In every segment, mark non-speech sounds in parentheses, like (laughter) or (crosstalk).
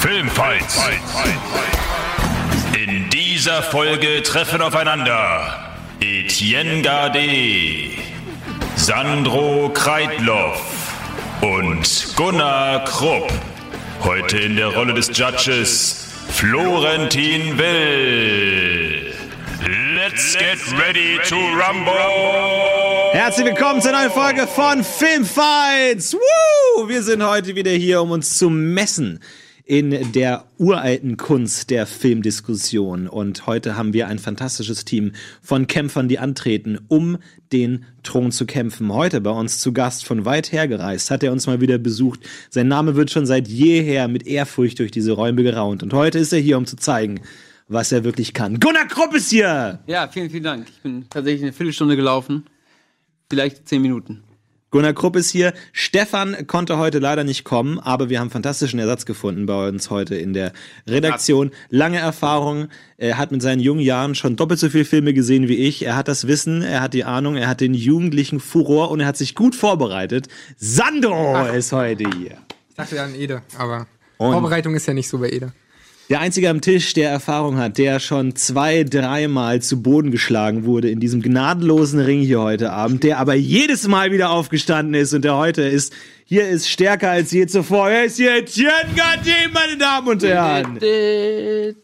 Filmfights. In dieser Folge treffen aufeinander Etienne Gade, Sandro Kreitloff und Gunnar Krupp. Heute in der Rolle des Judges Florentin Will. Let's get ready to rumble! Herzlich willkommen zur neuen Folge von Filmfights. Woo! Wir sind heute wieder hier, um uns zu messen in der uralten Kunst der Filmdiskussion. Und heute haben wir ein fantastisches Team von Kämpfern, die antreten, um den Thron zu kämpfen. Heute bei uns zu Gast von weit her gereist, hat er uns mal wieder besucht. Sein Name wird schon seit jeher mit Ehrfurcht durch diese Räume geraunt. Und heute ist er hier, um zu zeigen, was er wirklich kann. Gunnar Krupp ist hier! Ja, vielen, vielen Dank. Ich bin tatsächlich eine Viertelstunde gelaufen. Vielleicht zehn Minuten. Gunnar Krupp ist hier. Stefan konnte heute leider nicht kommen, aber wir haben fantastischen Ersatz gefunden bei uns heute in der Redaktion. Lange Erfahrung. Er hat mit seinen jungen Jahren schon doppelt so viele Filme gesehen wie ich. Er hat das Wissen, er hat die Ahnung, er hat den jugendlichen Furor und er hat sich gut vorbereitet. Sandro Ach. ist heute hier. Ich dachte ja an Ede, aber und Vorbereitung ist ja nicht so bei Ede. Der Einzige am Tisch, der Erfahrung hat, der schon zwei, dreimal zu Boden geschlagen wurde in diesem gnadenlosen Ring hier heute Abend, der aber jedes Mal wieder aufgestanden ist und der heute ist, hier ist stärker als je zuvor. Er ist hier Etienne Gardin, meine Damen und Herren. Hi.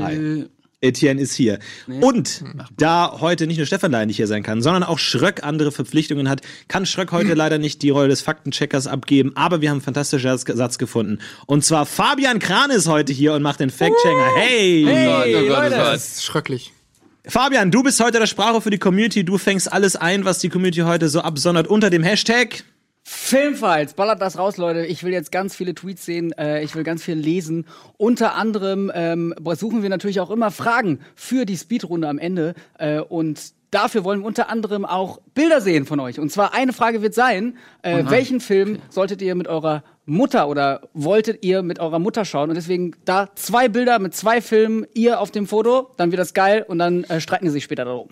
Hi. Etienne ist hier. Nee. Und da heute nicht nur Stefan leider nicht hier sein kann, sondern auch Schröck andere Verpflichtungen hat, kann Schröck heute (clears throat) leider nicht die Rolle des Faktencheckers abgeben, aber wir haben einen fantastischen Satz gefunden. Und zwar Fabian Kran ist heute hier und macht den Fact-Checker. Hey! Hey, oh Gott, oh Gott, Das ist schröcklich. Fabian, du bist heute der Sprache für die Community. Du fängst alles ein, was die Community heute so absondert unter dem Hashtag Filmfights, ballert das raus, Leute. Ich will jetzt ganz viele Tweets sehen, äh, ich will ganz viel lesen. Unter anderem ähm, suchen wir natürlich auch immer Fragen für die Speedrunde am Ende. Äh, und dafür wollen wir unter anderem auch Bilder sehen von euch. Und zwar eine Frage wird sein, äh, welchen Film solltet ihr mit eurer Mutter oder wolltet ihr mit eurer Mutter schauen? Und deswegen da zwei Bilder mit zwei Filmen, ihr auf dem Foto, dann wird das geil und dann äh, streiten sie sich später darum.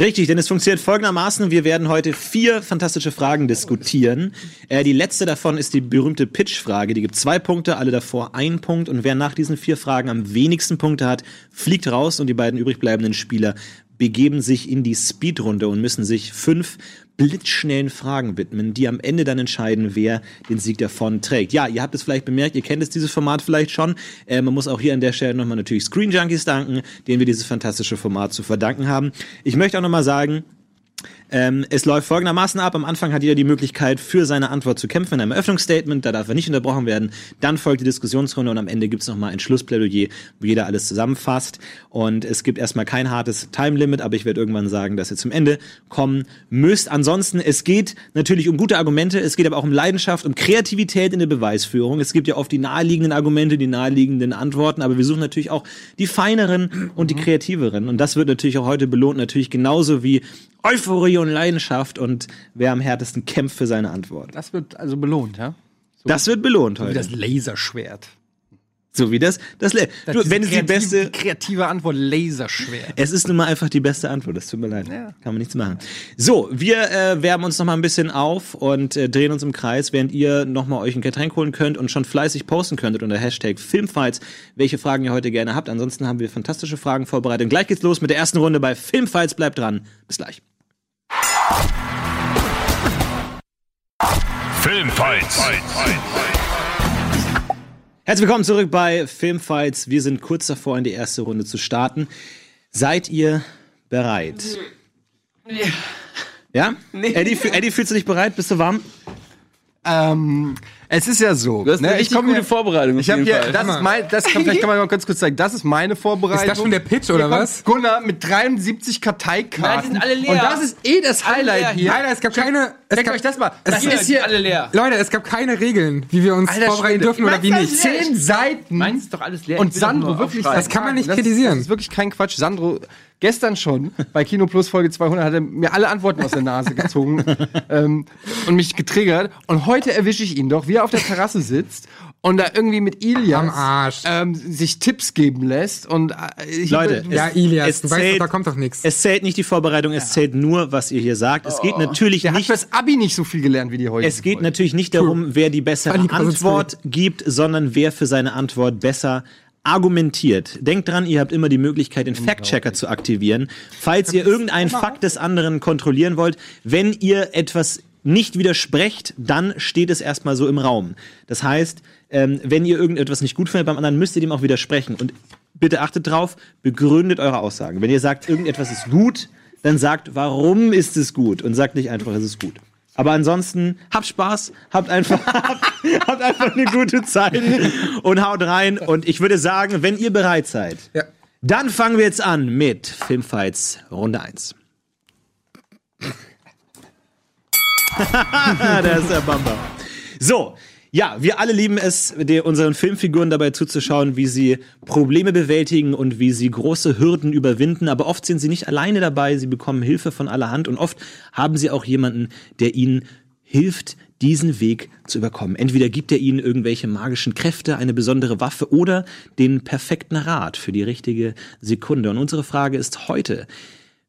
Richtig, denn es funktioniert folgendermaßen. Wir werden heute vier fantastische Fragen diskutieren. Äh, die letzte davon ist die berühmte Pitch-Frage. Die gibt zwei Punkte, alle davor ein Punkt. Und wer nach diesen vier Fragen am wenigsten Punkte hat, fliegt raus und die beiden übrig bleibenden Spieler begeben sich in die Speedrunde und müssen sich fünf blitzschnellen Fragen widmen, die am Ende dann entscheiden, wer den Sieg davon trägt. Ja, ihr habt es vielleicht bemerkt, ihr kennt es dieses Format vielleicht schon. Äh, man muss auch hier an der Stelle nochmal natürlich Screen Junkies danken, denen wir dieses fantastische Format zu verdanken haben. Ich möchte auch nochmal sagen, ähm, es läuft folgendermaßen ab. Am Anfang hat jeder die Möglichkeit, für seine Antwort zu kämpfen in einem Eröffnungsstatement. Da darf er nicht unterbrochen werden. Dann folgt die Diskussionsrunde und am Ende gibt es nochmal ein Schlussplädoyer, wo jeder alles zusammenfasst. Und es gibt erstmal kein hartes Time-Limit, aber ich werde irgendwann sagen, dass ihr zum Ende kommen müsst. Ansonsten, es geht natürlich um gute Argumente, es geht aber auch um Leidenschaft, um Kreativität in der Beweisführung. Es gibt ja oft die naheliegenden Argumente, die naheliegenden Antworten, aber wir suchen natürlich auch die feineren und die kreativeren. Und das wird natürlich auch heute belohnt, natürlich genauso wie Euphorie und Leidenschaft und wer am härtesten kämpft für seine Antwort. Das wird also belohnt, ja? So das wird belohnt heute. Wie das Laserschwert. So wie das, das, das du, wenn es die beste die kreative Antwort Laserschwert. Es ist nun mal einfach die beste Antwort. Das tut mir leid, ja. kann man nichts machen. So, wir äh, wärmen uns noch mal ein bisschen auf und äh, drehen uns im Kreis, während ihr noch mal euch ein Getränk holen könnt und schon fleißig posten könntet unter Hashtag Filmfights, welche Fragen ihr heute gerne habt. Ansonsten haben wir fantastische Fragen vorbereitet. Und gleich geht's los mit der ersten Runde bei Filmfights. Bleibt dran. Bis gleich. Filmfights. Herzlich willkommen zurück bei Filmfights. Wir sind kurz davor, in die erste Runde zu starten. Seid ihr bereit? Ja. Ja? Nee. Eddie, Eddie, fühlst du dich bereit? Bist du warm? Ähm, es ist ja so. Das ist eine ne? richtig gute Vorbereitung. Ich habe hier, das ist mein, das kann, vielleicht kann man mal ganz kurz zeigen. Das ist meine Vorbereitung. Ist das schon der Pitch oder was? Gunnar mit 73 Karteikarten. Nein, die sind alle leer. Und das ist eh das Highlight hier. Nein, es gab keine. Es gab, euch das mal. Das, das ist hier alle leer. Leute, es gab keine Regeln, wie wir uns Alter, vorbereiten dürfen oder wie nicht. Zehn Seiten. Meins ist doch alles leer. Und Sandro wirklich. Das kann man nicht kritisieren. Das ist wirklich kein Quatsch. Sandro gestern schon bei Kino Plus Folge 200 hat er mir alle Antworten aus der Nase gezogen (laughs) ähm, und mich getriggert. Und heute erwische ich ihn doch, wie er auf der Terrasse sitzt und da irgendwie mit Ilias Arsch. ähm, sich Tipps geben lässt. Und äh, ich Leute, ja, Ilias, es du weißt zählt- doch, da kommt doch nichts. Es zählt nicht die Vorbereitung, es zählt nur, was ihr hier sagt. Es geht natürlich der hat nicht fürs Abi nicht so viel gelernt wie die heute. Es geht natürlich nicht darum, wer die bessere. Antwort gibt, sondern wer für seine Antwort besser argumentiert. Denkt dran, ihr habt immer die Möglichkeit, den Fact-Checker zu aktivieren. Falls ihr irgendeinen Fakt des anderen kontrollieren wollt, wenn ihr etwas nicht widersprecht, dann steht es erstmal so im Raum. Das heißt, ähm, wenn ihr irgendetwas nicht gut findet beim anderen, müsst ihr dem auch widersprechen. Und bitte achtet drauf, begründet eure Aussagen. Wenn ihr sagt, irgendetwas ist gut, dann sagt, warum ist es gut? Und sagt nicht einfach, es ist gut. Aber ansonsten, habt Spaß, habt einfach, (laughs) habt, habt einfach eine gute Zeit und haut rein. Und ich würde sagen, wenn ihr bereit seid, Ja. dann fangen wir jetzt an mit Filmfights Runde 1. (laughs) der ist der Bamba. So, ja, wir alle lieben es, unseren Filmfiguren dabei zuzuschauen, wie sie Probleme bewältigen und wie sie große Hürden überwinden. Aber oft sind sie nicht alleine dabei, sie bekommen Hilfe von allerhand und oft haben sie auch jemanden, der ihnen hilft, diesen Weg zu überkommen. Entweder gibt er ihnen irgendwelche magischen Kräfte, eine besondere Waffe oder den perfekten Rat für die richtige Sekunde. Und unsere Frage ist heute,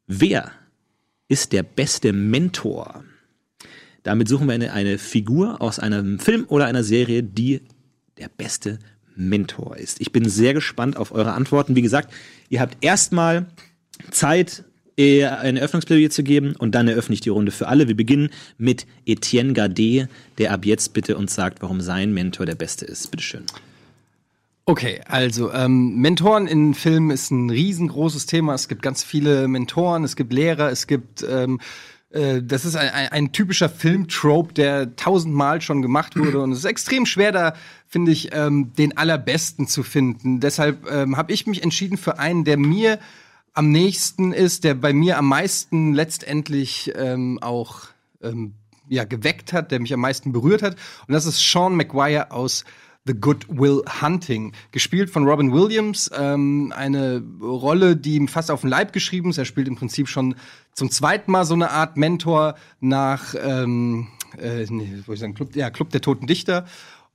wer ist der beste Mentor? Damit suchen wir eine, eine Figur aus einem Film oder einer Serie, die der beste Mentor ist. Ich bin sehr gespannt auf eure Antworten. Wie gesagt, ihr habt erstmal Zeit, äh, ein Eröffnungsplädoyer zu geben und dann eröffne ich die Runde für alle. Wir beginnen mit Etienne Gardet, der ab jetzt bitte uns sagt, warum sein Mentor der beste ist. Bitteschön. Okay, also ähm, Mentoren in Filmen ist ein riesengroßes Thema. Es gibt ganz viele Mentoren, es gibt Lehrer, es gibt ähm, äh, das ist ein, ein, ein typischer Filmtrope, der tausendmal schon gemacht wurde und es ist extrem schwer, da finde ich ähm, den allerbesten zu finden. Deshalb ähm, habe ich mich entschieden für einen, der mir am nächsten ist, der bei mir am meisten letztendlich ähm, auch ähm, ja, geweckt hat, der mich am meisten berührt hat. Und das ist Sean McGuire aus The Good Will Hunting, gespielt von Robin Williams. Ähm, eine Rolle, die ihm fast auf den Leib geschrieben ist. Er spielt im Prinzip schon zum zweiten Mal so eine Art Mentor nach ähm, äh, nee, ich sagen, Club, ja, Club der Toten Dichter.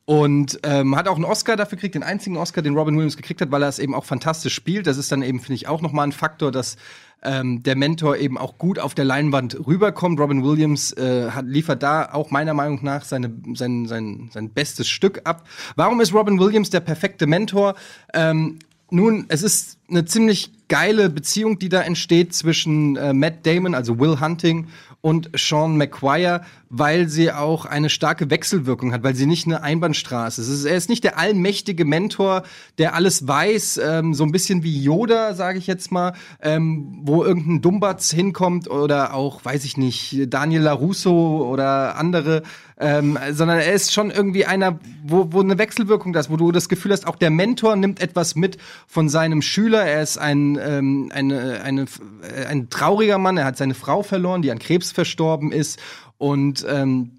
Und ähm, hat auch einen Oscar dafür gekriegt, den einzigen Oscar, den Robin Williams gekriegt hat, weil er es eben auch fantastisch spielt. Das ist dann eben, finde ich, auch nochmal ein Faktor, dass ähm, der Mentor eben auch gut auf der Leinwand rüberkommt. Robin Williams äh, hat, liefert da auch meiner Meinung nach seine, sein, sein, sein bestes Stück ab. Warum ist Robin Williams der perfekte Mentor? Ähm, nun, es ist eine ziemlich geile Beziehung, die da entsteht zwischen äh, Matt Damon, also Will Hunting, und Sean McGuire, weil sie auch eine starke Wechselwirkung hat, weil sie nicht eine Einbahnstraße ist. Er ist nicht der allmächtige Mentor, der alles weiß, ähm, so ein bisschen wie Yoda, sage ich jetzt mal, ähm, wo irgendein Dumbatz hinkommt oder auch, weiß ich nicht, Daniel LaRusso oder andere, ähm, sondern er ist schon irgendwie einer, wo, wo eine Wechselwirkung da ist, wo du das Gefühl hast, auch der Mentor nimmt etwas mit von seinem Schüler. Er ist ein, ähm, eine, eine, äh, ein trauriger Mann, er hat seine Frau verloren, die an Krebs verstorben ist und ähm,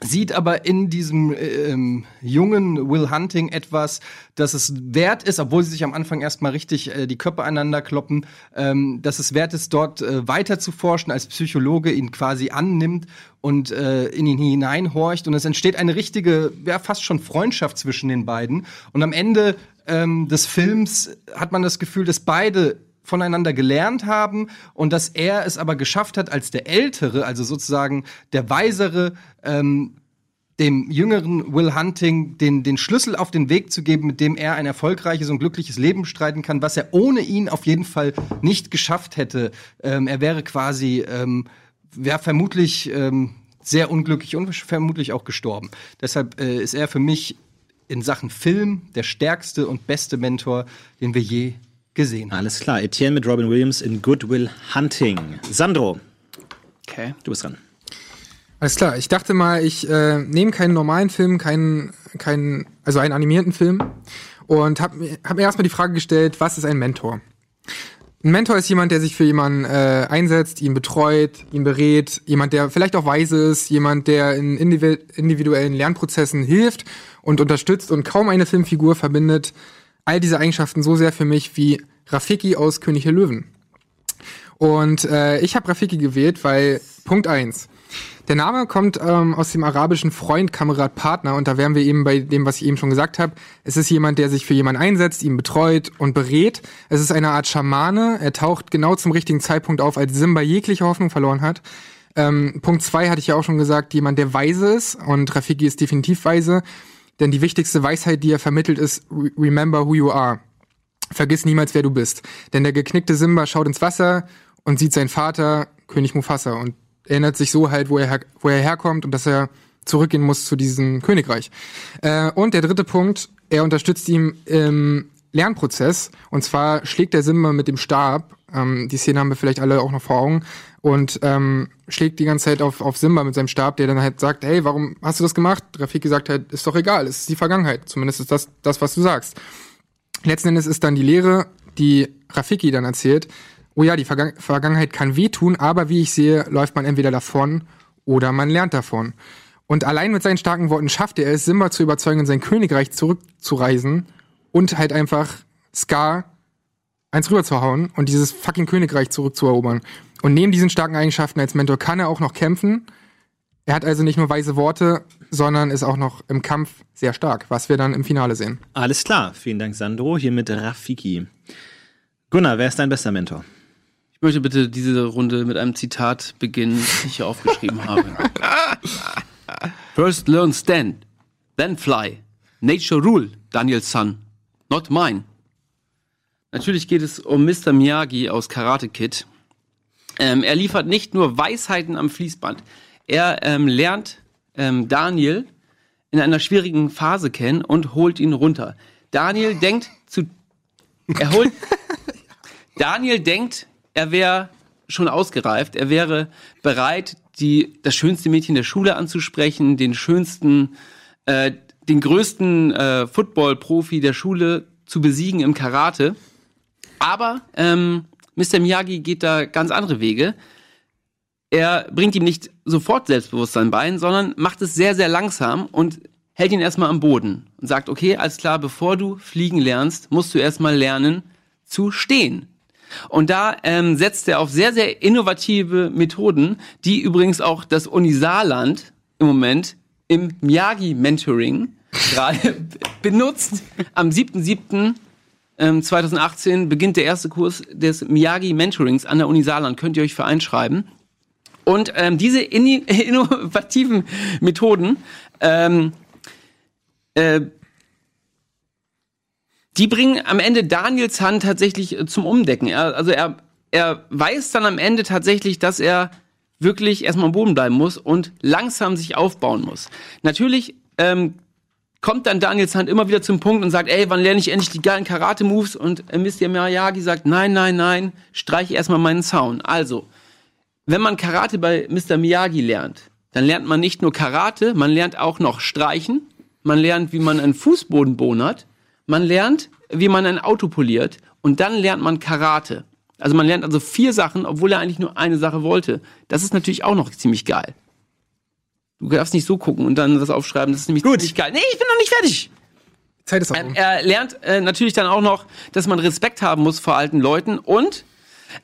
sieht aber in diesem äh, ähm, jungen Will Hunting etwas, dass es wert ist, obwohl sie sich am Anfang erstmal richtig äh, die Köpfe aneinander kloppen, ähm, dass es wert ist, dort äh, weiter zu forschen, als Psychologe ihn quasi annimmt und äh, in ihn hineinhorcht. Und es entsteht eine richtige, ja, fast schon Freundschaft zwischen den beiden. Und am Ende ähm, des Films hat man das Gefühl, dass beide voneinander gelernt haben und dass er es aber geschafft hat, als der Ältere, also sozusagen der Weisere, ähm, dem jüngeren Will Hunting den, den Schlüssel auf den Weg zu geben, mit dem er ein erfolgreiches und glückliches Leben bestreiten kann, was er ohne ihn auf jeden Fall nicht geschafft hätte. Ähm, er wäre quasi, ähm, wäre vermutlich ähm, sehr unglücklich und vermutlich auch gestorben. Deshalb äh, ist er für mich in Sachen Film der stärkste und beste Mentor, den wir je gesehen. Alles klar, Etienne mit Robin Williams in Good Will Hunting. Sandro, Okay. du bist dran. Alles klar, ich dachte mal, ich äh, nehme keinen normalen Film, keinen, keinen, also einen animierten Film und habe mir, hab mir erstmal die Frage gestellt, was ist ein Mentor? Ein Mentor ist jemand, der sich für jemanden äh, einsetzt, ihn betreut, ihn berät, jemand, der vielleicht auch weise ist, jemand, der in individu- individuellen Lernprozessen hilft und unterstützt und kaum eine Filmfigur verbindet all diese Eigenschaften so sehr für mich wie Rafiki aus König der Löwen. Und äh, ich habe Rafiki gewählt, weil Punkt eins. Der Name kommt ähm, aus dem arabischen Freund, Kamerad, Partner und da wären wir eben bei dem, was ich eben schon gesagt habe. Es ist jemand, der sich für jemanden einsetzt, ihn betreut und berät. Es ist eine Art Schamane. Er taucht genau zum richtigen Zeitpunkt auf, als Simba jegliche Hoffnung verloren hat. Ähm, Punkt zwei hatte ich ja auch schon gesagt, jemand, der weise ist und Rafiki ist definitiv weise. Denn die wichtigste Weisheit, die er vermittelt, ist "Re- Remember who you are. Vergiss niemals, wer du bist. Denn der geknickte Simba schaut ins Wasser und sieht seinen Vater, König Mufasa, und erinnert sich so halt, wo er, her wo er herkommt und dass er zurückgehen muss zu diesem Königreich. Äh, und der dritte Punkt, er unterstützt ihn im Lernprozess. Und zwar schlägt der Simba mit dem Stab, ähm, die Szene haben wir vielleicht alle auch noch vor Augen, und ähm, schlägt die ganze Zeit auf, auf Simba mit seinem Stab, der dann halt sagt, hey, warum hast du das gemacht? Rafiki sagt halt, ist doch egal, es ist die Vergangenheit. Zumindest ist das das, was du sagst. Letzten Endes ist dann die Lehre, die Rafiki dann erzählt, oh ja, die Vergangen Vergangenheit kann wehtun, aber wie ich sehe, läuft man entweder davon oder man lernt davon. Und allein mit seinen starken Worten schafft er es, Simba zu überzeugen, in sein Königreich zurückzureisen und halt einfach Scar eins rüberzuhauen und dieses fucking Königreich zurückzuerobern. Und neben diesen starken Eigenschaften als Mentor kann er auch noch kämpfen. Er hat also nicht nur weise Worte, sondern ist auch noch im Kampf sehr stark, was wir dann im Finale sehen. Alles klar, vielen Dank, Sandro. Hier mit Rafiki. Gunnar, wer ist dein bester Mentor? Ich möchte bitte diese Runde mit einem Zitat beginnen, das ich hier aufgeschrieben (laughs) habe. First learn stand, then fly. Nature rule, Daniel's son, not mine. Natürlich geht es um Mr. Miyagi aus Karate Kid. Ähm, er liefert nicht nur Weisheiten am Fließband. Er ähm, lernt ähm, Daniel in einer schwierigen Phase kennen und holt ihn runter. Daniel denkt zu, er holt, (laughs) Daniel denkt, er wäre schon ausgereift. Er wäre bereit, die, das schönste Mädchen der Schule anzusprechen, den schönsten, äh, den größten äh, Football-Profi der Schule zu besiegen im Karate. Aber ähm, Mr. Miyagi geht da ganz andere Wege. Er bringt ihm nicht sofort Selbstbewusstsein bei, sondern macht es sehr, sehr langsam und hält ihn erstmal am Boden und sagt, okay, alles klar, bevor du fliegen lernst, musst du erstmal lernen zu stehen. Und da ähm, setzt er auf sehr, sehr innovative Methoden, die übrigens auch das Unisaarland im Moment im Miyagi-Mentoring gerade (laughs) benutzt. Am 7.7. Ähm, 2018 beginnt der erste Kurs des Miyagi-Mentorings an der Uni Saarland. Könnt ihr euch für einschreiben. Und ähm, diese in (laughs) innovativen Methoden ähm, äh, die bringen am Ende Daniels Hand tatsächlich äh, zum Umdecken. Er, also er, er weiß dann am Ende tatsächlich, dass er wirklich erstmal am Boden bleiben muss und langsam sich aufbauen muss. Natürlich ähm, kommt dann Daniels Hand immer wieder zum Punkt und sagt, ey, wann lerne ich endlich die geilen Karate-Moves? Und äh, Mr. Miyagi sagt, nein, nein, nein, streich erstmal meinen Zaun. Also, wenn man Karate bei Mr. Miyagi lernt, dann lernt man nicht nur Karate, man lernt auch noch Streichen, man lernt, wie man einen Fußboden bonert, man lernt, wie man ein Auto poliert und dann lernt man Karate. Also man lernt also vier Sachen, obwohl er eigentlich nur eine Sache wollte. Das ist natürlich auch noch ziemlich geil. Du darfst nicht so gucken und dann das aufschreiben, das ist nämlich Gut. ziemlich geil. Nee, ich bin noch nicht fertig. Zeit ist auch Er, um. er lernt äh, natürlich dann auch noch, dass man Respekt haben muss vor alten Leuten und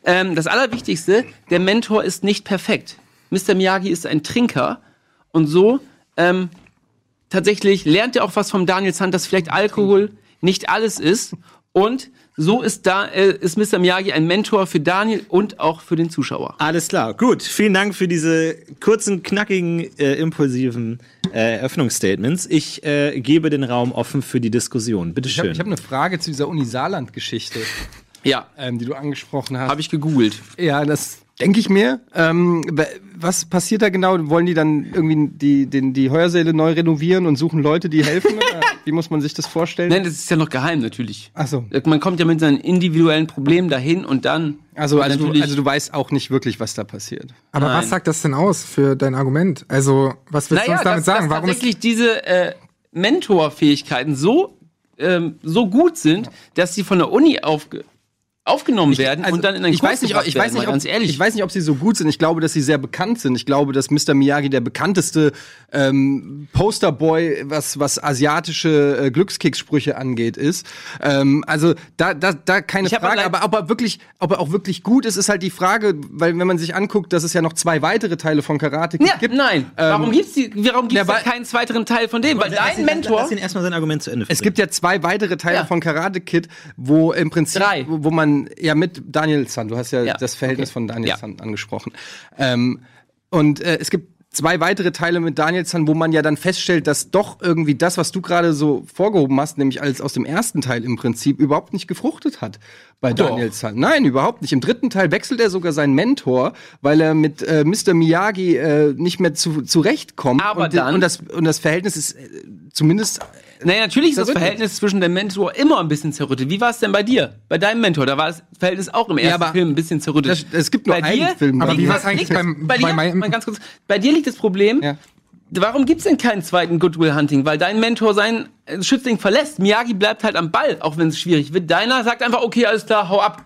ähm, das Allerwichtigste, der Mentor ist nicht perfekt. Mr. Miyagi ist ein Trinker und so ähm, tatsächlich lernt er auch was vom Daniel Sand, dass vielleicht Alkohol nicht alles ist und so ist da äh, ist Mr. Miyagi ein Mentor für Daniel und auch für den Zuschauer. Alles klar, gut. Vielen Dank für diese kurzen, knackigen, äh, impulsiven äh, Eröffnungsstatements. Ich äh, gebe den Raum offen für die Diskussion. Bitte Ich habe schön. hab eine Frage zu dieser Unisaarland-Geschichte, Ja, ähm, die du angesprochen hast. habe ich gegoogelt. Ja, das denke ich mir. Ähm, wa- was passiert da genau? Wollen die dann irgendwie die, den, die Heuersäle neu renovieren und suchen Leute, die helfen? (laughs) Wie muss man sich das vorstellen? Nein, das ist ja noch geheim natürlich. Ach so. Man kommt ja mit seinen individuellen Problemen dahin und dann Also, also, du, also du weißt auch nicht wirklich, was da passiert. Aber Nein. was sagt das denn aus für dein Argument? Also, was willst du uns damit dass, sagen? dass Warum ist, tatsächlich diese äh, Mentorfähigkeiten so ähm, so gut sind, dass sie von der Uni aufge aufgenommen werden Also, und dann in einen ich weiß nicht, ich weiß nicht, ob, ganz ehrlich. ich weiß nicht, ob sie so gut sind. Ich glaube, dass sie sehr bekannt sind. Ich glaube, dass Mr. Miyagi der bekannteste ähm, Posterboy, was was asiatische äh, Glückskekssprüche angeht, ist. Ähm, also da da da keine Frage. Aber ob er wirklich, ob er auch wirklich gut ist, ist halt die Frage, weil wenn man sich anguckt, dass es ja noch zwei weitere Teile von Karate Kid ja, gibt. nein. warum gibt's die, warum gibt's ja, keinen weiteren Teil von dem? Weil dein Mentor. Lass ihn erstmal sein Argument zu Ende Es gibt ja zwei weitere Teile Ja. von Karate Kid, wo im Prinzip, Drei. wo, wo man ja mit Daniel San, du hast ja, Ja, das Verhältnis okay. von Daniel Ja. San angesprochen. Ähm, und äh, es gibt zwei weitere Teile mit Daniel San, wo man ja dann feststellt, dass doch irgendwie das, was du gerade so vorgehoben hast, nämlich als aus dem ersten Teil im Prinzip überhaupt nicht gefruchtet hat bei Daniel San. Nein, überhaupt nicht. Im dritten Teil wechselt er sogar seinen Mentor, weil er mit äh, Mr. Miyagi äh, nicht mehr zu, zurechtkommt. Aber und, dann- und das und das Verhältnis ist äh, zumindest Naja, natürlich ist das. Verhältnis zwischen dem Mentor immer ein bisschen zerrüttet. Wie war es denn bei dir? Bei deinem Mentor, da war das Verhältnis auch im ersten aber Film ein bisschen zerrüttet. das- es gibt nur bei einen dir Film, Aber wie das- war's eigentlich beim- (laughs) bei dir, bei meinem- mal ganz kurz, bei dir liegt das Problem, Ja. warum gibt's denn keinen zweiten Goodwill Hunting? Weil dein Mentor seinen äh, Schützling verlässt. Miyagi bleibt halt am Ball, auch wenn es schwierig wird. Deiner sagt einfach, okay, alles klar, hau ab.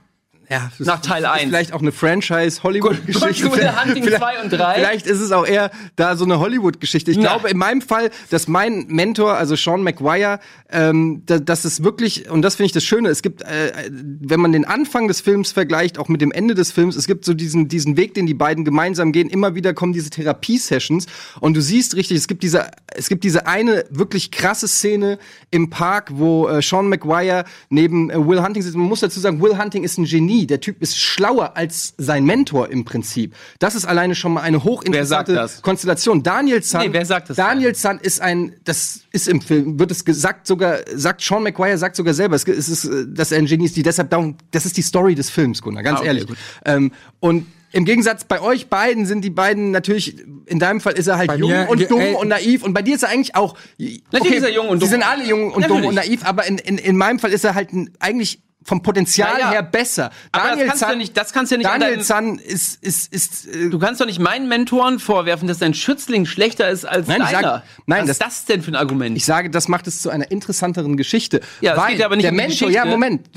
Ja, Nach Teil ist eins. Vielleicht auch eine Franchise-Hollywood-Geschichte. Hunting (laughs) Vielleicht- 2 und 3. Vielleicht ist es auch eher da so eine Hollywood-Geschichte. Ich Na. glaube in meinem Fall, dass mein Mentor, also Sean McGuire, ähm, da, das ist wirklich, und das finde ich das Schöne, es gibt, äh, wenn man den Anfang des Films vergleicht, auch mit dem Ende des Films, es gibt so diesen, diesen Weg, den die beiden gemeinsam gehen, immer wieder kommen diese Therapie-Sessions und du siehst richtig, es gibt diese, es gibt diese eine wirklich krasse Szene im Park, wo äh, Sean McGuire neben äh, Will Hunting sitzt. Man muss dazu sagen, Will Hunting ist ein Genie. Der Typ ist schlauer als sein Mentor im Prinzip. Das ist alleine schon mal eine hochinteressante Wer sagt das? Konstellation. Daniel San, Nee, wer sagt das Daniel San ist ein, das ist im Film, wird es gesagt sogar, sagt Sean McGuire sagt sogar selber, es ist, dass er ein Genie ist, die deshalb darum, das ist die Story des Films, Gunnar, ganz Ah, okay, ehrlich. Ähm, und im Gegensatz bei euch beiden sind die beiden natürlich, in deinem Fall ist er halt Bei jung mir, und dumm ey. und naiv und bei dir ist er eigentlich auch. Natürlich ist er jung und Sie dumm. sind alle jung und dumm Natürlich. und naiv, aber in, in, in meinem Fall ist er halt ein, eigentlich vom Potenzial Ja, her besser. Aber das kannst du ja nicht- das kannst du ja nicht an Daniel San ist, ist, ist, äh, Du kannst doch nicht meinen Mentoren vorwerfen, dass dein Schützling schlechter ist als Nein, deiner. sag- nein, Was das- ist das denn für ein Argument? Ich sage, das macht es zu einer interessanteren Geschichte. Ja, es weil aber nicht der um die Mentor, Geschichte. ja, Moment.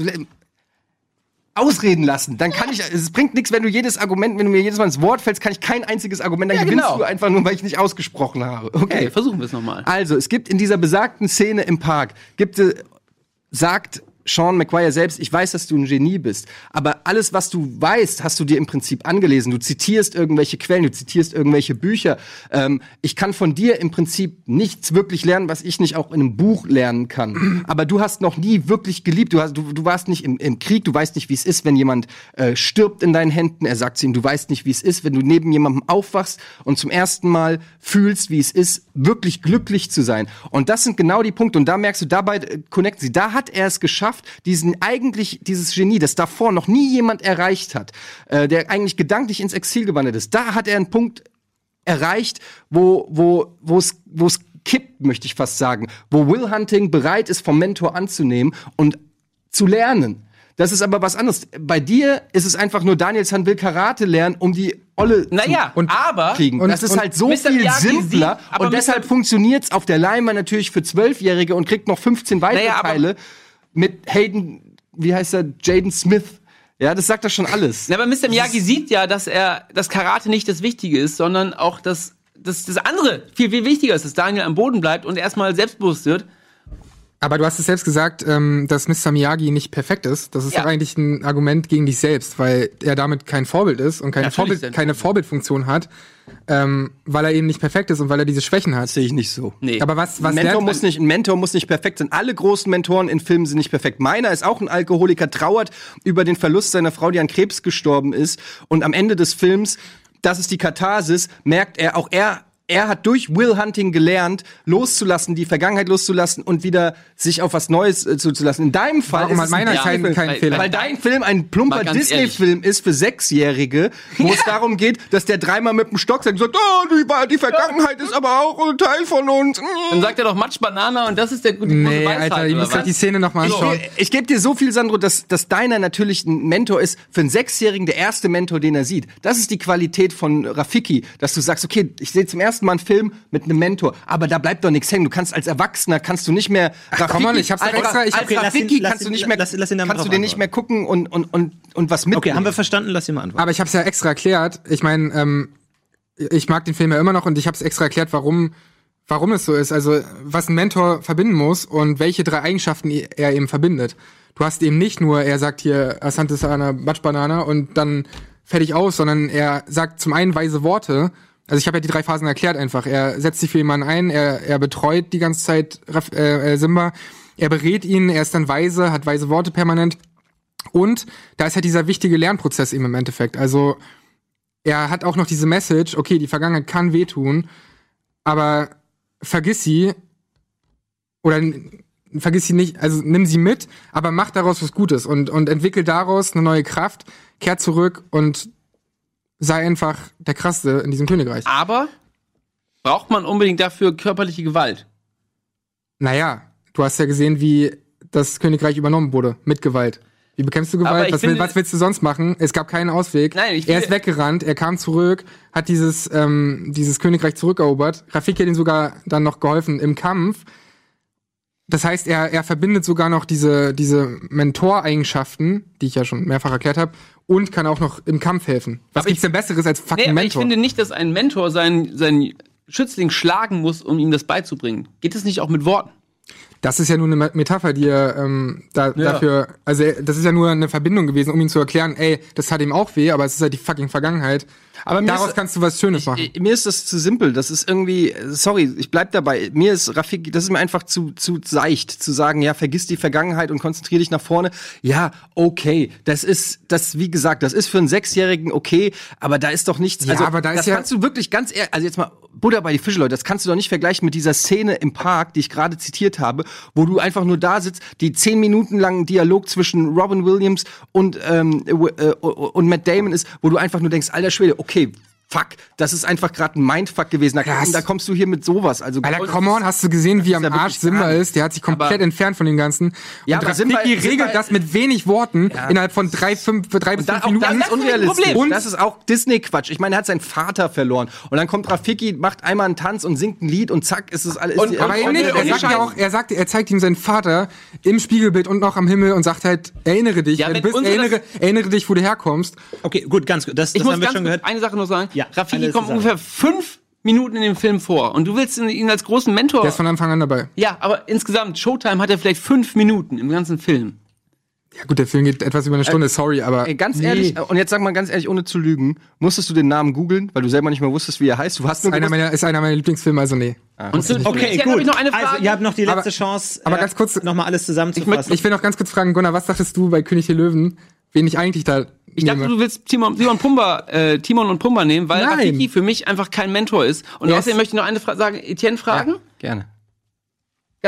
Ausreden lassen. Dann kann ich, es bringt nichts, wenn du jedes Argument, wenn du mir jedes Mal ins Wort fällst, kann ich kein einziges Argument, dann Ja, gewinnst genau. du einfach nur, weil ich nicht ausgesprochen habe. Okay. okay, versuchen wir es nochmal. Also, es gibt in dieser besagten Szene im Park, gibt es, sagt Sean McGuire selbst, ich weiß, dass du ein Genie bist, aber alles, was du weißt, hast du dir im Prinzip angelesen. Du zitierst irgendwelche Quellen, du zitierst irgendwelche Bücher. Ähm, ich kann von dir im Prinzip nichts wirklich lernen, was ich nicht auch in einem Buch lernen kann. (clears throat) Aber du hast noch nie wirklich geliebt. Du, hast, du, du warst nicht im, im Krieg, du weißt nicht, wie es ist, wenn jemand äh, stirbt in deinen Händen. Er sagt zu ihm, du weißt nicht, wie es ist, wenn du neben jemandem aufwachst und zum ersten Mal fühlst, wie es ist, wirklich glücklich zu sein. Und das sind genau die Punkte. Und da merkst du, dabei äh, connecten sie. Da hat er es geschafft, diesen eigentlich, dieses Genie, das davor noch nie jemand erreicht hat, äh, der eigentlich gedanklich ins Exil gewandert ist. Da hat er einen Punkt erreicht, wo, wo, wo es, wo es kippt, möchte ich fast sagen, wo Will Hunting bereit ist, vom Mentor anzunehmen und zu lernen. Das ist aber was anderes. Bei dir ist es einfach nur, Daniel San will Karate lernen, um die Olle Naja, zu aber kriegen. und- das ist und halt so Mr. viel Miyagi simpler sieht- aber und deshalb Mr. funktioniert's auf der Leinwand natürlich für Zwölfjährige und kriegt noch 15 weitere Naja, aber- Teile mit Hayden, wie heißt er, Jaden Smith. Ja, das sagt doch schon alles. Na, aber Mr. Miyagi sieht ja, dass er das Karate nicht das Wichtige ist, sondern auch das, das, das andere viel, viel wichtiger ist, dass Daniel am Boden bleibt und erstmal selbstbewusst wird. Aber du hast es selbst gesagt, ähm, dass Mr. Miyagi nicht perfekt ist. Das ist Ja. doch eigentlich ein Argument gegen dich selbst, weil er damit kein Vorbild ist und keine, Vorbild, keine Vorbildfunktion hat, ähm, weil er eben nicht perfekt ist und weil er diese Schwächen hat. Das sehe ich nicht so. Nee. Aber was, was ein Mentor muss nicht, ein Mentor muss nicht perfekt sein. Alle großen Mentoren in Filmen sind nicht perfekt. Meiner ist auch ein Alkoholiker, trauert über den Verlust seiner Frau, die an Krebs gestorben ist. Und am Ende des Films, das ist die Katharsis, merkt er, auch er, er hat durch Will Hunting gelernt, loszulassen, die Vergangenheit loszulassen und wieder sich auf was Neues äh, zuzulassen. In deinem Fall Warum ist es meiner ein keinen- Disney-Film, keinen Fehler? Weil dein Film ein plumper Disney-Film ist für Sechsjährige, wo es (laughs) darum geht, dass der dreimal mit dem Stock sagt, und sagt oh, die, die Vergangenheit ist aber auch ein Teil von uns. Dann sagt er doch Matsch Banana und das ist der gute große Nee, Weisheit, Alter, ihr müsst euch was? die Szene nochmal Ich, anschauen. ich gebe dir so viel, Sandro, dass, dass deiner natürlich ein Mentor ist, für einen Sechsjährigen der erste Mentor, den er sieht. Das ist die Qualität von Rafiki, dass du sagst, okay, ich sehe zum ersten ersten Mal einen Film mit einem Mentor, aber da bleibt doch nichts hängen. Du kannst als Erwachsener kannst du nicht mehr Ach, komm on, ich hab's als, extra- ich- als ihn- Rafiki lass kannst du ihn- nicht mehr lass- lass ihn kannst du den nicht mehr gucken und und und und was mitnehmen. Okay, haben wir verstanden? Lass ihn mal antworten. Aber ich habe es ja extra erklärt. Ich meine, ähm, ich mag den Film ja immer noch und ich habe es extra erklärt, warum, warum es so ist. Also was ein Mentor verbinden muss und welche drei Eigenschaften er eben verbindet. Du hast eben nicht nur, er sagt hier Asante Sana Batschbanana und dann fertig aus, sondern er sagt zum einen weise Worte. Also ich habe ja die drei Phasen erklärt einfach. Er setzt sich für jemanden ein, er, er betreut die ganze Zeit äh, äh, Simba, er berät ihn, er ist dann weise, hat weise Worte permanent. Und da ist halt dieser wichtige Lernprozess eben im Endeffekt. Also er hat auch noch diese Message, okay, die Vergangenheit kann wehtun, aber vergiss sie oder vergiss sie nicht, also nimm sie mit, aber mach daraus was Gutes und, und entwickel daraus eine neue Kraft, kehr zurück und sei einfach der Krasseste in diesem Königreich. Aber braucht man unbedingt dafür körperliche Gewalt? Naja, du hast ja gesehen, wie das Königreich übernommen wurde, mit Gewalt. Wie bekämpfst du Gewalt? Was, finde- was willst du sonst machen? Es gab keinen Ausweg. Nein, ich er ist weggerannt, er kam zurück, hat dieses, ähm, dieses Königreich zurückerobert. Rafiki hat ihm sogar dann noch geholfen im Kampf. Das heißt, er, er verbindet sogar noch diese, diese Mentoreigenschaften, die ich ja schon mehrfach erklärt habe, und kann auch noch im Kampf helfen. Was Aber gibt's denn Besseres als Nee, fucking ich Mentor? finde nicht, dass ein Mentor seinen, seinen Schützling schlagen muss, um ihm das beizubringen. Geht es nicht auch mit Worten? Das ist ja nur eine Me- Metapher, die er ähm, da, dafür, also das ist ja nur eine Verbindung gewesen, um ihm zu erklären, ey, das hat ihm auch weh, aber es ist halt die fucking Vergangenheit. Aber mir Daraus ist- kannst du was Schönes machen. Äh, Mir ist das zu simpel. Das ist irgendwie, sorry, ich bleib dabei. Mir ist Rafiki, das ist mir einfach zu, zu seicht, zu sagen, ja, vergiss die Vergangenheit und konzentrier dich nach vorne. Ja, okay. Das ist, das, wie gesagt, das ist für einen Sechsjährigen okay, aber da ist doch nichts. Ja, also, aber da ist das ja- kannst du wirklich ganz ehrlich, also jetzt mal Buddha bei die Fische, Leute, das kannst du doch nicht vergleichen mit dieser Szene im Park, die ich gerade zitiert habe, wo du einfach nur da sitzt, die zehn Minuten langen Dialog zwischen Robin Williams und, ähm, äh, äh, und Matt Damon ist, wo du einfach nur denkst, alter Schwede, okay, okay, fuck, das ist einfach gerade ein Mindfuck gewesen. Da, Krass. da kommst du hier mit sowas. Also, Alter, come on, hast du gesehen, wie am ja Arsch Simba ist? Der hat sich komplett Aber- entfernt von dem Ganzen. Ja, und aber Simba- regelt das mit wenig Worten innerhalb von drei, fünf, drei bis fünf Minuten. das ist unrealistisch. Problem. Und- das ist auch Disney-Quatsch. Ich meine, er hat seinen Vater verloren. Und dann kommt Rafiki, macht einmal einen Tanz und singt ein Lied und zack, ist es alles. Und- ist aber und- nicht. und- Er sagt ja auch, er sagt, er zeigt ihm seinen Vater im Spiegelbild und noch am Himmel und sagt halt, erinnere dich, Ja, bist, erinnere, erinnere dich, wo du herkommst. Okay, gut, ganz gut. Das, Ich das muss haben wir schon gehört. eine Sache noch sagen. Ja, Rafiki kommt ungefähr fünf Minuten in dem Film vor und du willst ihn- ihn als großen Mentor. Der ist von Anfang an dabei. ja, aber insgesamt, Showtime hat er vielleicht fünf Minuten im ganzen Film. Ja gut, der Film geht etwas über eine Stunde, sorry, aber Ey, ganz ehrlich, äh, und jetzt sag mal ganz ehrlich, ohne zu lügen, musstest du den Namen googeln, weil du selber nicht mehr wusstest, wie er heißt. Du hast nur einer meiner, ist einer meiner Lieblingsfilme, also nee. Und zu, Okay, Etienne, gut. hab ich noch eine Frage. Also, ihr habt noch die letzte Aber- Chance, aber ganz kurz- nochmal alles zusammenzufassen. Ich will noch ganz kurz fragen, Gunnar, was dachtest du bei König der Löwen, wen ich eigentlich da Ich dachte, nehme? du willst Timon, Timon, Pumba, äh, Timon und Pumba nehmen, weil Nein. Rafiki für mich einfach kein Mentor ist. Und Yes. außerdem möchte ich noch eine Frage sagen. Etienne fragen? gerne.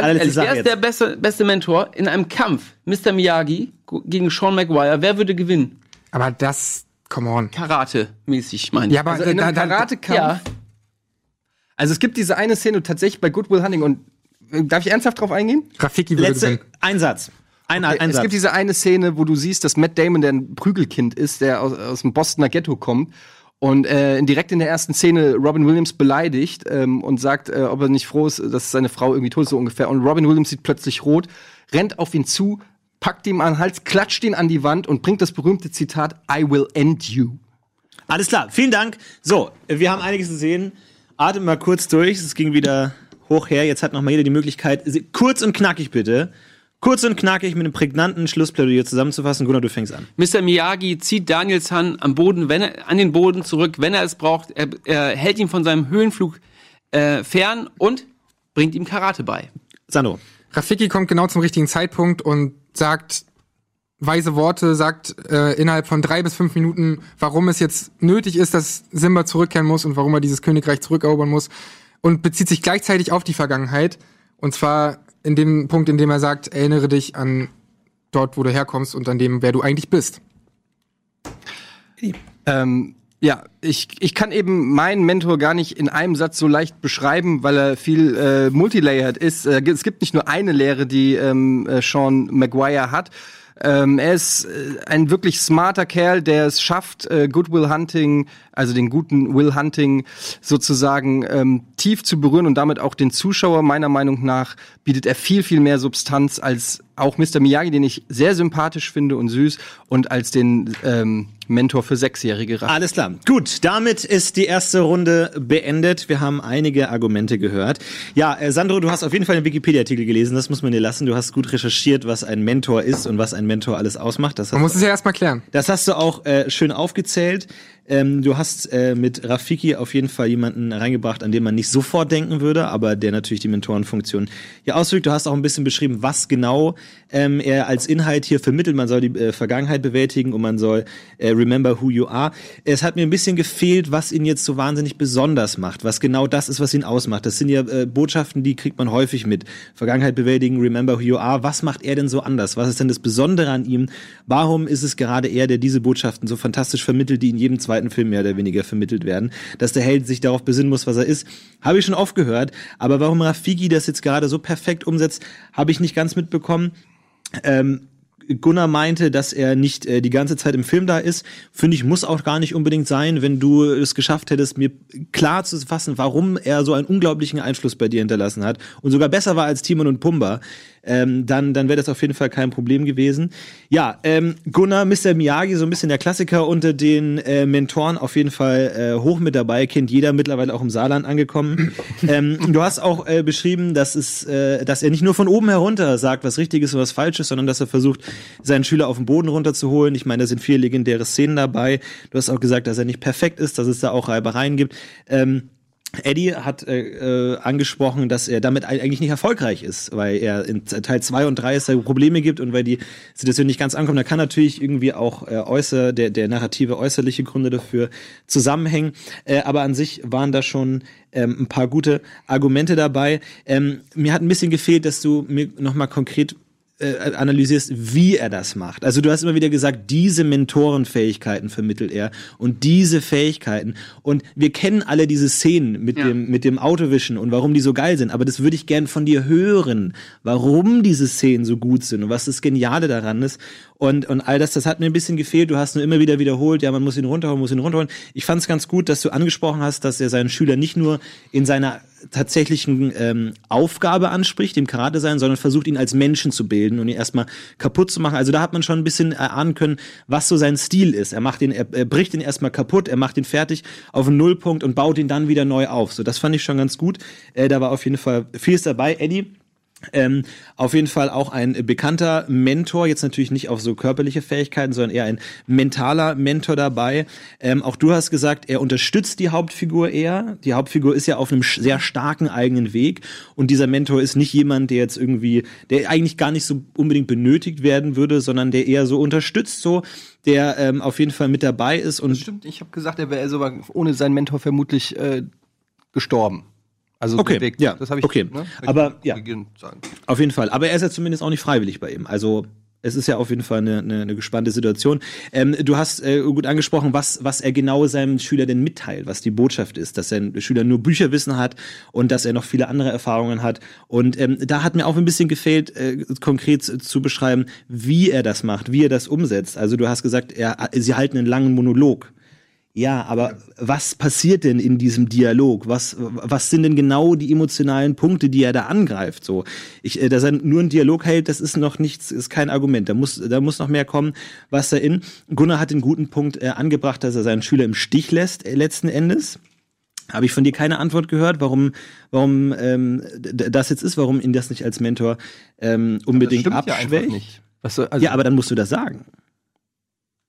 Ganz Alle ehrlich, wer ist jetzt. der beste, beste Mentor in einem Kampf? Mr. Miyagi gegen Sean Maguire. Wer würde gewinnen? aber das, come on. Karate-mäßig, meine ich. Ja, aber Also in einem da, Karatekampf. ja. Also es gibt diese eine Szene tatsächlich bei Good Will Hunting und äh, darf ich ernsthaft drauf eingehen? Rafiki würde Letzte, gewinnen. ein Satz. Ein, ein es Satz. gibt diese eine Szene, wo du siehst, dass Matt Damon, der ein Prügelkind ist, der aus, aus dem Bostoner Ghetto kommt und äh, direkt in der ersten Szene Robin Williams beleidigt ähm, und sagt, äh, ob er nicht froh ist, dass seine Frau irgendwie tot ist, so ungefähr. Und Robin Williams sieht plötzlich rot, rennt auf ihn zu, packt ihm an den Hals, klatscht ihn an die Wand und bringt das berühmte Zitat I will end you. Alles klar, vielen Dank. So, wir haben einiges gesehen. Atmet mal kurz durch, es ging wieder hoch her. Jetzt hat noch mal jeder die Möglichkeit, kurz und knackig bitte, kurz und knackig mit einem prägnanten Schlussplädoyer zusammenzufassen. Gunnar, du fängst an. Mr. Miyagi zieht Daniel San am Boden, wenn er, an den Boden zurück, wenn er es braucht. Er, er hält ihn von seinem Höhenflug äh, fern und bringt ihm Karate bei. Sandro. Rafiki kommt genau zum richtigen Zeitpunkt und sagt weise Worte, sagt äh, innerhalb von drei bis fünf Minuten, warum es jetzt nötig ist, dass Simba zurückkehren muss und warum er dieses Königreich zurückerobern muss und bezieht sich gleichzeitig auf die Vergangenheit und zwar in dem Punkt, in dem er sagt, erinnere dich an dort, wo du herkommst und an dem, wer du eigentlich bist. Ähm, ja, ich, ich kann eben meinen Mentor gar nicht in einem Satz so leicht beschreiben, weil er viel äh, multilayered ist. Äh, es gibt nicht nur eine Lehre, die ähm, äh, Sean Maguire hat. Ähm, er ist äh, ein wirklich smarter Kerl, der es schafft, äh, Goodwill Hunting, also den guten Will Hunting sozusagen ähm, tief zu berühren und damit auch den Zuschauer. Meiner Meinung nach bietet er viel, viel mehr Substanz als auch Mr. Miyagi, den ich sehr sympathisch finde und süß und als den ähm, Mentor für Sechsjährige. Alles klar. Gut, damit ist die erste Runde beendet. Wir haben einige Argumente gehört. Ja, äh, Sandro, du hast auf jeden Fall den Wikipedia-Artikel gelesen. Das muss man dir lassen. Du hast gut recherchiert, was ein Mentor ist und was ein Mentor alles ausmacht. Das Man muss es ja erstmal klären. Das hast du auch äh, schön aufgezählt. Ähm, du hast äh, mit Rafiki auf jeden Fall jemanden reingebracht, an den man nicht sofort denken würde, aber der natürlich die Mentorenfunktion hier ausübt. Du hast auch ein bisschen beschrieben, was genau ähm, er als Inhalt hier vermittelt. Man soll die äh, Vergangenheit bewältigen und man soll äh, remember who you are. Es hat mir ein bisschen gefehlt, was ihn jetzt so wahnsinnig besonders macht, was genau das ist, was ihn ausmacht. Das sind ja äh, Botschaften, die kriegt man häufig mit. Vergangenheit bewältigen, remember who you are. Was macht er denn so anders? Was ist denn das Besondere an ihm? Warum ist es gerade er, der diese Botschaften so fantastisch vermittelt, die in jedem zweiten Film mehr oder weniger vermittelt werden? Dass der Held sich darauf besinnen muss, was er ist, habe ich schon oft gehört. Aber warum Rafiki das jetzt gerade so perfekt umsetzt, habe ich nicht ganz mitbekommen. Ähm, Gunnar meinte, dass er nicht äh, die ganze Zeit im Film da ist. Finde ich, muss auch gar nicht unbedingt sein, wenn du es geschafft hättest, mir klar zu fassen, warum er so einen unglaublichen Einfluss bei dir hinterlassen hat und sogar besser war als Timon und Pumba. Ähm, dann dann wäre das auf jeden Fall kein Problem gewesen. Ja, ähm, Gunnar, Mr. Miyagi, so ein bisschen der Klassiker unter den äh, Mentoren, auf jeden Fall äh, hoch mit dabei, kennt jeder mittlerweile auch im Saarland angekommen. (laughs) ähm, du hast auch äh, beschrieben, dass es, äh, dass er nicht nur von oben herunter sagt, was richtig ist und was falsch ist, sondern dass er versucht, seinen Schüler auf den Boden runterzuholen. Ich meine, da sind viele legendäre Szenen dabei. Du hast auch gesagt, dass er nicht perfekt ist, dass es da auch Reibereien gibt. Ähm, Eddie hat äh, äh, angesprochen, dass er damit eigentlich nicht erfolgreich ist, weil er in Teil 2 und 3 es da Probleme gibt und weil die Situation nicht ganz ankommt. Da kann natürlich irgendwie auch äh, äußer, der, der narrative äußerliche Gründe dafür zusammenhängen. Äh, aber an sich waren da schon ähm, ein paar gute Argumente dabei. Ähm, mir hat ein bisschen gefehlt, dass du mir nochmal konkret äh, analysierst, wie er das macht. Also du hast immer wieder gesagt, diese Mentorenfähigkeiten vermittelt er und diese Fähigkeiten. Und wir kennen alle diese Szenen mit Ja. dem mit dem Autowischen und warum die so geil sind. Aber das würde ich gern von dir hören, warum diese Szenen so gut sind und was das Geniale daran ist. Und, und all das, das hat mir ein bisschen gefehlt. Du hast nur immer wieder wiederholt, ja, man muss ihn runterholen, muss ihn runterholen. Ich fand es ganz gut, dass du angesprochen hast, dass er seinen Schüler nicht nur in seiner tatsächlichen ähm, Aufgabe anspricht, dem Karate sein, sondern versucht ihn als Menschen zu bilden und ihn erstmal kaputt zu machen. Also da hat man schon ein bisschen erahnen können, was so sein Stil ist. Er macht ihn, er, er bricht ihn erstmal kaputt, er macht ihn fertig auf einen Nullpunkt und baut ihn dann wieder neu auf. So, das fand ich schon ganz gut. Äh, da war auf jeden Fall vieles dabei. Eddie, ähm, auf jeden Fall auch ein bekannter Mentor, jetzt natürlich nicht auf so körperliche Fähigkeiten, sondern eher ein mentaler Mentor dabei. Ähm, auch du hast gesagt, er unterstützt die Hauptfigur eher. Die Hauptfigur ist ja auf einem sehr starken eigenen Weg und dieser Mentor ist nicht jemand, der jetzt irgendwie, der eigentlich gar nicht so unbedingt benötigt werden würde, sondern der eher so unterstützt, so, der ähm, auf jeden Fall mit dabei ist und Stimmt, ich habe gesagt, er wäre sogar ohne seinen Mentor vermutlich äh, gestorben. Also Okay, bewegt. ja, das habe ich okay. ne, Aber, ja. Auf jeden Fall. Aber er ist ja zumindest auch nicht freiwillig bei ihm. Also es ist ja auf jeden Fall eine, eine, eine gespannte Situation. Ähm, du hast äh, gut angesprochen, was, was er genau seinem Schüler denn mitteilt, was die Botschaft ist, dass sein Schüler nur Bücherwissen hat und dass er noch viele andere Erfahrungen hat. Und ähm, da hat mir auch ein bisschen gefehlt, äh, konkret zu, zu beschreiben, wie er das macht, wie er das umsetzt. Also du hast gesagt, er, sie halten einen langen Monolog. Ja, aber was passiert denn in diesem Dialog? Was, was sind denn genau die emotionalen Punkte, die er da angreift? So, ich, äh, dass er nur einen Dialog hält, das ist noch nichts, ist kein Argument. Da muss, da muss noch mehr kommen, was da in. Gunnar hat den guten Punkt äh, angebracht, dass er seinen Schüler im Stich lässt, äh, letzten Endes. Habe ich von dir keine Antwort gehört, warum, warum ähm, das jetzt ist, warum ihn das nicht als Mentor ähm, unbedingt ja abschwächt? soll, also, ja, aber dann musst du das sagen.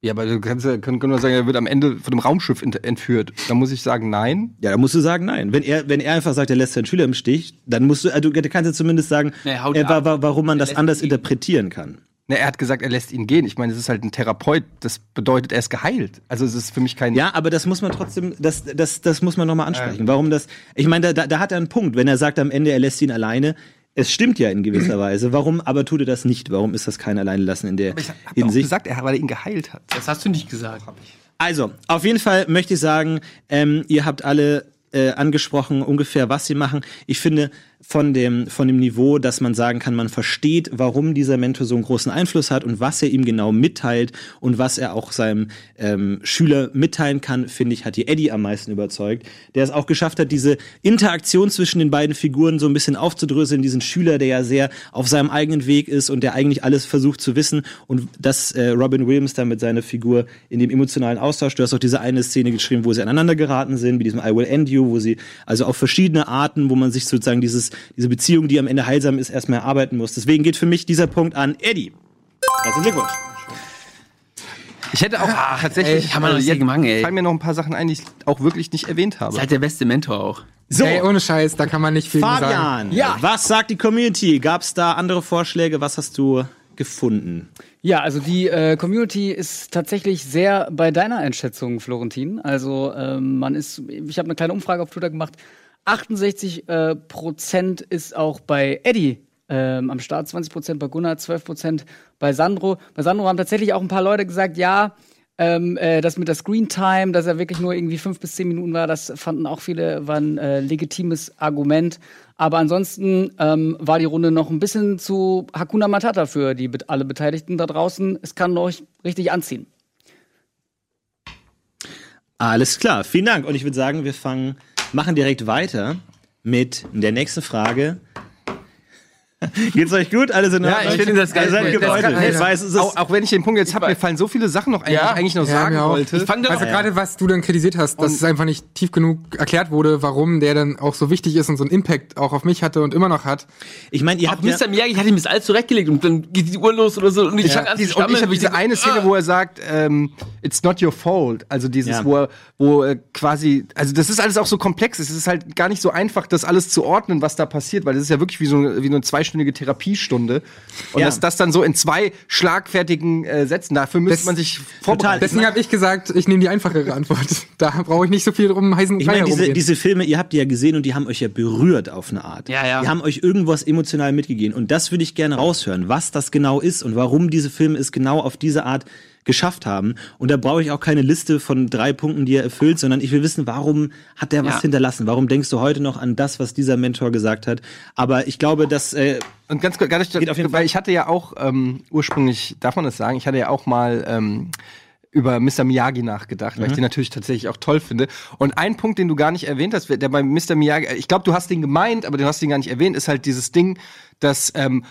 Ja, aber du kannst ja können, können wir sagen, er wird am Ende von dem Raumschiff ent- entführt. Da muss ich sagen, nein. Ja, dann musst du sagen, nein. Wenn er, wenn er einfach sagt, er lässt seinen Schüler im Stich, dann musst du, also, du kannst ja zumindest sagen, Nee, äh, wa warum man Er das anders interpretieren kann. Ne, er hat gesagt, er lässt ihn gehen. Ich meine, es ist halt ein Therapeut. Das bedeutet, er ist geheilt. Also es ist für mich kein. Ja, aber das muss man trotzdem, das, das, das muss man nochmal ansprechen. Warum das, ich meine, da, da, da hat er einen Punkt, wenn er sagt am Ende, er lässt ihn alleine. Es stimmt ja in gewisser Weise. Warum aber tut er das nicht? Warum ist das kein Alleinlassen in der Ich habe auch Hinsicht? gesagt, er, weil er ihn geheilt hat. Das hast du nicht gesagt. Also, auf jeden Fall möchte ich sagen, ähm, ihr habt alle äh, angesprochen, ungefähr was sie machen. Ich finde, von dem, von dem Niveau, dass man sagen kann, man versteht, warum dieser Mentor so einen großen Einfluss hat und was er ihm genau mitteilt und was er auch seinem ähm, Schüler mitteilen kann, finde ich, hat die Eddie am meisten überzeugt, der es auch geschafft hat, diese Interaktion zwischen den beiden Figuren so ein bisschen aufzudröseln, diesen Schüler, der ja sehr auf seinem eigenen Weg ist und der eigentlich alles versucht zu wissen und dass äh, Robin Williams da mit seiner Figur in dem emotionalen Austausch, du hast auch diese eine Szene geschrieben, wo sie aneinander geraten sind, mit diesem I will end you, wo sie also auf verschiedene Arten, wo man sich sozusagen dieses diese Beziehung, die am Ende heilsam ist, erstmal erarbeiten muss. Deswegen geht für mich dieser Punkt an Eddie. Herzlichen Glückwunsch. Ich hätte auch tatsächlich, ey, kann man doch jetzt nicht machen, ey. fallen mir noch ein paar Sachen ein, die ich auch wirklich nicht erwähnt habe. Ist halt der beste Mentor auch. So, Ey, ohne Scheiß, da kann man nicht viel sagen. Fabian, Ja. was sagt die Community? Gab es da andere Vorschläge? Was hast du gefunden? Ja, also die äh, Community ist tatsächlich sehr bei deiner Einschätzung, Florentin. Also ähm, man ist, ich habe eine kleine Umfrage auf Twitter gemacht. 68 äh, Prozent ist auch bei Eddie ähm, am Start, 20 Prozent bei Gunnar, 12 Prozent bei Sandro. Bei Sandro haben tatsächlich auch ein paar Leute gesagt, ja, ähm, äh, das mit der Screen Time, dass er wirklich nur irgendwie fünf bis zehn Minuten war, das fanden auch viele, war ein äh, legitimes Argument. Aber ansonsten ähm, war die Runde noch ein bisschen zu Hakuna Matata für die alle Beteiligten da draußen. Es kann euch richtig anziehen. Alles klar, vielen Dank. Und ich würde sagen, wir fangen, machen direkt weiter mit der nächsten Frage. (laughs) Geht's euch gut? Alle sind Ja, ich finde das geil. Ihr seid Das gebeutelt. Ich weiß, es ist auch, auch wenn ich den Punkt jetzt habe, mir fallen so viele Sachen noch ein, die ich eigentlich noch Ja, sagen wollte. Ich fang Also doch gerade was du dann kritisiert hast, dass es einfach nicht tief genug erklärt wurde, warum der dann auch so wichtig ist und so einen Impact auch auf mich hatte und immer noch hat. ich meine, ihr habt ja, Mr. Miyagi hat ihm das alles zurechtgelegt und dann geht die Uhr los oder so und ich fang an zu Diese, und ich stammeln. habe diese eine Szene, wo er sagt, ähm, it's not your fault. Also dieses, Ja. wo er, wo er quasi, also das ist alles auch so komplex. Es ist halt gar nicht so einfach, das alles zu ordnen, was da passiert, weil das ist ja wirklich wie so eine, wie eine zweistündige Therapiestunde. Und Ja. dass das dann so in zwei schlagfertigen äh, Sätzen, dafür müsste Das- man sich vorbereiten. Deswegen habe ich gesagt, ich nehme die einfachere Antwort. (laughs) Da brauche ich nicht so viel drum heißen Ich meine, diese, diese Filme, ihr habt die ja gesehen und die haben euch ja berührt auf eine Art. Ja, ja. Die haben euch irgendwas emotional mitgegeben. Und das würde ich gerne raushören, was das genau ist und warum diese Filme es genau auf diese Art geschafft haben. Und da brauche ich auch keine Liste von drei Punkten, die er erfüllt, sondern ich will wissen, warum hat der was Ja. hinterlassen? Warum denkst du heute noch an das, was dieser Mentor gesagt hat? Aber ich glaube, dass äh, Und ganz kurz, gar nicht, Geht auf jeden weil Fall. ich hatte ja auch ähm, ursprünglich, darf man das sagen, ich hatte ja auch mal ähm, über Mr. Miyagi nachgedacht, weil ich den natürlich tatsächlich auch toll finde. Und ein Punkt, den du gar nicht erwähnt hast, der bei Mr. Miyagi, ich glaube, du hast den gemeint, aber du hast den gar nicht erwähnt, ist halt dieses Ding, dass ähm,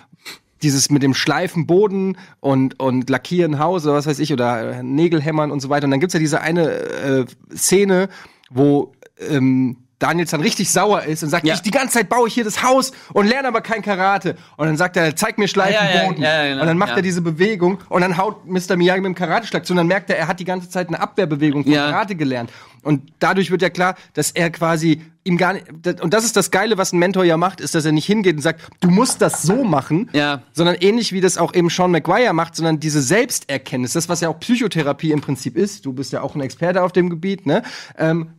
dieses mit dem Schleifen Boden und, und Lackieren Haus oder was weiß ich, oder äh, Nägelhämmern und so weiter. Und dann gibt's ja diese eine äh, Szene, wo ähm, Daniels dann richtig sauer ist und sagt, Ja. ich die ganze Zeit baue ich hier das Haus und lerne aber kein Karate. Und dann sagt er, zeig mir Schleifen Ja, ja, ja, und dann macht er diese Bewegung und dann haut Mr. Miyagi mit dem Karateschlag zu und dann merkt er, er hat die ganze Zeit eine Abwehrbewegung von. Karate gelernt. Und dadurch wird ja klar, dass er quasi ihm gar nicht, und das ist das Geile, was ein Mentor ja macht, ist, dass er nicht hingeht und sagt, du musst das so machen, Ja. sondern ähnlich wie das auch eben Sean McGuire macht, sondern diese Selbsterkenntnis, das, was ja auch Psychotherapie im Prinzip ist, du bist ja auch ein Experte auf dem Gebiet, ne? Ähm,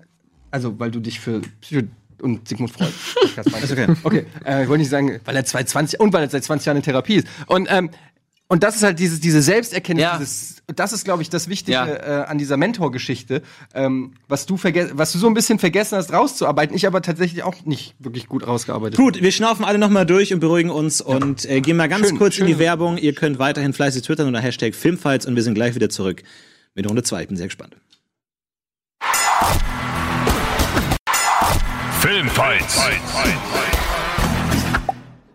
also, weil du dich für Psycho und Sigmund Freud. (laughs) Okay. Okay, äh, ich wollte nicht sagen, weil er 20 und weil er seit 20 Jahren in Therapie ist. Und ähm, und das ist halt dieses, diese Selbsterkenntnis, Ja. dieses, das ist, glaube ich, das Wichtige Ja. äh, an dieser Mentor-Geschichte, ähm, was du was du so ein bisschen vergessen hast, rauszuarbeiten, ich aber tatsächlich auch nicht wirklich gut rausgearbeitet. Gut, wir schnaufen alle nochmal durch und beruhigen uns und äh, gehen mal ganz Schön, kurz in die schön. Werbung. Ihr könnt weiterhin fleißig twittern unter Hashtag Filmfights und wir sind gleich wieder zurück mit Runde 2. Ich bin sehr gespannt. Filmfights.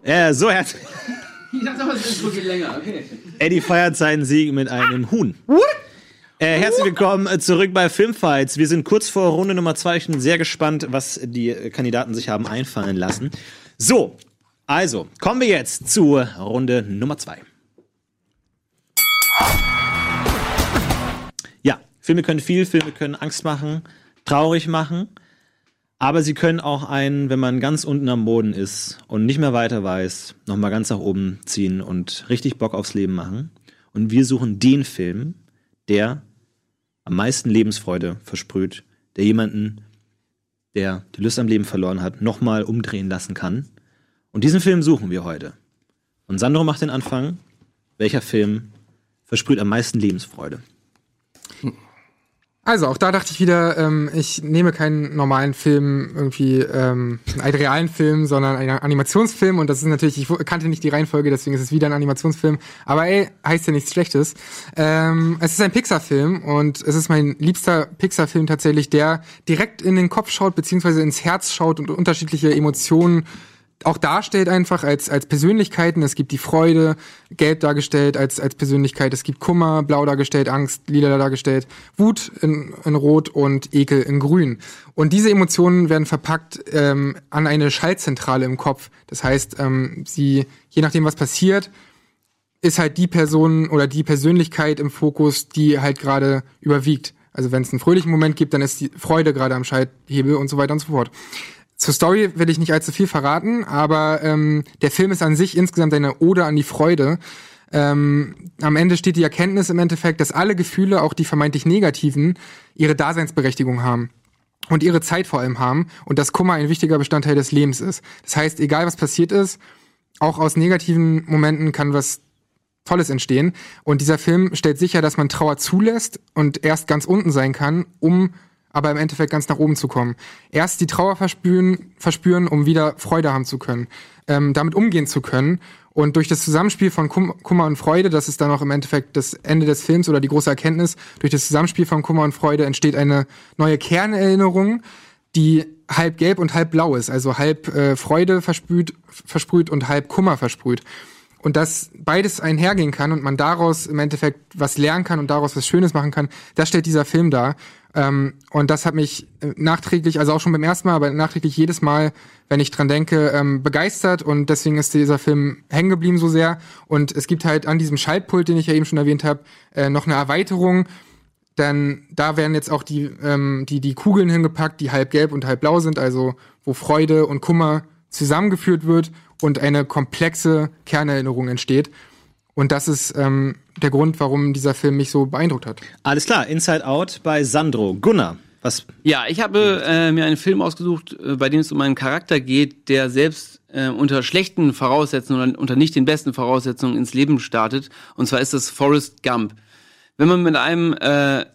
Äh, so herzlich. Ich dachte aber, es ist so viel länger, okay. Eddie feiert seinen Sieg mit einem Huhn. Äh, herzlich willkommen äh, zurück bei Filmfights. Wir sind kurz vor Runde Nummer zwei. Ich bin sehr gespannt, was die äh, Kandidaten sich haben einfallen lassen. So, also kommen wir jetzt zu Runde Nummer zwei. Ja, Filme können viel, Filme können Angst machen, traurig machen. Aber sie können auch einen, wenn man ganz unten am Boden ist und nicht mehr weiter weiß, nochmal ganz nach oben ziehen und richtig Bock aufs Leben machen. Und wir suchen den Film, der am meisten Lebensfreude versprüht, der jemanden, der die Lust am Leben verloren hat, nochmal umdrehen lassen kann. Und diesen Film suchen wir heute. Und Sandro macht den Anfang. Welcher Film versprüht am meisten Lebensfreude? Also auch da dachte ich wieder, ähm, ich nehme keinen normalen Film, irgendwie ähm, einen realen Film, sondern einen Animationsfilm. Und das ist natürlich, ich kannte nicht die Reihenfolge, deswegen ist es wieder ein Animationsfilm. Aber ey, heißt ja nichts Schlechtes. Ähm, es ist ein Pixar-Film und es ist mein liebster Pixar-Film tatsächlich, der direkt in den Kopf schaut, beziehungsweise ins Herz schaut und unterschiedliche Emotionen auch darstellt einfach als, als Persönlichkeiten. Es gibt die Freude, gelb dargestellt als, als Persönlichkeit. Es gibt Kummer, blau dargestellt, Angst, lila dargestellt, Wut in, in rot und Ekel in grün. Und diese Emotionen werden verpackt ähm, an eine Schaltzentrale im Kopf. Das heißt, ähm, sie, je nachdem was passiert, ist halt die Person oder die Persönlichkeit im Fokus, die halt gerade überwiegt. Also wenn es einen fröhlichen Moment gibt, dann ist die Freude gerade am Schalthebel und so weiter und so fort. Zur Story will ich nicht allzu viel verraten, aber ähm, der Film ist an sich insgesamt eine Ode an die Freude. Ähm, am Ende steht die Erkenntnis im Endeffekt, dass alle Gefühle, auch die vermeintlich negativen, ihre Daseinsberechtigung haben und ihre Zeit vor allem haben und dass Kummer ein wichtiger Bestandteil des Lebens ist. Das heißt, egal was passiert ist, auch aus negativen Momenten kann was Tolles entstehen. Und dieser Film stellt sicher, dass man Trauer zulässt und erst ganz unten sein kann, um aber im Endeffekt ganz nach oben zu kommen. Erst die Trauer verspüren, verspüren um wieder Freude haben zu können, ähm, damit umgehen zu können. Und durch das Zusammenspiel von Kum Kummer und Freude, das ist dann auch im Endeffekt das Ende des Films oder die große Erkenntnis, durch das Zusammenspiel von Kummer und Freude entsteht eine neue Kernerinnerung, die halb gelb und halb blau ist, also halb äh, Freude versprüht, versprüht und halb Kummer versprüht. Und dass beides einhergehen kann und man daraus im Endeffekt was lernen kann und daraus was Schönes machen kann, das stellt dieser Film dar. Ähm, und das hat mich äh, nachträglich, also auch schon beim ersten Mal, aber nachträglich jedes Mal, wenn ich dran denke, ähm, begeistert. Und deswegen ist dieser Film hängen geblieben so sehr. Und es gibt halt an diesem Schaltpult, den ich ja eben schon erwähnt habe, äh, noch eine Erweiterung. Denn da werden jetzt auch die, ähm, die, die Kugeln hingepackt, die halb gelb und halb blau sind, also wo Freude und Kummer zusammengeführt wird und eine komplexe Kernerinnerung entsteht. Und das ist ähm, der Grund, warum dieser Film mich so beeindruckt hat. Alles klar, Inside Out bei Sandro. Gunnar, was Ja, ich habe äh, mir einen Film ausgesucht, äh, bei dem es um einen Charakter geht, der selbst äh, unter schlechten Voraussetzungen oder unter nicht den besten Voraussetzungen ins Leben startet. Und zwar ist es Forrest Gump. Wenn man mit einem äh,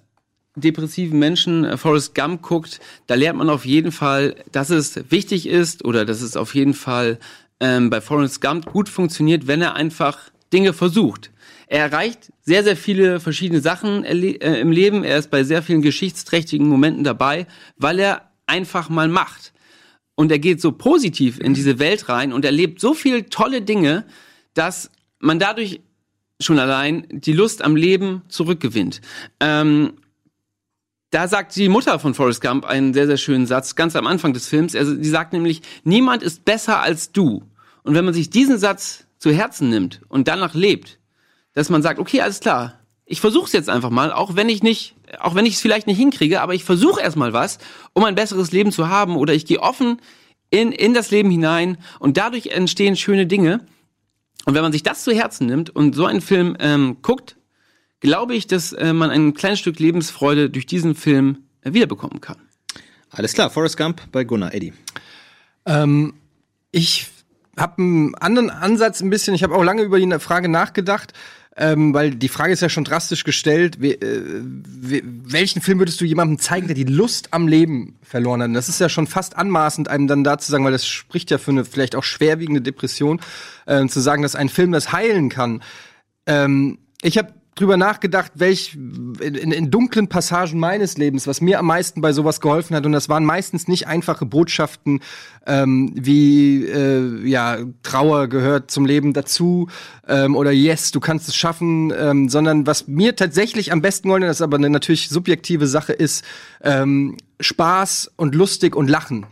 depressiven Menschen äh, Forrest Gump guckt, da lernt man auf jeden Fall, dass es wichtig ist oder dass es auf jeden Fall ähm, bei Forrest Gump gut funktioniert, wenn er einfach Dinge versucht. Er erreicht sehr, sehr viele verschiedene Sachen äh, im Leben. Er ist bei sehr vielen geschichtsträchtigen Momenten dabei, weil er einfach mal macht. Und er geht so positiv in diese Welt rein und erlebt so viel tolle Dinge, dass man dadurch schon allein die Lust am Leben zurückgewinnt. Ähm, da sagt die Mutter von Forrest Gump einen sehr, sehr schönen Satz, ganz am Anfang des Films. Also, die sagt nämlich, niemand ist besser als du. Und wenn man sich diesen Satz zu Herzen nimmt und danach lebt, dass man sagt, okay, alles klar, ich versuche jetzt einfach mal, auch wenn ich nicht, auch wenn ich es vielleicht nicht hinkriege, aber ich versuche erstmal was, um ein besseres Leben zu haben oder ich gehe offen in, in das Leben hinein und dadurch entstehen schöne Dinge. Und wenn man sich das zu Herzen nimmt und so einen Film ähm, guckt, glaube ich, dass äh, man ein kleines Stück Lebensfreude durch diesen Film äh, wiederbekommen kann. Alles klar, Forrest Gump bei Gunnar. Eddie. Ähm, ich habe einen anderen Ansatz ein bisschen. Ich habe auch lange über die Frage nachgedacht, ähm, weil die Frage ist ja schon drastisch gestellt. We, äh, we, welchen Film würdest du jemandem zeigen, der die Lust am Leben verloren hat? Das ist ja schon fast anmaßend, einem dann da zu sagen, weil das spricht ja für eine vielleicht auch schwerwiegende Depression, äh, zu sagen, dass ein Film das heilen kann. Ähm, ich habe drüber nachgedacht, welch in, in, dunklen Passagen meines Lebens, was mir am meisten bei sowas geholfen hat, und das waren meistens nicht einfache Botschaften ähm, wie äh, ja Trauer gehört zum Leben dazu ähm, oder Yes, du kannst es schaffen, ähm, sondern was mir tatsächlich am besten geholfen hat, das aber eine natürlich subjektive Sache ist, ähm, Spaß und lustig und Lachen.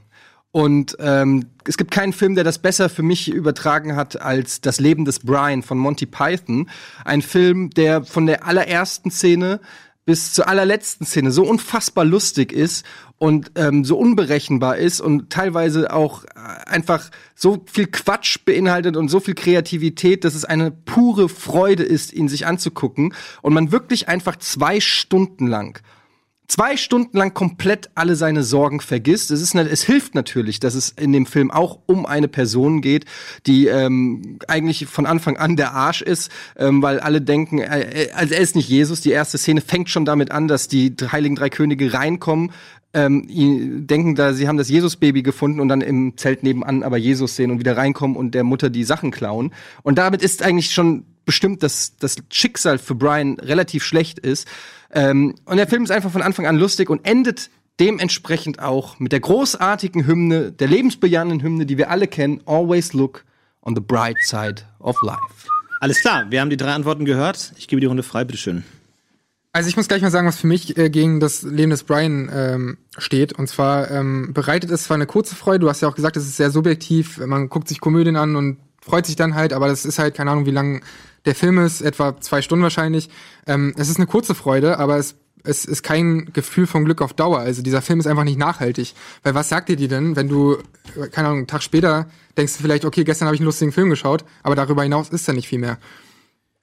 Und ähm, es gibt keinen Film, der das besser für mich übertragen hat als Das Leben des Brian von Monty Python. Ein Film, der von der allerersten Szene bis zur allerletzten Szene so unfassbar lustig ist und ähm, so unberechenbar ist und teilweise auch äh, einfach so viel Quatsch beinhaltet und so viel Kreativität, dass es eine pure Freude ist, ihn sich anzugucken und man wirklich einfach zwei Stunden lang zwei Stunden lang komplett alle seine Sorgen vergisst. Es, ist, ne- es hilft natürlich, dass es in dem Film auch um eine Person geht, die ähm, eigentlich von Anfang an der Arsch ist, ähm, weil alle denken, äh, also er ist nicht Jesus. Die erste Szene fängt schon damit an, dass die Heiligen Drei Könige reinkommen ähm, denken da, sie haben das Jesus-Baby gefunden und dann im Zelt nebenan aber Jesus sehen und wieder reinkommen und der Mutter die Sachen klauen. Und damit ist eigentlich schon bestimmt, dass das Schicksal für Brian relativ schlecht ist. Ähm, und der Film ist einfach von Anfang an lustig und endet dementsprechend auch mit der großartigen Hymne, der lebensbejahenden Hymne, die wir alle kennen, Always Look on the Bright Side of Life. Alles klar, wir haben die drei Antworten gehört. Ich gebe die Runde frei, bitteschön. Also ich muss gleich mal sagen, was für mich äh, gegen das Leben des Brian ähm, steht. Und zwar ähm, bereitet es zwar eine kurze Freude, du hast ja auch gesagt, es ist sehr subjektiv, man guckt sich Komödien an und freut sich dann halt, aber das ist halt, keine Ahnung, wie lang der Film ist, etwa zwei Stunden wahrscheinlich. Ähm, es ist eine kurze Freude, aber es, es ist kein Gefühl von Glück auf Dauer. Also dieser Film ist einfach nicht nachhaltig. Weil was sagt dir die denn, wenn du, keine Ahnung, einen Tag später denkst du vielleicht, okay, gestern habe ich einen lustigen Film geschaut, aber darüber hinaus ist da nicht viel mehr.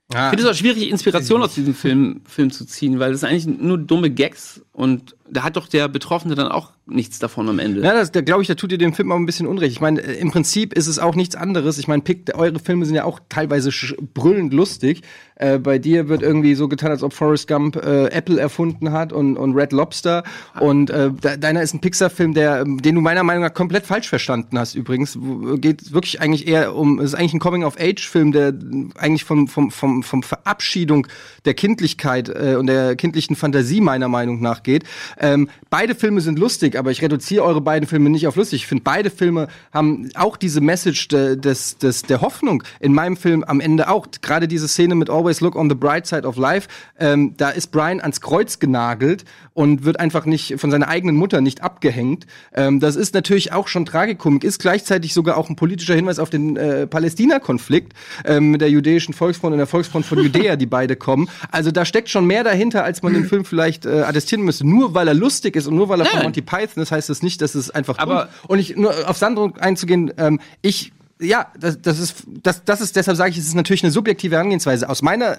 Ich finde es auch schwierig, Inspiration aus diesem Film, Film zu ziehen, weil das eigentlich nur dumme Gags und da hat doch der Betroffene dann auch nichts davon am Ende. Ja, das, da glaube ich, da tut ihr dem Film auch ein bisschen Unrecht. Ich meine, äh, im Prinzip ist es auch nichts anderes. Ich meine, eure Filme sind ja auch teilweise brüllend lustig. Äh, bei dir wird irgendwie so getan, als ob Forrest Gump äh, Apple erfunden hat und, und Red Lobster. Und äh, de deiner ist ein Pixar-Film, der, ähm, den du meiner Meinung nach komplett falsch verstanden hast. Übrigens geht wirklich eigentlich eher um, es ist eigentlich ein Coming-of-Age-Film, der äh, eigentlich vom, vom, vom, vom Verabschiedung der Kindlichkeit äh, und der kindlichen Fantasie meiner Meinung nach geht. Ähm, beide Filme sind lustig, aber ich reduziere eure beiden Filme nicht auf lustig. Ich finde, beide Filme haben auch diese Message de, des, des, der Hoffnung. In meinem Film am Ende auch. Gerade diese Szene mit Always Look on the Bright Side of Life. Ähm, da ist Brian ans Kreuz genagelt und wird einfach nicht von seiner eigenen Mutter nicht abgehängt. Ähm, das ist natürlich auch schon Tragikomik, ist gleichzeitig sogar auch ein politischer Hinweis auf den äh, Palästina-Konflikt ähm, mit der jüdischen Volksfront und der Volksfront von Judäa, die beide kommen. Also da steckt schon mehr dahinter, als man den Film vielleicht äh, attestieren müsste. Nur weil er lustig ist und nur weil er von Nein. Monty Python ist, heißt das nicht, dass es einfach Aber- dumm. Und ich nur auf Sandro einzugehen, ähm, ich ja, das, das ist das, das ist deshalb sage ich, es ist natürlich eine subjektive Herangehensweise. Aus meiner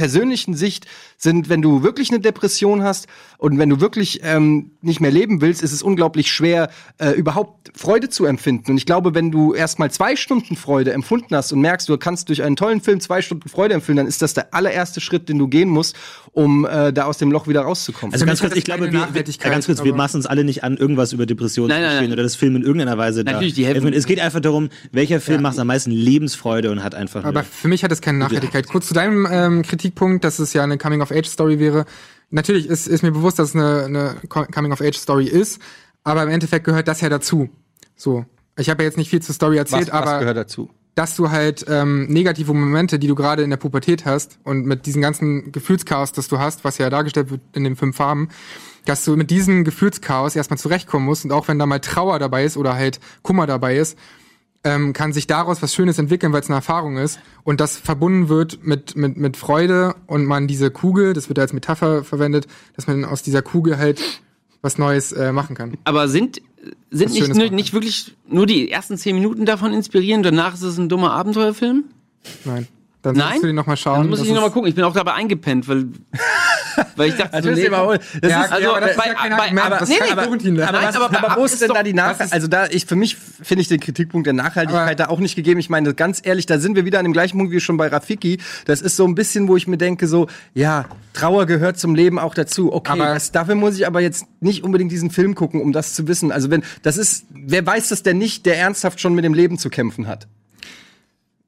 persönlichen Sicht sind, wenn du wirklich eine Depression hast und wenn du wirklich ähm, nicht mehr leben willst, ist es unglaublich schwer, äh, überhaupt Freude zu empfinden. Und ich glaube, wenn du erst mal zwei Stunden Freude empfunden hast und merkst, du kannst durch einen tollen Film zwei Stunden Freude empfinden, dann ist das der allererste Schritt, den du gehen musst, um äh, da aus dem Loch wieder rauszukommen. Also ganz kurz, ich glaube, wir, wir, Nachhaltigkeit, ganz kurz, wir maßen uns alle nicht an, irgendwas über Depressionen Nein, zu verstehen oder das Film in irgendeiner Weise da. Natürlich, die helfen. Es geht einfach darum, welcher Film macht am meisten Lebensfreude und hat einfach Aber für mich hat es keine Nachhaltigkeit. Kurz zu deinem ähm, Kritikpunkt, dass es ja eine Coming-of-Age-Story wäre. Natürlich ist, ist mir bewusst, dass es eine, eine Co- Coming-of-Age-Story ist, aber im Endeffekt gehört das ja dazu. So. Ich habe ja jetzt nicht viel zur Story erzählt, was, was aber gehört dazu? dass du halt ähm, negative Momente, die du gerade in der Pubertät hast und mit diesem ganzen Gefühlschaos, das du hast, was ja dargestellt wird in den fünf Farben, dass du mit diesem Gefühlschaos erstmal zurechtkommen musst und auch wenn da mal Trauer dabei ist oder halt Kummer dabei ist, ähm, kann sich daraus was Schönes entwickeln, weil es eine Erfahrung ist und das verbunden wird mit, mit, mit Freude und man diese Kugel, das wird ja als Metapher verwendet, dass man aus dieser Kugel halt was Neues äh, machen kann. Aber sind, sind nicht, nur, nicht wirklich nur die ersten zehn Minuten davon inspirierend, danach ist es ein dummer Abenteuerfilm? Nein. Dann Nein? solltest du den noch mal schauen. Dann muss ich noch mal ist- gucken. Ich bin auch dabei eingepennt, weil, (laughs) weil ich dachte, so, Das ist nee, immer- das Ja, ist- also, aber das ist bei- ja kein bei- Argument, aber- das nee, ist nee, kein Florentin da. Aber, Nein, was, aber- aber, aber wo ist ist denn doch- da die Nach was ist- Also da ich für mich finde ich den Kritikpunkt der Nachhaltigkeit Aber- da auch nicht gegeben. Ich meine, ganz ehrlich, da sind wir wieder an dem gleichen Punkt wie schon bei Rafiki. Das ist so ein bisschen, wo ich mir denke, so ja, Trauer gehört zum Leben auch dazu. Okay, Aber- das, dafür muss ich aber jetzt nicht unbedingt diesen Film gucken, um das zu wissen. Also wenn das ist, wer weiß das denn nicht, der ernsthaft schon mit dem Leben zu kämpfen hat?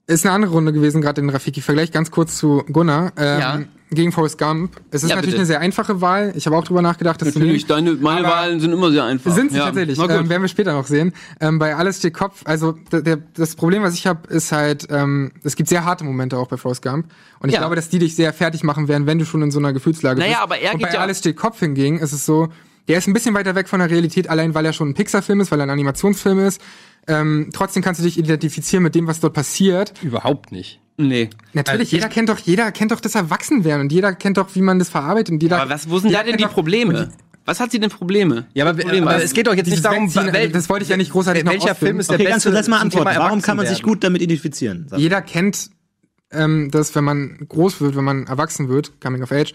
Ist eine andere Runde gewesen, gerade in Rafiki-Vergleich. Ganz kurz zu Gunnar. Ähm, Ja. Gegen Forrest Gump. Es ist Ja, natürlich bitte. eine sehr einfache Wahl. Ich habe auch drüber nachgedacht, das Natürlich, deine, meine Wahlen sind immer sehr einfach. Sind sie ja. tatsächlich. Ähm, werden wir später noch sehen. Ähm, bei Alles steht Kopf. Also der, der, das Problem, was ich habe, ist halt, ähm, es gibt sehr harte Momente auch bei Forrest Gump. Und ich Ja. glaube, dass die dich sehr fertig machen werden, wenn du schon in so einer Gefühlslage Naja, bist. aber er Und geht bei ja- Alles steht Kopf hingegen ist es so, der ist ein bisschen weiter weg von der Realität, allein weil er schon ein Pixar-Film ist, weil er ein Animationsfilm ist. Ähm, trotzdem kannst du dich identifizieren mit dem, was dort passiert. Überhaupt nicht. nee. Natürlich, jeder kennt doch, jeder kennt doch das Erwachsenwerden und jeder kennt doch, wie man das verarbeitet und jeder. Aber was, wo sind da denn die Probleme? Was hat sie denn Probleme? Ja, aber, Probleme. aber es geht doch jetzt nicht darum, Wegziehen, wel- das wollte ich ja nicht großartig noch welcher. Film ist der Okay, beste ganz kurz, lass mal antworten. Warum kann man sich gut damit identifizieren? Jeder kennt ähm, das, wenn man groß wird, wenn man erwachsen wird, coming of age.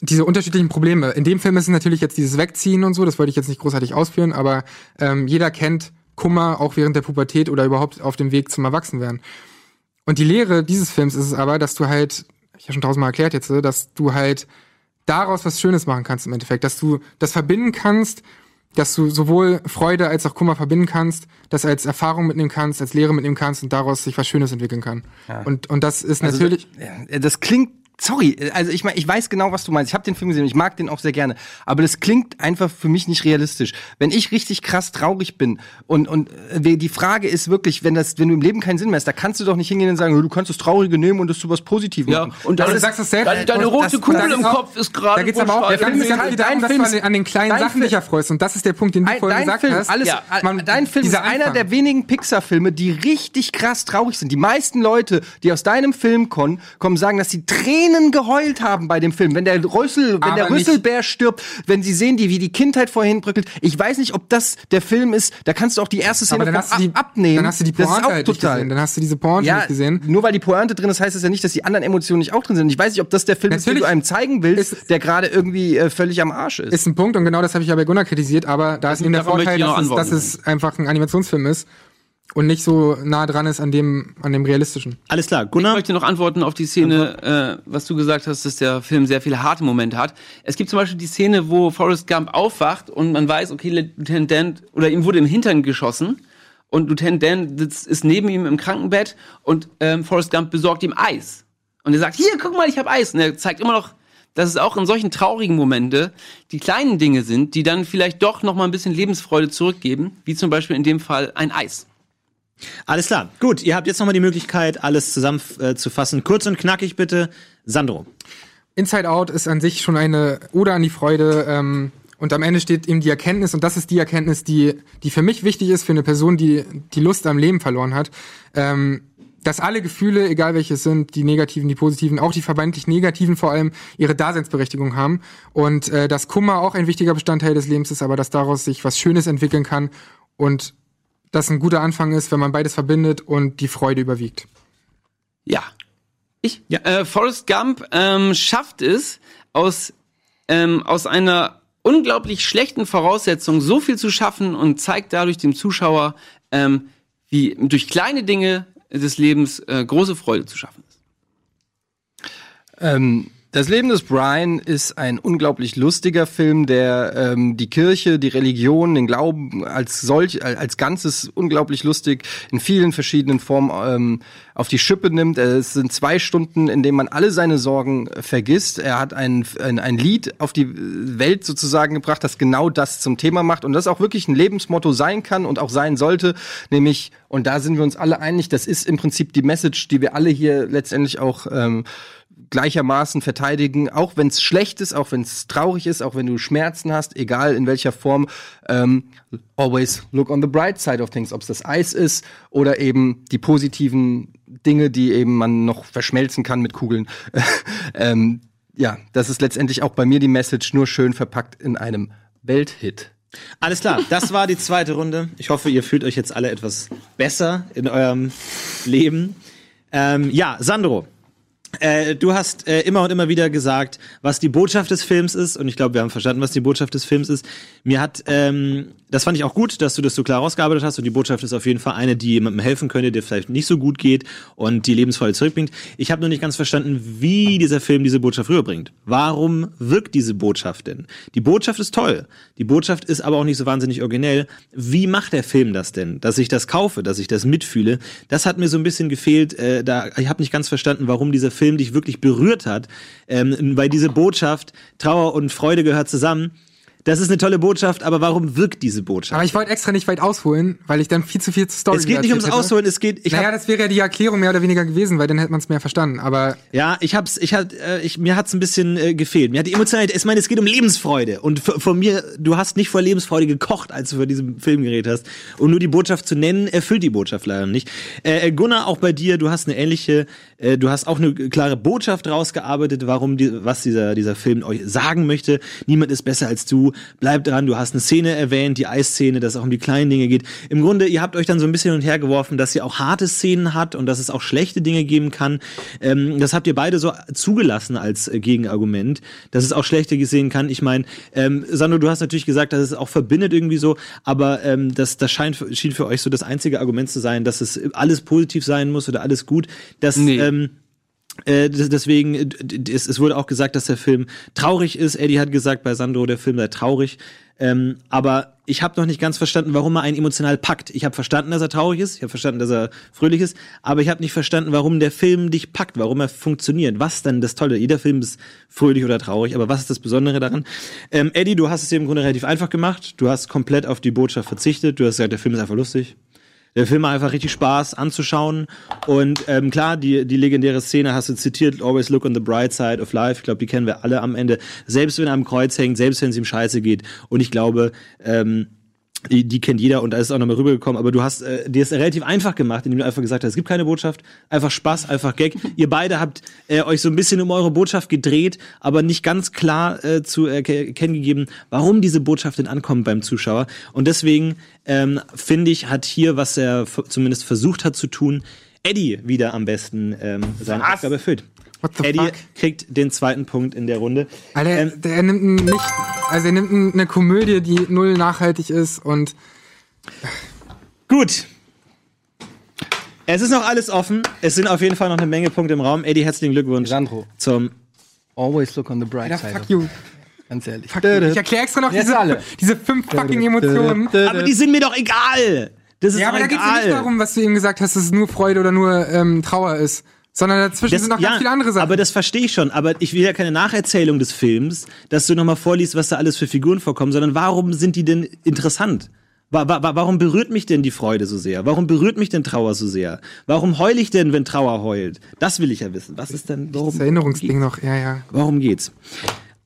Diese unterschiedlichen Probleme. In dem Film ist es natürlich jetzt dieses Wegziehen und so, das wollte ich jetzt nicht großartig ausführen, aber ähm, jeder kennt Kummer auch während der Pubertät oder überhaupt auf dem Weg zum Erwachsenwerden. Und die Lehre dieses Films ist es aber, dass du halt, ich habe schon tausendmal erklärt jetzt, dass du halt daraus was Schönes machen kannst im Endeffekt, dass du das verbinden kannst, dass du sowohl Freude als auch Kummer verbinden kannst, das als Erfahrung mitnehmen kannst, als Lehre mitnehmen kannst und daraus sich was Schönes entwickeln kann. Und, und das ist Also, natürlich. ja, das klingt. Sorry, also ich meine, ich weiß genau, was du meinst. Ich habe den Film gesehen und ich mag den auch sehr gerne. Aber das klingt einfach für mich nicht realistisch. Wenn ich richtig krass traurig bin und und äh, die Frage ist wirklich, wenn das, wenn du im Leben keinen Sinn mehr hast, da kannst du doch nicht hingehen und sagen, du kannst das Traurige nehmen und das zu was Positivem Ja, machen. und Aber das du ist, sagst es selbst. deine, deine Und rote das- Kugel das im auch- Kopf ist gerade. Da geht's aber auch ganz, Film ist ganz halt- viel darum, dein dass du an den, kleinen dein Sachen Film- dich erfreust. Und das ist der Punkt, den du Ein- vorhin dein gesagt Film, hast. alles, Ja. man, dein Film ist dieser einer Anfang. der wenigen Pixar-Filme, die richtig krass traurig sind. Die meisten Leute, die aus deinem Film kommen, kommen sagen, dass sie Tränen geheult haben bei dem Film. Wenn der Rössel, wenn Aber der Rüsselbär stirbt, wenn sie sehen, die, wie die Kindheit vorhin bröckelt. Ich weiß nicht, ob das der Film ist. Da kannst du auch die erste Szene du die, ab abnehmen. dann hast du die Pointe auch halt nicht gesehen. Dann hast du diese Pointe ja, nicht gesehen. nur weil die Pointe drin ist, heißt es ja nicht, dass die anderen Emotionen nicht auch drin sind. Ich weiß nicht, ob das der Film ist, den Natürlich du einem zeigen willst, ist- der gerade irgendwie äh, völlig am Arsch ist. Ist ein Punkt und genau das habe ich ja bei Gunnar kritisiert, aber da ist eben der Vorteil, dass es, dass es einfach ein Animationsfilm ist und nicht so nah dran ist an dem, an dem realistischen. Alles klar, Ich Gunnar. möchte noch antworten auf die Szene, äh, was du gesagt hast, dass der Film sehr viele harte Momente hat. Es gibt zum Beispiel die Szene, wo Forrest Gump aufwacht und man weiß, okay, Lieutenant Dan, oder ihm wurde im Hintern geschossen und Lieutenant Dan sitzt, ist neben ihm im Krankenbett und ähm, Forrest Gump besorgt ihm Eis. Und er sagt, hier, guck mal, ich habe Eis. Und er zeigt immer noch, dass es auch in solchen traurigen Momente die kleinen Dinge sind, die dann vielleicht doch noch mal ein bisschen Lebensfreude zurückgeben, wie zum Beispiel in dem Fall ein Eis. Alles klar. Gut, ihr habt jetzt nochmal die Möglichkeit, alles zusammenzufassen. Kurz und knackig bitte. Sandro. Inside Out ist an sich schon eine Ode an die Freude. Ähm, und am Ende steht eben die Erkenntnis, und das ist die Erkenntnis, die, die für mich wichtig ist, für eine Person, die die Lust am Leben verloren hat, ähm, dass alle Gefühle, egal welche es sind, die negativen, die positiven, auch die vermeintlich negativen vor allem, ihre Daseinsberechtigung haben. Und äh, dass Kummer auch ein wichtiger Bestandteil des Lebens ist, aber dass daraus sich was Schönes entwickeln kann und das ein guter Anfang ist, wenn man beides verbindet und die Freude überwiegt. Ja. Ich? Ja. Äh, Forrest Gump ähm, schafft es, aus, ähm, aus einer unglaublich schlechten Voraussetzung so viel zu schaffen und zeigt dadurch dem Zuschauer, ähm, wie durch kleine Dinge des Lebens äh, große Freude zu schaffen ist. Ähm, das Leben des Brian ist ein unglaublich lustiger Film, der ähm, die Kirche, die Religion, den Glauben als solch, als als Ganzes unglaublich lustig in vielen verschiedenen Formen ähm, auf die Schippe nimmt. Es sind zwei Stunden, in denen man alle seine Sorgen äh, vergisst. Er hat ein, ein, ein Lied auf die Welt sozusagen gebracht, das genau das zum Thema macht und das auch wirklich ein Lebensmotto sein kann und auch sein sollte, nämlich, und da sind wir uns alle einig, das ist im Prinzip die Message, die wir alle hier letztendlich auch ähm, gleichermaßen verteidigen, auch wenn es schlecht ist, auch wenn es traurig ist, auch wenn du Schmerzen hast, egal in welcher Form. Ähm, always look on the bright side of things, ob es das Eis ist oder eben die positiven Dinge, die eben man noch verschmelzen kann mit Kugeln. (laughs) ähm, ja, das ist letztendlich auch bei mir die Message, nur schön verpackt in einem Welthit. Alles klar, das war die zweite Runde. Ich hoffe, ihr fühlt euch jetzt alle etwas besser in eurem Leben. Ähm, ja, Sandro. Äh, du hast äh, immer und immer wieder gesagt, was die Botschaft des Films ist, und ich glaube, wir haben verstanden, was die Botschaft des Films ist. Mir hat, ähm, das fand ich auch gut, dass du das so klar rausgearbeitet hast, und die Botschaft ist auf jeden Fall eine, die jemandem helfen könnte, der vielleicht nicht so gut geht und die Lebensfreude zurückbringt. Ich habe nur nicht ganz verstanden, wie dieser Film diese Botschaft rüberbringt. Warum wirkt diese Botschaft denn? Die Botschaft ist toll. Die Botschaft ist aber auch nicht so wahnsinnig originell. Wie macht der Film das denn? Dass ich das kaufe, dass ich das mitfühle, das hat mir so ein bisschen gefehlt. Äh, da, ich habe nicht ganz verstanden, warum dieser Film dich wirklich berührt hat, ähm, weil diese Botschaft, Trauer und Freude gehört zusammen. Das ist eine tolle Botschaft, aber warum wirkt diese Botschaft? Aber ich wollte extra nicht weit ausholen, weil ich dann viel zu viel zur Story es geht nicht ums hätte. Ausholen, es geht. Ich naja, hab, das wäre ja die Erklärung mehr oder weniger gewesen, weil dann hätte man es mehr verstanden. Aber ja, ich hab's, ich hat, äh, ich, mir hat's ein bisschen äh, gefehlt. Mir hat die Emotionalität. Ich meine, es geht um Lebensfreude und von mir, du hast nicht vor Lebensfreude gekocht, als du vor diesem Film geredet hast. Und nur die Botschaft zu nennen, erfüllt die Botschaft leider nicht. Äh, Gunnar, auch bei dir, du hast eine ähnliche, äh, du hast auch eine klare Botschaft rausgearbeitet, warum die, was dieser dieser Film euch sagen möchte. Niemand ist besser als du. Bleib dran, du hast eine Szene erwähnt, die Eisszene, dass es auch um die kleinen Dinge geht. Im Grunde, ihr habt euch dann so ein bisschen hin und her geworfen, dass sie auch harte Szenen hat und dass es auch schlechte Dinge geben kann. Ähm, das habt ihr beide so zugelassen als äh, Gegenargument, dass es auch schlechte gesehen kann. Ich meine, ähm, Sandro, du hast natürlich gesagt, dass es auch verbindet irgendwie so, aber ähm, das, das scheint, schien für euch so das einzige Argument zu sein, dass es alles positiv sein muss oder alles gut. Das, Nee. ähm, äh, des- deswegen, es, es wurde auch gesagt, dass der Film traurig ist. Eddie hat gesagt bei Sandro, der Film sei traurig. Ähm, aber ich habe noch nicht ganz verstanden, warum er einen emotional packt. Ich habe verstanden, dass er traurig ist, ich habe verstanden, dass er fröhlich ist, aber ich habe nicht verstanden, warum der Film dich packt, warum er funktioniert. Was denn das Tolle? Jeder Film ist fröhlich oder traurig, aber was ist das Besondere daran? Ähm, Eddie, du hast es dir im Grunde relativ einfach gemacht. Du hast komplett auf die Botschaft verzichtet. Du hast gesagt, der Film ist einfach lustig. Der Film macht einfach richtig Spaß anzuschauen. Und ähm, klar, die, die legendäre Szene hast du zitiert, Always Look on the Bright Side of Life. Ich glaube, die kennen wir alle am Ende. Selbst wenn er am Kreuz hängt, selbst wenn es ihm scheiße geht. Und ich glaube, ähm, die, kennt jeder und da ist auch nochmal rübergekommen, aber du hast äh, dir es relativ einfach gemacht, indem du einfach gesagt hast, es gibt keine Botschaft, einfach Spaß, einfach Gag. (laughs) Ihr beide habt äh, euch so ein bisschen um eure Botschaft gedreht, aber nicht ganz klar äh, zu erkennen gegeben, warum diese Botschaft denn ankommt beim Zuschauer. Und deswegen ähm, finde ich, hat hier, was er zumindest versucht hat zu tun, Eddie wieder am besten ähm, seine Aufgabe erfüllt. What the Eddie fuck? kriegt den zweiten Punkt in der Runde. Alter, Ähm, der, er nimmt nicht, also er nimmt eine Komödie, die null nachhaltig ist und Gut. Es ist noch alles offen. Es sind auf jeden Fall noch eine Menge Punkte im Raum. Eddie, herzlichen Glückwunsch Sandro. zum. Always look on the bright Alter, side. fuck you. Ganz ehrlich. Fuck you. Ich erkläre extra noch diese, alle. diese fünf fucking Emotionen. Aber die sind mir doch egal. Das ist Ja, aber doch da geht's ja nicht egal. darum, was du eben gesagt hast, dass es nur Freude oder nur ähm, Trauer ist. Sondern dazwischen Das, sind noch ja, ganz viele andere Sachen. aber das verstehe ich schon. Aber ich will ja keine Nacherzählung des Films, dass du nochmal vorliest, was da alles für Figuren vorkommen, sondern warum sind die denn interessant? Wa wa wa- warum berührt mich denn die Freude so sehr? Warum berührt mich denn Trauer so sehr? Warum heule ich denn, wenn Trauer heult? Das will ich ja wissen. Was ist denn, warum? das Erinnerungsding noch, ja, ja. Warum geht's?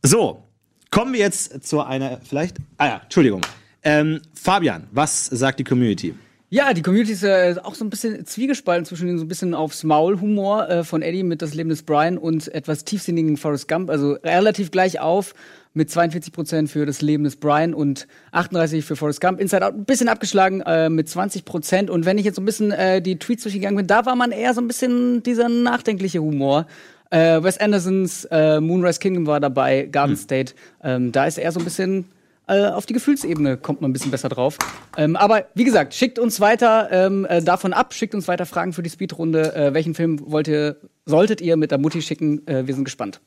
So, kommen wir jetzt zu einer, vielleicht, ah ja, Entschuldigung. Ähm, Fabian, was sagt die Community? Ja, die Community ist äh, auch so ein bisschen zwiegespalten zwischen den so ein bisschen aufs Maul-Humor äh, von Eddie mit Das Leben des Brian und etwas tiefsinnigen Forrest Gump. Also relativ gleich auf mit 42 Prozent für Das Leben des Brian und 38 für Forrest Gump. Inside Out ein bisschen abgeschlagen äh, mit 20 Prozent. Und wenn ich jetzt so ein bisschen äh, die Tweets durchgegangen bin, da war man eher so ein bisschen dieser nachdenkliche Humor. Äh, Wes Andersons äh, Moonrise Kingdom war dabei, Garden State. Ähm, da ist er so ein bisschen äh, auf die Gefühlsebene kommt man ein bisschen besser drauf. Ähm, aber wie gesagt, schickt uns weiter ähm, äh, davon ab, schickt uns weiter Fragen für die Speedrunde. Äh, welchen Film wollt ihr, solltet ihr mit der Mutti schicken? Äh, wir sind gespannt.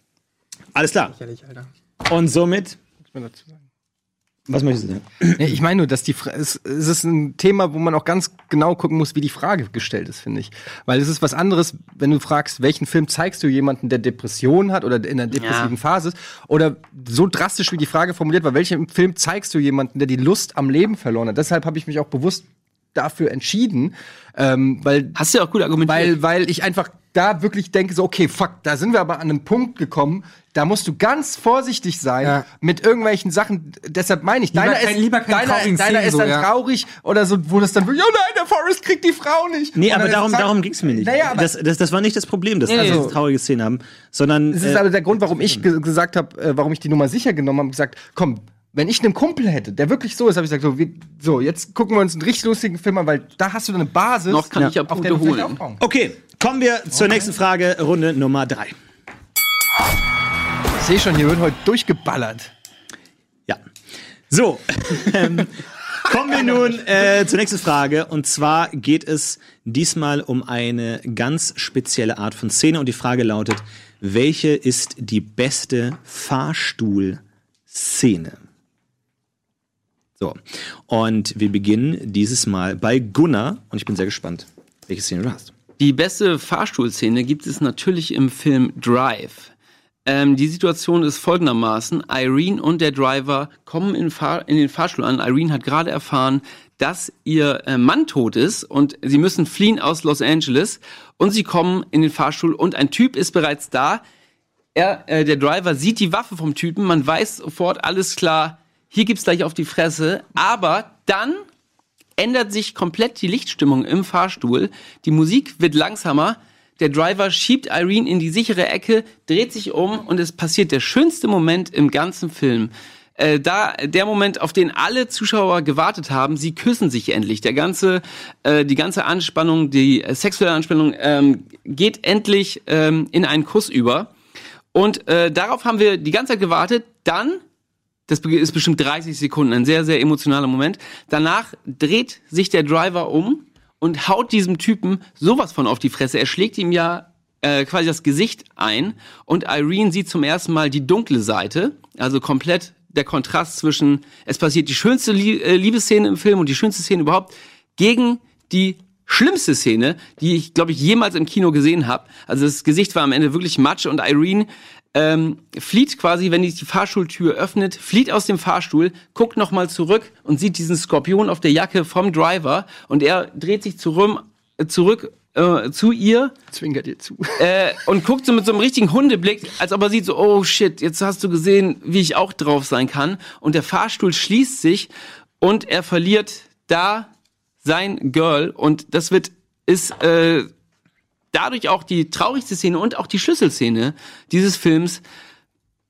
Alles klar. Und somit, was möchtest du sagen? Nee, ich meine nur, dass die Fra es, es ist ein Thema, wo man auch ganz genau gucken muss, wie die Frage gestellt ist, finde ich. Weil es ist was anderes, wenn du fragst, welchen Film zeigst du jemanden, der Depressionen hat oder in einer depressiven Phase ist, oder so drastisch wie die Frage formuliert war, welchen Film zeigst du jemanden, der die Lust am Leben verloren hat. Deshalb habe ich mich auch bewusst dafür entschieden, ähm, weil Hast du ja auch gut argumentiert. weil, weil ich einfach da wirklich denke, so, okay, fuck, da sind wir aber an einem Punkt gekommen, da musst du ganz vorsichtig sein Ja. mit irgendwelchen Sachen. Deshalb meine ich, Lieber deiner kein- ist, lieber keine deiner, deiner Szenen ist so, dann ja. traurig oder so, wo das dann, ja nein, der Forrest kriegt die Frau nicht. Nee, aber darum, es halt- darum ging's mir nicht. Naja, aber das, das, das war nicht das Problem, dass Nee, wir nee. so traurige Szenen haben, sondern Das ist äh, aber der Grund, warum ich ge gesagt habe, äh, warum ich die Nummer sicher genommen habe, gesagt, komm, wenn ich einen Kumpel hätte, der wirklich so ist, habe ich gesagt, so, wir, so, jetzt gucken wir uns einen richtig lustigen Film an, weil da hast du dann eine Basis, Noch kann ich ja auf der holen. aufbauen. okay, kommen wir zur nächsten Frage, Runde Nummer drei. Ich sehe schon, hier wird heute durchgeballert. Ja. So, (laughs) ähm, kommen wir nun äh, zur nächsten Frage. Und zwar geht es diesmal um eine ganz spezielle Art von Szene. Und die Frage lautet, welche ist die beste Fahrstuhlszene? So, und wir beginnen dieses Mal bei Gunnar. Und ich bin sehr gespannt, welche Szene du hast. Die beste Fahrstuhlszene gibt es natürlich im Film Drive. Ähm, die Situation ist folgendermaßen. Irene und der Driver kommen in, Fahr in den Fahrstuhl an. Irene hat gerade erfahren, dass ihr äh, Mann tot ist und sie müssen fliehen aus Los Angeles. Und sie kommen in den Fahrstuhl und ein Typ ist bereits da. Er, äh, der Driver sieht die Waffe vom Typen. Man weiß sofort, alles klar, hier gibt's gleich auf die Fresse. Aber dann ändert sich komplett die Lichtstimmung im Fahrstuhl. Die Musik wird langsamer. Der Driver schiebt Irene in die sichere Ecke, dreht sich um und es passiert der schönste Moment im ganzen Film. äh, da der Moment, auf den alle Zuschauer gewartet haben. Sie küssen sich endlich. Der ganze, äh, die ganze Anspannung, die äh, sexuelle Anspannung ähm, geht endlich ähm, in einen Kuss über. Und äh, darauf haben wir die ganze Zeit gewartet. Dann, das ist bestimmt 30 Sekunden, ein sehr, sehr emotionaler Moment. Danach dreht sich der Driver um und haut diesem Typen sowas von auf die Fresse. Er schlägt ihm ja äh, quasi das Gesicht ein und Irene sieht zum ersten Mal die dunkle Seite, also komplett der Kontrast zwischen, es passiert die schönste äh, Liebesszene im Film und die schönste Szene überhaupt, gegen die schlimmste Szene, die ich, glaube ich, jemals im Kino gesehen habe. Also das Gesicht war am Ende wirklich matsch und Irene ähm, flieht quasi, wenn die Fahrstuhltür öffnet, flieht aus dem Fahrstuhl, guckt nochmal zurück und sieht diesen Skorpion auf der Jacke vom Driver und er dreht sich zurück, äh, zurück äh, zu ihr Zwinkert ihr zu. äh, und guckt so mit so einem richtigen Hundeblick, als ob er sieht so, oh shit, jetzt hast du gesehen, wie ich auch drauf sein kann. Und der Fahrstuhl schließt sich und er verliert da sein Girl und das wird ist äh, dadurch auch die traurigste Szene und auch die Schlüsselszene dieses Films.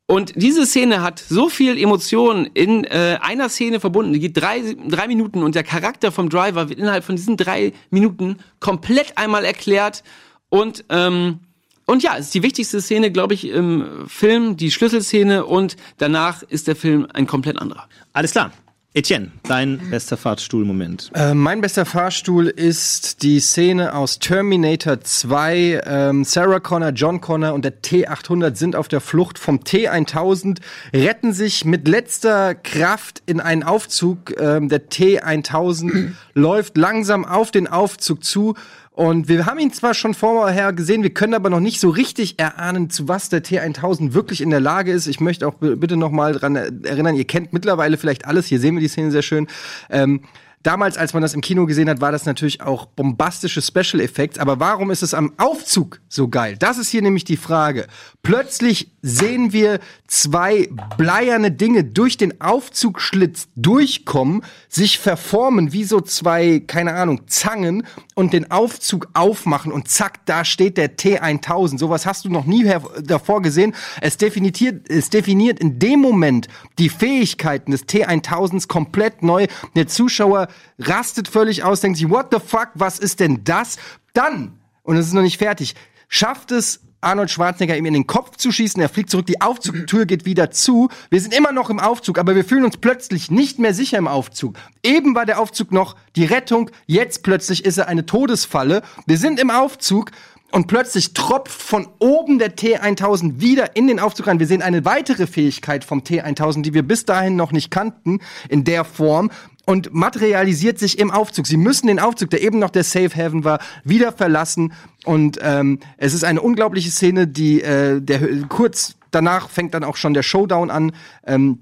Und diese Szene hat so viel Emotion in äh, einer Szene verbunden. Die geht drei, drei Minuten und der Charakter vom Driver wird innerhalb von diesen drei Minuten komplett einmal erklärt. Und, ähm, und ja, es ist die wichtigste Szene, glaube ich, im Film, die Schlüsselszene. Und danach ist der Film ein komplett anderer. Alles klar. Etienne, dein bester Fahrstuhlmoment. Äh, mein bester Fahrstuhl ist die Szene aus Terminator 2. Ähm, Sarah Connor, John Connor und der T800 sind auf der Flucht vom T1000, retten sich mit letzter Kraft in einen Aufzug. Ähm, der T1000 (clears throat) läuft langsam auf den Aufzug zu. Und wir haben ihn zwar schon vorher gesehen, wir können aber noch nicht so richtig erahnen, zu was der T1000 wirklich in der Lage ist. Ich möchte auch bitte noch mal dran erinnern, ihr kennt mittlerweile vielleicht alles, hier sehen wir die Szene sehr schön. Ähm, Damals, als man das im Kino gesehen hat, war das natürlich auch bombastische Special Effects. Aber warum ist es am Aufzug so geil? Das ist hier nämlich die Frage. Plötzlich sehen wir zwei bleierne Dinge durch den Aufzugschlitz durchkommen, sich verformen wie so zwei, keine Ahnung, Zangen und den Aufzug aufmachen und zack, da steht der T1000. Sowas hast du noch nie davor gesehen. Es definiert, es definiert in dem Moment die Fähigkeiten des T1000s komplett neu. Der Zuschauer rastet völlig aus, denkt sich, what the fuck, was ist denn das? Dann, und es ist noch nicht fertig, schafft es Arnold Schwarzenegger ihm in den Kopf zu schießen. Er fliegt zurück, die Aufzugtür geht wieder zu. Wir sind immer noch im Aufzug, aber wir fühlen uns plötzlich nicht mehr sicher im Aufzug. Eben war der Aufzug noch die Rettung, jetzt plötzlich ist er eine Todesfalle. Wir sind im Aufzug und plötzlich tropft von oben der T1000 wieder in den Aufzug rein. Wir sehen eine weitere Fähigkeit vom T1000, die wir bis dahin noch nicht kannten in der Form und materialisiert sich im Aufzug. Sie müssen den Aufzug, der eben noch der Safe Haven war, wieder verlassen. Und ähm, es ist eine unglaubliche Szene, die äh, der kurz danach fängt dann auch schon der Showdown an. Ähm,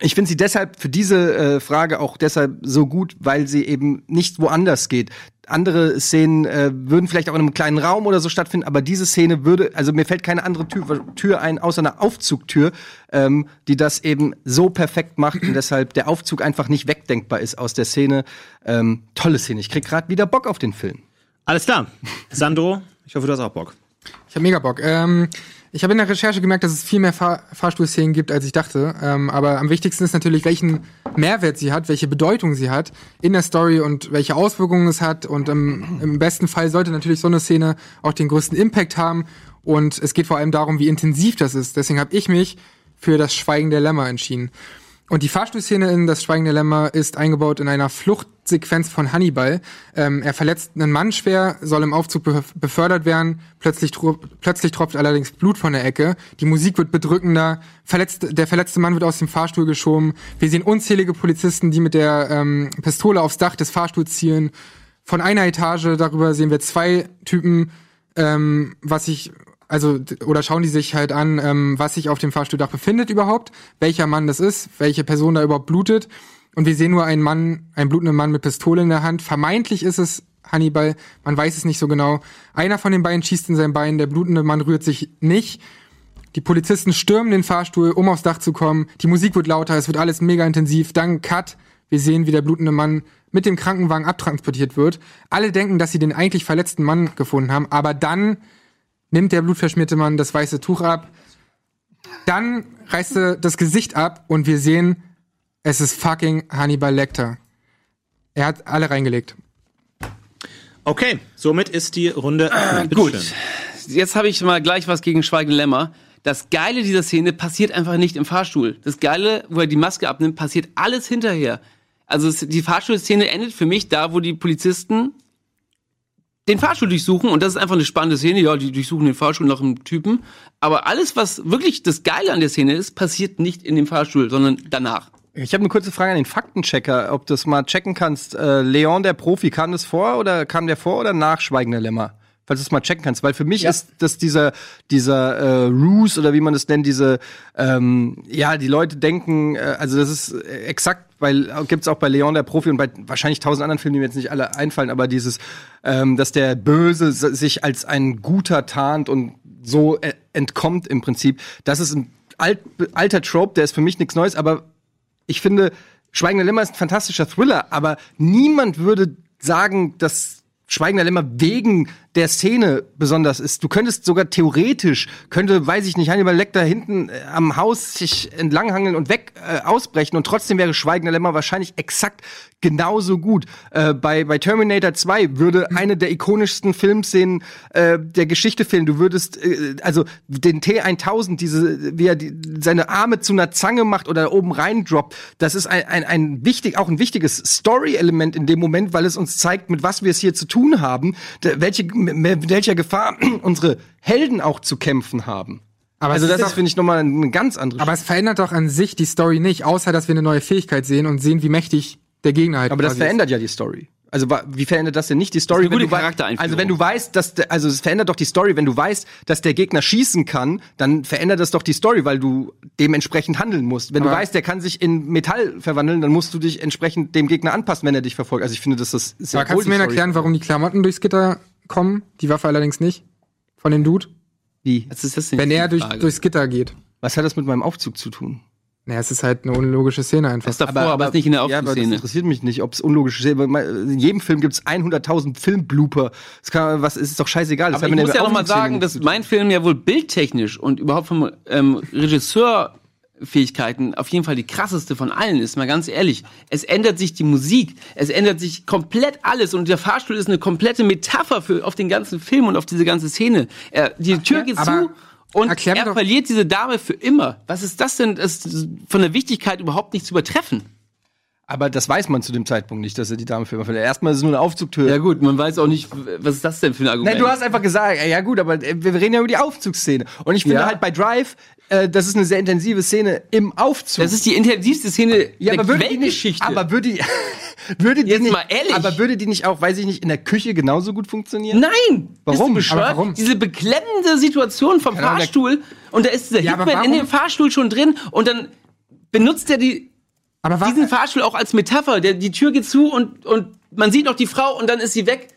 ich finde sie deshalb für diese äh, Frage auch deshalb so gut, weil sie eben nicht woanders geht andere Szenen äh, würden vielleicht auch in einem kleinen Raum oder so stattfinden, aber diese Szene würde, also mir fällt keine andere Tür, Tür ein, außer einer Aufzugtür, ähm, die das eben so perfekt macht und deshalb der Aufzug einfach nicht wegdenkbar ist aus der Szene. Ähm, tolle Szene. Ich krieg gerade wieder Bock auf den Film. Alles klar. Sandro, ich hoffe, du hast auch Bock. Ich habe mega Bock. Ähm, ich habe in der Recherche gemerkt, dass es viel mehr Fahr Fahrstuhlszenen gibt, als ich dachte. Ähm, aber am wichtigsten ist natürlich, welchen Mehrwert sie hat, welche Bedeutung sie hat in der Story und welche Auswirkungen es hat. Und ähm, im besten Fall sollte natürlich so eine Szene auch den größten Impact haben. Und es geht vor allem darum, wie intensiv das ist. Deswegen habe ich mich für das Schweigen der Lämmer entschieden. Und die Fahrstuhlszene in Das Schweigende Lämmer ist eingebaut in einer Fluchtsequenz von Hannibal. Ähm, er verletzt einen Mann schwer, soll im Aufzug be befördert werden. Plötzlich, plötzlich tropft allerdings Blut von der Ecke. Die Musik wird bedrückender. Verletzt, der verletzte Mann wird aus dem Fahrstuhl geschoben. Wir sehen unzählige Polizisten, die mit der ähm, Pistole aufs Dach des Fahrstuhls zielen. Von einer Etage darüber sehen wir zwei Typen, ähm, was ich also oder schauen die sich halt an, ähm, was sich auf dem Fahrstuhldach befindet überhaupt, welcher Mann das ist, welche Person da überhaupt blutet. Und wir sehen nur einen Mann, einen blutenden Mann mit Pistole in der Hand. Vermeintlich ist es Hannibal, man weiß es nicht so genau. Einer von den beiden schießt in sein Bein, der blutende Mann rührt sich nicht. Die Polizisten stürmen den Fahrstuhl, um aufs Dach zu kommen. Die Musik wird lauter, es wird alles mega intensiv. Dann Cut. Wir sehen, wie der blutende Mann mit dem Krankenwagen abtransportiert wird. Alle denken, dass sie den eigentlich verletzten Mann gefunden haben, aber dann nimmt der blutverschmierte Mann das weiße Tuch ab. Dann reißt er das Gesicht ab und wir sehen, es ist fucking Hannibal Lecter. Er hat alle reingelegt. Okay, somit ist die Runde Gut. Bitteschön. Jetzt habe ich mal gleich was gegen Schweigende Lämmer. Das Geile dieser Szene passiert einfach nicht im Fahrstuhl. Das Geile, wo er die Maske abnimmt, passiert alles hinterher. Also die Fahrstuhlszene endet für mich da, wo die Polizisten den Fahrstuhl durchsuchen und das ist einfach eine spannende Szene. Ja, die durchsuchen den Fahrstuhl nach einem Typen. Aber alles, was wirklich das Geile an der Szene ist, passiert nicht in dem Fahrstuhl, sondern danach. Ich habe eine kurze Frage an den Faktenchecker, ob du es mal checken kannst. Äh, Leon, der Profi, kam das vor oder kam der vor oder nach Schweigender Lämmer? Falls du es mal checken kannst, weil für mich Ja. ist das dieser dieser äh, Ruse oder wie man das nennt, diese ähm, ja die Leute denken, äh, also das ist äh, exakt, weil gibt's auch bei Leon der Profi und bei wahrscheinlich tausend anderen Filmen, die mir jetzt nicht alle einfallen, aber dieses, ähm, dass der Böse sich als ein Guter tarnt und so äh, entkommt im Prinzip. Das ist ein alt, alter Trope, der ist für mich nichts Neues, aber ich finde, Schweigender Lämmer ist ein fantastischer Thriller, aber niemand würde sagen, dass Schweigender Lämmer wegen der Szene besonders ist. Du könntest sogar theoretisch, könnte, weiß ich nicht, Hannibal Lecter hinten äh, am Haus sich entlanghangeln und weg äh, ausbrechen und trotzdem wäre Schweigender Lämmer wahrscheinlich exakt genauso gut. Äh, bei, bei Terminator 2 würde eine der ikonischsten Filmszenen äh, der Geschichte fehlen. Du würdest, äh, also den T1000, diese, wie er die, seine Arme zu einer Zange macht oder oben rein droppt, das ist ein, ein, ein wichtig, auch ein wichtiges Story-Element in dem Moment, weil es uns zeigt, mit was wir es hier zu tun haben, welche, mit welcher Gefahr (clears throat) unsere Helden auch zu kämpfen haben. Aber also das doch- finde ich, nochmal eine ganz andere Aber es verändert doch an sich die Story nicht, außer dass wir eine neue Fähigkeit sehen und sehen, wie mächtig der Gegner halt Aber das quasi ist. verändert ja die Story. Also wie verändert das denn nicht die Story? Das ist eine wenn du. Also wenn du weißt, dass der, also es verändert doch die Story, wenn du weißt, dass der Gegner schießen kann, dann verändert das doch die Story, weil du dementsprechend handeln musst. Wenn du Aber- weißt, der kann sich in Metall verwandeln, dann musst du dich entsprechend dem Gegner anpassen, wenn er dich verfolgt. Also ich finde, dass das sehr Aber kannst du mir erklären, warum die Klamotten durchs Gitter kommen? Die Waffe allerdings nicht. Von dem Dude? Wie? Was ist das denn? Wenn er durch, durchs Gitter geht. Was hat das mit meinem Aufzug zu tun? Naja, es ist halt eine unlogische Szene einfach. Das ist davor, aber, nicht in der Ja, aber das Aufzugsszene. interessiert mich nicht, ob es unlogisch ist. In jedem Film gibt es 100.000 Filmblooper. Das kann, was ist doch scheißegal. Das Aber ich muss ja noch mal Aufzugsszene sagen, dass mein Film ja wohl bildtechnisch und überhaupt vom ähm, Regisseurfähigkeiten auf jeden Fall die krasseste von allen ist, mal ganz ehrlich. Es ändert sich die Musik, es ändert sich komplett alles und der Fahrstuhl ist eine komplette Metapher für auf den ganzen Film und auf diese ganze Szene. Er, die Tür geht zu und er verliert diese Dame für immer. Was ist das denn? Das ist von der Wichtigkeit überhaupt nicht zu übertreffen. Aber das weiß man zu dem Zeitpunkt nicht, dass er die Dame für immer verliert. Erstmal ist es nur eine Aufzugtür. Ja gut, man weiß auch nicht, was ist das denn für ein Argument. Nein, du hast einfach gesagt, ja gut, aber äh, wir reden ja über die Aufzugsszene. Und ich finde Ja. halt bei Drive, äh, das ist eine sehr intensive Szene im Aufzug. das ist die intensivste Szene ja, der aber würde die nicht, Weltgeschichte. aber würde die, (laughs) würde die Jetzt nicht, mal ehrlich. aber würde die nicht auch, weiß ich nicht, in der Küche genauso gut funktionieren? Nein! Warum? Bist warum? Diese beklemmende Situation vom der- Fahrstuhl und da ist dieser Ja, Hitman in dem Fahrstuhl schon drin und dann benutzt er die, Aber was, diesen Fahrstuhl auch als Metapher. Der, die Tür geht zu und, und man sieht noch die Frau und dann ist sie weg.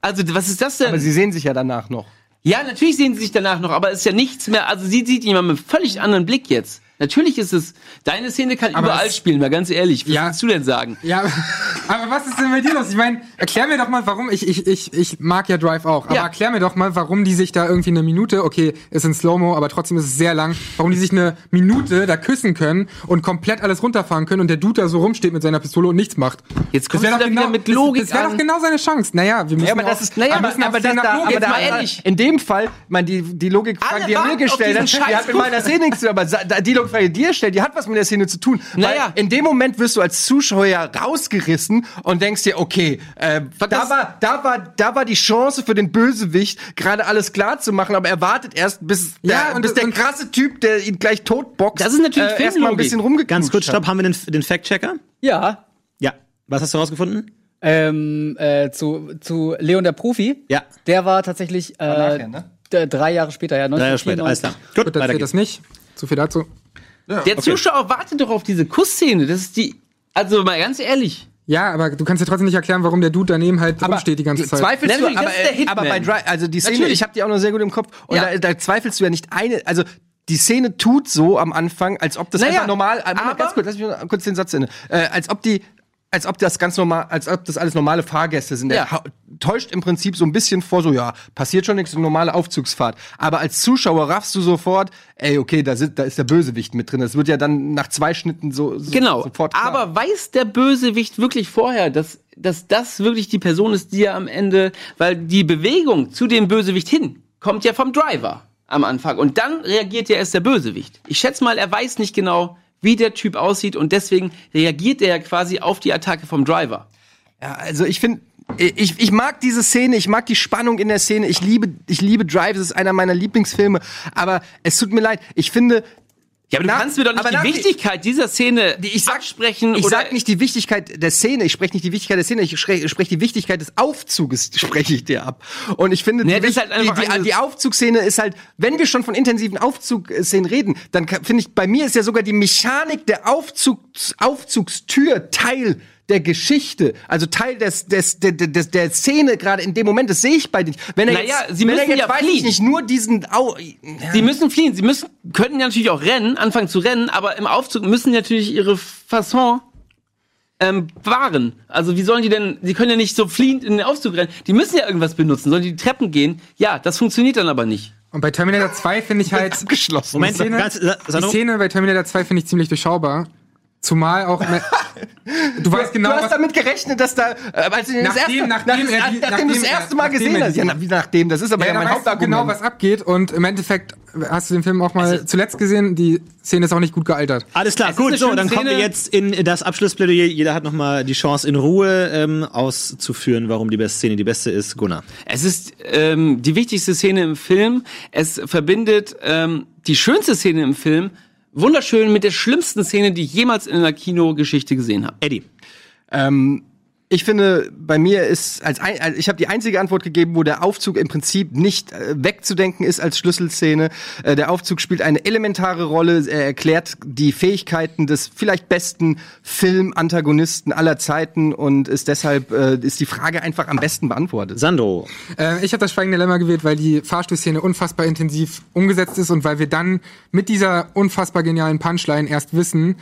Also, was ist das denn? Aber sie sehen sich ja danach noch. ja, natürlich sehen sie sich danach noch, aber es ist ja nichts mehr. Also, sie sieht ihn mit einem völlig anderen Blick jetzt. Natürlich ist es, deine Szene kann Aber überall spielen, mal ganz ehrlich. Was Ja. willst du denn sagen? Ja, (laughs) aber- was ist denn bei dir los? Ich meine, erklär mir doch mal, warum ich ich ich ich mag ja Drive auch, aber Ja. erklär mir doch mal, warum die sich da irgendwie eine Minute, okay, ist in Slow-Mo, aber trotzdem ist es sehr lang, warum die sich eine Minute da küssen können und komplett alles runterfahren können und der Dude da so rumsteht mit seiner Pistole und nichts macht. Jetzt kommst wär du doch da wieder mit Logik Das, das wäre doch genau seine Chance. Naja, wir müssen Ja, aber auch, das ist, naja, aber- aber das da- Logik. jetzt aber mal da, ehrlich. in dem Fall, meine, die, die Alle die er mir gestellt hat, diesen die hat mit meiner Szene nichts zu tun, aber die Logikfrage, die dir stellt, die hat was mit der Szene zu tun. Naja. Weil in dem Moment wirst du als Zuschauer rausgerissen und denkst dir, okay, äh, da, war, da, war, da war die Chance für den Bösewicht, gerade alles klar zu machen, aber er wartet erst, bis, Ja, der, und- bis der und- krasse Typ, der ihn gleich totboxt, Das ist natürlich äh, erstmal ein bisschen rumgeknutscht Ganz kurz, stopp, haben wir den, den Fact-Checker? Ja. Ja. Was hast du rausgefunden? Ähm, äh, zu, zu Leon der Profi. Ja. Der war tatsächlich äh, nachher, ne? drei Jahre später, ja. Drei Jahre später, alles 1994. klar. Gut, Gut, geht's. das nicht. Zu viel dazu. Der Zuschauer wartet doch auf diese Kussszene. Das ist die, also mal ganz ehrlich. Ja, aber du kannst ja trotzdem nicht erklären, warum der Dude daneben halt rumsteht die ganze Zeit. Zweifelst du, Natürlich, das aber, ist der äh, Hitman. aber bei Drive, also die Szene, Natürlich. ich habe die auch noch sehr gut im Kopf und Ja. da, da zweifelst du ja nicht eine, also die Szene tut so am Anfang, als ob das Naja, einfach normal, aber- ganz kurz, lass mich mal kurz den Satz Ende, äh, als ob die als ob das ganz normal, als ob das alles normale Fahrgäste sind. Ja. Er täuscht im Prinzip so ein bisschen vor, so ja, passiert schon nichts, eine normale Aufzugsfahrt. Aber als Zuschauer raffst du sofort, ey, okay, da, sind, da ist der Bösewicht mit drin. Das wird ja dann nach zwei Schnitten so, so Genau. sofort klar. Aber weiß der Bösewicht wirklich vorher, dass, dass das wirklich die Person ist, die er am Ende, weil die Bewegung zu dem Bösewicht hin kommt ja vom Driver am Anfang. Und dann reagiert ja erst der Bösewicht. Ich schätze mal, er weiß nicht genau, wie der Typ aussieht und deswegen reagiert er ja quasi auf die Attacke vom Driver. Ja, also ich finde, ich, ich mag diese Szene, ich mag die Spannung in der Szene, ich liebe, ich liebe Drive, es ist einer meiner Lieblingsfilme, aber es tut mir leid, ich finde. Ja, aber du nach- kannst mir doch nicht aber die nach- Wichtigkeit dieser Szene ich sag, absprechen Ich sag nicht die Wichtigkeit der Szene, ich spreche nicht die Wichtigkeit der Szene, ich spreche sprech die Wichtigkeit des Aufzuges, (laughs) spreche ich dir ab. Und ich finde, Nee, die, halt die, die, die Aufzugsszene ist halt, wenn wir schon von intensiven Aufzugszenen reden, dann finde ich, bei mir ist ja sogar die Mechanik der Aufzugs, Aufzugstür Teil der Geschichte, also Teil des, des, des, des der Szene gerade in dem Moment, das sehe ich bei dir nicht. Wenn er Naja, jetzt, sie wenn er müssen jetzt, ja weiß ich fliehen. nicht, nur diesen Au Sie müssen fliehen. Sie müssen, könnten ja natürlich auch rennen, anfangen zu rennen, aber im Aufzug müssen natürlich ihre Fasson ähm, wahren. Also wie sollen die denn, sie können ja nicht so fliehend in den Aufzug rennen. Die müssen ja irgendwas benutzen. Sollen die die Treppen gehen? Ja, das funktioniert dann aber nicht. Und bei Terminator 2 finde ich halt. abgeschlossen. Moment, Szene- ganz, Sa- Die Sandro, Szene bei Terminator 2 finde ich ziemlich durchschaubar. Zumal auch. (laughs) du weißt genau, du hast was, damit gerechnet, dass da, äh, als du den das Nachdem- erste, nachdem nach, er die- nachdem du das nachdem er- erste Mal nachdem gesehen er hast. Ja, wie nachdem, das ist aber ja, ja, mein da weißt du Hauptargument. genau, was abgeht. Und im Endeffekt hast du den Film auch mal zuletzt gesehen. Die Szene ist auch nicht gut gealtert. Alles klar, Es ist gut, so, dann kommen wir jetzt in das Abschlussplädoyer. Jeder hat nochmal die Chance, in Ruhe ähm, auszuführen, warum die beste Szene die beste ist. Gunnar. Es ist ähm, die wichtigste Szene im Film. Es verbindet ähm, die schönste Szene im Film wunderschön mit der schlimmsten Szene, die ich jemals in einer Kinogeschichte gesehen habe. Eddie. Ähm, ich finde, bei mir ist als, ein, als ich habe die einzige Antwort gegeben, wo der Aufzug im Prinzip nicht äh, wegzudenken ist als Schlüsselszene. Äh, der Aufzug spielt eine elementare Rolle. Er erklärt die Fähigkeiten des vielleicht besten Filmantagonisten aller Zeiten und ist deshalb äh, ist die Frage einfach am besten beantwortet. Sandro. Äh, ich habe das Schweigende Dilemma gewählt, weil die Fahrstuhlszene unfassbar intensiv umgesetzt ist und weil wir dann mit dieser unfassbar genialen Punchline erst wissen,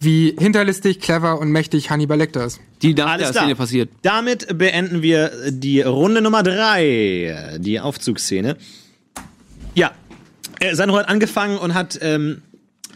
wie hinterlistig, clever und mächtig Hannibal Lecter ist. Die nach Alles der. Szene passiert. Damit beenden wir die Runde Nummer drei, die Aufzugsszene. Ja, äh, Sandro hat angefangen und hat ähm,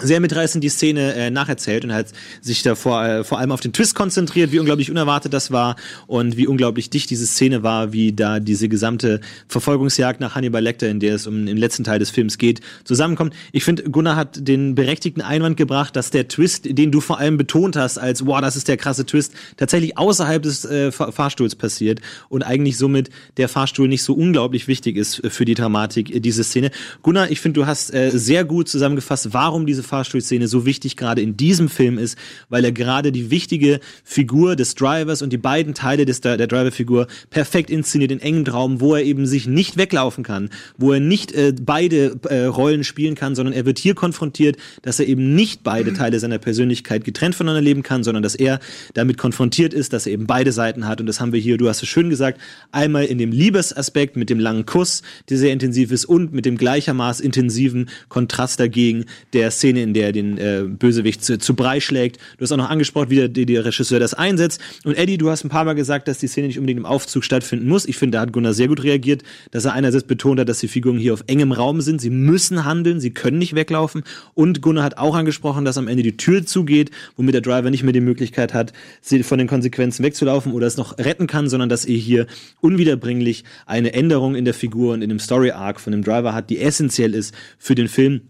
sehr mitreißend die Szene äh, nacherzählt und hat sich da vor, äh, vor allem auf den Twist konzentriert, wie unglaublich unerwartet das war und wie unglaublich dicht diese Szene war, wie da diese gesamte Verfolgungsjagd nach Hannibal Lecter, in der es um den letzten Teil des Films geht, zusammenkommt. Ich finde, Gunnar hat den berechtigten Einwand gebracht, dass der Twist, den du vor allem betont hast, als wow, das ist der krasse Twist, tatsächlich außerhalb des äh, Fahr- Fahrstuhls passiert und eigentlich somit der Fahrstuhl nicht so unglaublich wichtig ist äh, für die Dramatik äh, dieser Szene. Gunnar, ich finde, du hast äh, sehr gut zusammengefasst, warum diese Fahrstuhlszene so wichtig gerade in diesem Film ist, weil er gerade die wichtige Figur des Drivers und die beiden Teile des, der, Driver-Figur perfekt inszeniert in engen Raum, wo er eben sich nicht weglaufen kann, wo er nicht äh, beide äh, Rollen spielen kann, sondern er wird hier konfrontiert, dass er eben nicht beide (clears throat) Teile seiner Persönlichkeit getrennt voneinander leben kann, sondern dass er damit konfrontiert ist, dass er eben beide Seiten hat. Und das haben wir hier, du hast es schön gesagt, einmal in dem Liebesaspekt mit dem langen Kuss, der sehr intensiv ist und mit dem gleichermaßen intensiven Kontrast dagegen der Szene, in der er den äh, Bösewicht zu, zu Brei schlägt. Du hast auch noch angesprochen, wie der, der, Regisseur das einsetzt. Und Eddie, du hast ein paar Mal gesagt, dass die Szene nicht unbedingt im Aufzug stattfinden muss. Ich finde, da hat Gunnar sehr gut reagiert, dass er einerseits betont hat, dass die Figuren hier auf engem Raum sind. Sie müssen handeln, sie können nicht weglaufen. Und Gunnar hat auch angesprochen, dass am Ende die Tür zugeht, womit der Driver nicht mehr die Möglichkeit hat, sie von den Konsequenzen wegzulaufen oder es noch retten kann, sondern dass er hier unwiederbringlich eine Änderung in der Figur und in dem Story Arc von dem Driver hat, die essentiell ist für den Film.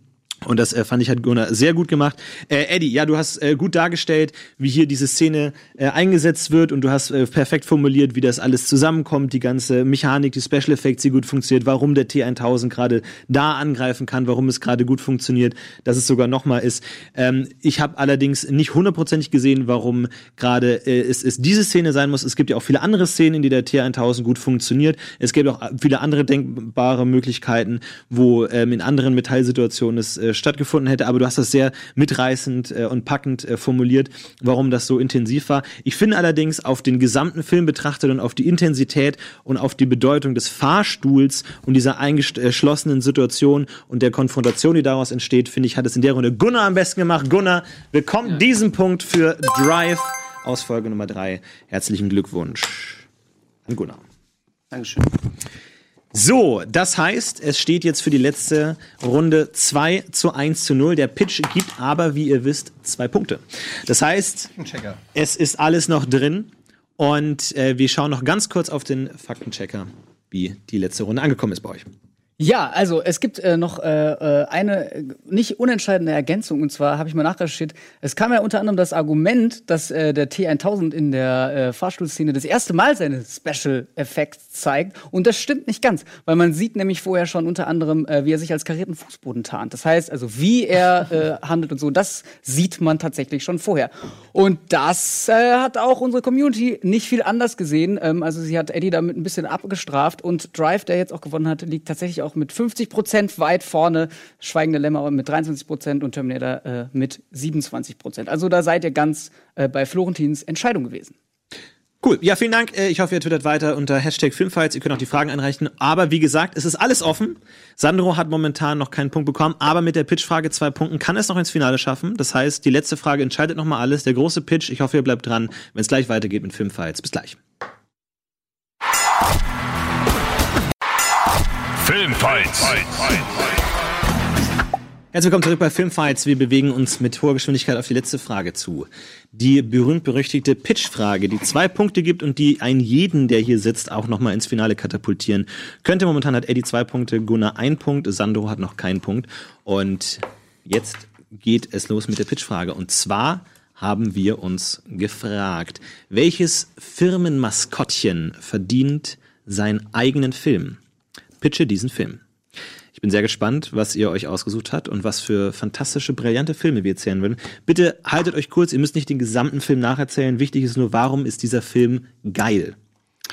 Und das äh, fand ich hat Gunnar sehr gut gemacht. Äh, Eddie, ja, du hast äh, gut dargestellt, wie hier diese Szene äh, eingesetzt wird und du hast äh, perfekt formuliert, wie das alles zusammenkommt, die ganze Mechanik, die Special Effects, die gut funktioniert, warum der T1000 gerade da angreifen kann, warum es gerade gut funktioniert, dass es sogar nochmal ist. Ähm, ich habe allerdings nicht hundertprozentig gesehen, warum gerade äh, es, es diese Szene sein muss. Es gibt ja auch viele andere Szenen, in denen der T1000 gut funktioniert. Es gibt auch viele andere denkbare Möglichkeiten, wo ähm, in anderen Metallsituationen es äh, stattgefunden hätte, aber du hast das sehr mitreißend äh, und packend äh, formuliert, warum das so intensiv war. Ich finde allerdings auf den gesamten Film betrachtet und auf die Intensität und auf die Bedeutung des Fahrstuhls und dieser eingeschlossenen Situation und der Konfrontation, die daraus entsteht, finde ich, hat es in der Runde Gunnar am besten gemacht. Gunnar, bekommt diesen Punkt für Drive aus Folge Nummer 3. Herzlichen Glückwunsch an Gunnar. Dankeschön. So, das heißt, es steht jetzt für die letzte Runde 2 zu 1 zu 0. Der Pitch gibt aber, wie ihr wisst, zwei Punkte. Das heißt, es ist alles noch drin und äh, wir schauen noch ganz kurz auf den Faktenchecker, wie die letzte Runde angekommen ist bei euch. Ja, also es gibt äh, noch äh, äh, eine äh, nicht unentscheidende Ergänzung und zwar habe ich mal nachrecherchiert. Es kam ja unter anderem das Argument, dass äh, der T1000 in der äh, Fahrstuhlszene das erste Mal seine Special Effects zeigt und das stimmt nicht ganz, weil man sieht nämlich vorher schon unter anderem, äh, wie er sich als karierten Fußboden tarnt. Das heißt also, wie er äh, (laughs) handelt und so, das sieht man tatsächlich schon vorher. Und das äh, hat auch unsere Community nicht viel anders gesehen. Ähm, also sie hat Eddie damit ein bisschen abgestraft und Drive, der jetzt auch gewonnen hat, liegt tatsächlich auch mit 50 Prozent weit vorne. Schweigende Lämmer mit 23 Prozent und Terminator äh, mit 27 Prozent. Also da seid ihr ganz äh, bei Florentins Entscheidung gewesen. Cool. Ja, vielen Dank. Äh, Ich hoffe, ihr twittert weiter unter Hashtag Filmfights. Ihr könnt auch die Fragen einreichen. Aber wie gesagt, es ist alles offen. Sandro hat momentan noch keinen Punkt bekommen, aber mit der Pitch-Frage zwei Punkten kann es noch ins Finale schaffen. Das heißt, die letzte Frage entscheidet nochmal alles. Der große Pitch. Ich hoffe, ihr bleibt dran, wenn es gleich weitergeht mit Filmfights. Bis gleich. Filmfights. Herzlich willkommen zurück bei Filmfights. Wir bewegen uns mit hoher Geschwindigkeit auf die letzte Frage zu. Die berühmt-berüchtigte Pitch-Frage, die zwei Punkte gibt und die einen jeden, der hier sitzt, auch nochmal ins Finale katapultieren könnte. Momentan hat Eddie zwei Punkte, Gunnar ein Punkt, Sandro hat noch keinen Punkt. Und jetzt geht es los mit der Pitch-Frage. Und zwar haben wir uns gefragt, welches Firmenmaskottchen verdient seinen eigenen Film? Pitche diesen Film. Ich bin sehr gespannt, was ihr euch ausgesucht habt und was für fantastische, brillante Filme wir erzählen würden. Bitte haltet euch kurz, ihr müsst nicht den gesamten Film nacherzählen. Wichtig ist nur, warum ist dieser Film geil?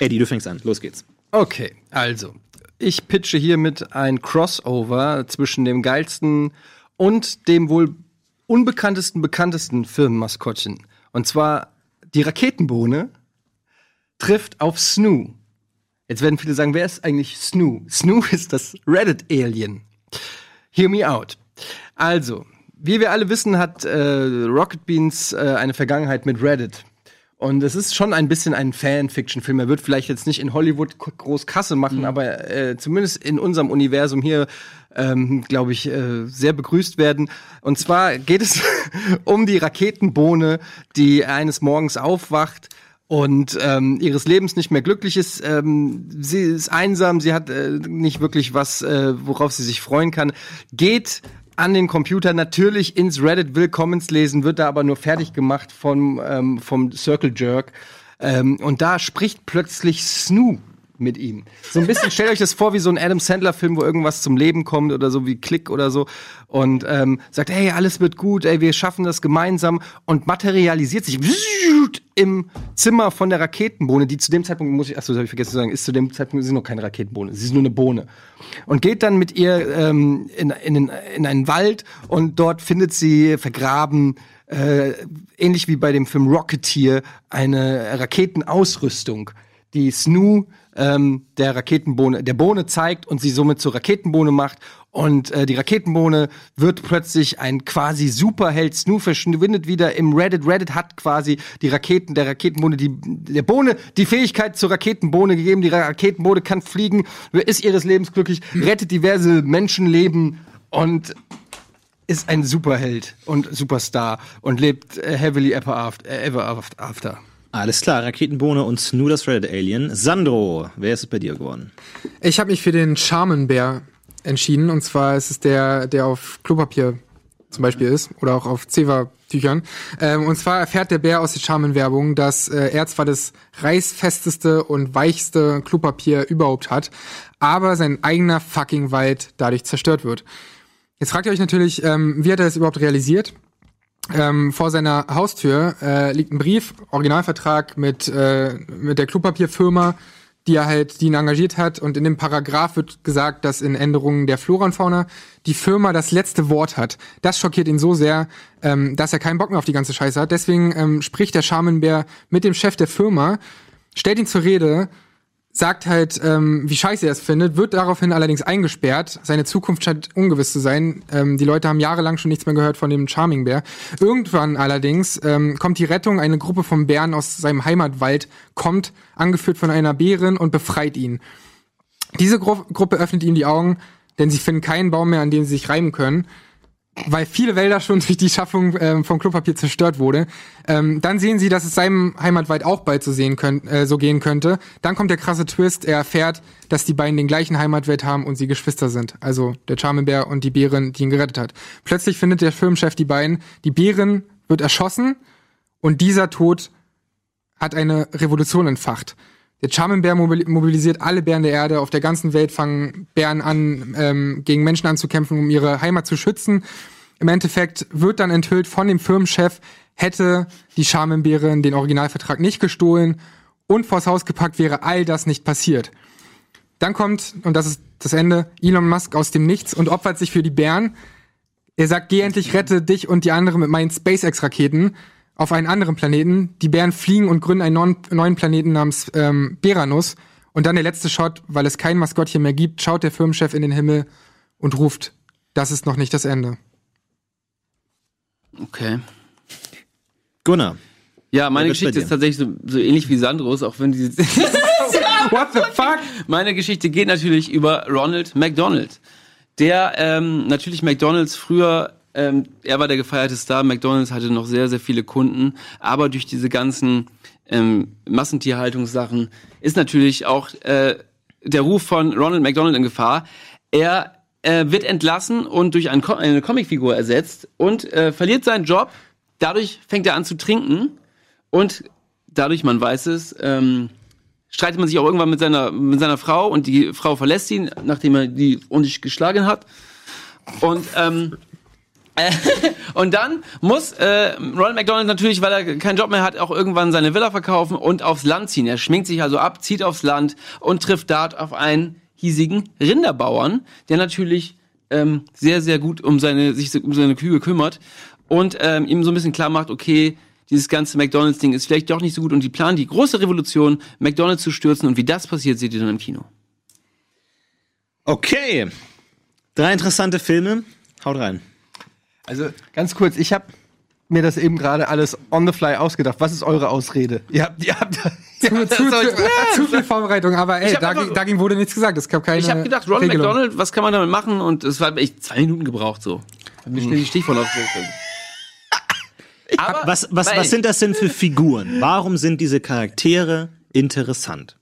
Eddie, du fängst an. Los geht's. Okay, also, ich pitche hiermit ein Crossover zwischen dem geilsten und dem wohl unbekanntesten, bekanntesten Firmenmaskottchen. Und zwar die Raketenbohne trifft auf Snoo. Jetzt werden viele sagen, wer ist eigentlich Snoo? Snoo (laughs) ist das Reddit-Alien. Hear me out. Also, wie wir alle wissen, hat äh, Rocket Beans äh, eine Vergangenheit mit Reddit. Und es ist schon ein bisschen ein Fan-Fiction-Film. Er wird vielleicht jetzt nicht in Hollywood groß Kasse machen, aber äh, zumindest in unserem Universum hier, ähm, glaube ich, äh, sehr begrüßt werden. Und zwar geht es (laughs) um die Raketenbohne, die eines Morgens aufwacht und ähm, ihres Lebens nicht mehr glücklich ist. Ähm, sie ist einsam, sie hat äh, nicht wirklich was, äh, worauf sie sich freuen kann. Geht an den Computer natürlich ins Reddit Willkommens lesen, wird da aber nur fertig gemacht vom, ähm, vom Circle Jerk. Ähm, und da spricht plötzlich Snoo mit ihm. So ein bisschen, stellt euch das vor wie so ein Adam Sandler-Film, wo irgendwas zum Leben kommt oder so wie Klick oder so und ähm, sagt, hey, alles wird gut, ey, wir schaffen das gemeinsam und materialisiert sich im Zimmer von der Raketenbohne, die zu dem Zeitpunkt, muss ich, achso, das habe ich vergessen zu sagen, ist zu dem Zeitpunkt ist sie noch keine Raketenbohne, sie ist nur eine Bohne. Und geht dann mit ihr ähm, in, in, in einen Wald und dort findet sie vergraben äh, ähnlich wie bei dem Film Rocketeer, eine Raketenausrüstung, die Snoo ähm, der Raketenbohne, der Bohne zeigt und sie somit zur Raketenbohne macht. Und äh, die Raketenbohne wird plötzlich ein quasi Superheld. Snoo verschwindet wieder im Reddit. Reddit hat quasi die Raketen, der Raketenbohne, die, der Bohne, die Fähigkeit zur Raketenbohne gegeben. Die Raketenbohne kann fliegen, ist ihres Lebens glücklich, rettet diverse Menschenleben und ist ein Superheld und Superstar und lebt äh, heavily ever after. Alles klar, Raketenbohne und Snoo das Reddit-Alien. Sandro, wer ist es bei dir geworden? Ich habe mich für den Charmenbär entschieden. Und zwar ist es der, der auf Klopapier zum Beispiel ist oder auch auf Zewa-Tüchern. Ähm, und zwar erfährt der Bär aus der Charmen-Werbung, dass äh, er zwar das reißfesteste und weichste Klopapier überhaupt hat, aber sein eigener fucking Wald dadurch zerstört wird. Jetzt fragt ihr euch natürlich, ähm, wie hat er das überhaupt realisiert? Ähm, vor seiner Haustür äh, liegt ein Brief, Originalvertrag mit, äh, mit der Klopapierfirma, die er halt, die ihn engagiert hat. Und in dem Paragraph wird gesagt, dass in Änderungen der Flora und Fauna die Firma das letzte Wort hat. Das schockiert ihn so sehr, ähm, dass er keinen Bock mehr auf die ganze Scheiße hat. Deswegen ähm, spricht der Schamenbär mit dem Chef der Firma, stellt ihn zur Rede, sagt halt, ähm, wie scheiße er es findet, wird daraufhin allerdings eingesperrt. Seine Zukunft scheint ungewiss zu sein. Ähm, die Leute haben jahrelang schon nichts mehr gehört von dem Charming Bär. Irgendwann allerdings ähm, kommt die Rettung. Eine Gruppe von Bären aus seinem Heimatwald kommt, angeführt von einer Bärin und befreit ihn. Diese Gru Gruppe öffnet ihm die Augen, denn sie finden keinen Baum mehr, an dem sie sich reiben können weil viele Wälder schon durch die Schaffung ähm, vom Klopapier zerstört wurde. Ähm, dann sehen sie, dass es seinem Heimatwald auch bald so, sehen könnt, äh, so gehen könnte. Dann kommt der krasse Twist. Er erfährt, dass die beiden den gleichen Heimatwelt haben und sie Geschwister sind. Also der Charmenbär und die Bärin, die ihn gerettet hat. Plötzlich findet der Firmenchef die beiden. Die Bärin wird erschossen und dieser Tod hat eine Revolution entfacht. Der Charmenbär mobilisiert alle Bären der Erde. Auf der ganzen Welt fangen Bären an, ähm, gegen Menschen anzukämpfen, um ihre Heimat zu schützen. Im Endeffekt wird dann enthüllt von dem Firmenchef, hätte die Charmenbärin den Originalvertrag nicht gestohlen und vors Haus gepackt, wäre all das nicht passiert. Dann kommt, und das ist das Ende, Elon Musk aus dem Nichts und opfert sich für die Bären. Er sagt, geh endlich, rette dich und die anderen mit meinen SpaceX-Raketen auf einen anderen Planeten. Die Bären fliegen und gründen einen neuen Planeten namens ähm, Beranus. Und dann der letzte Shot, weil es kein Maskottchen mehr gibt, schaut der Firmenchef in den Himmel und ruft, das ist noch nicht das Ende. Okay. Gunnar. Ja, meine Geschichte ist tatsächlich so, so ähnlich wie Sandros, auch wenn die. (laughs) What the fuck? Meine Geschichte geht natürlich über Ronald McDonald. Der ähm, natürlich McDonalds früher ähm, er war der gefeierte Star. McDonald's hatte noch sehr, sehr viele Kunden. Aber durch diese ganzen ähm, Massentierhaltungssachen ist natürlich auch äh, der Ruf von Ronald McDonald in Gefahr. Er äh, wird entlassen und durch ein, eine Comicfigur ersetzt und äh, verliert seinen Job. Dadurch fängt er an zu trinken und dadurch, man weiß es, ähm, streitet man sich auch irgendwann mit seiner, mit seiner Frau und die Frau verlässt ihn, nachdem er die ordentlich geschlagen hat. Und ähm, äh, (laughs) und dann muss äh, Ronald McDonald natürlich, weil er keinen Job mehr hat, auch irgendwann seine Villa verkaufen und aufs Land ziehen. Er schminkt sich also ab, zieht aufs Land und trifft dort auf einen hiesigen Rinderbauern, der natürlich ähm, sehr, sehr gut um seine, sich um seine Kühe kümmert und ähm, ihm so ein bisschen klar macht, okay, dieses ganze McDonalds-Ding ist vielleicht doch nicht so gut und die planen die große Revolution, McDonalds zu stürzen und wie das passiert, seht ihr dann im Kino. Okay. Drei interessante Filme. Haut rein. Also ganz kurz, ich habe mir das eben gerade alles on the fly ausgedacht. Was ist eure Ausrede? Ihr habt, ihr habt, zu, zu, zu, zu viel Vorbereitung, aber ey, dagegen, dagegen wurde nichts gesagt. Es gab keine. Ich habe gedacht, Ronald Regelung. McDonald, was kann man damit machen? Und es war echt zwei Minuten gebraucht so. Hab mir schnell die Stichwort aufgerufen. Aber Was, was, was sind das denn für Figuren? Warum sind diese Charaktere interessant?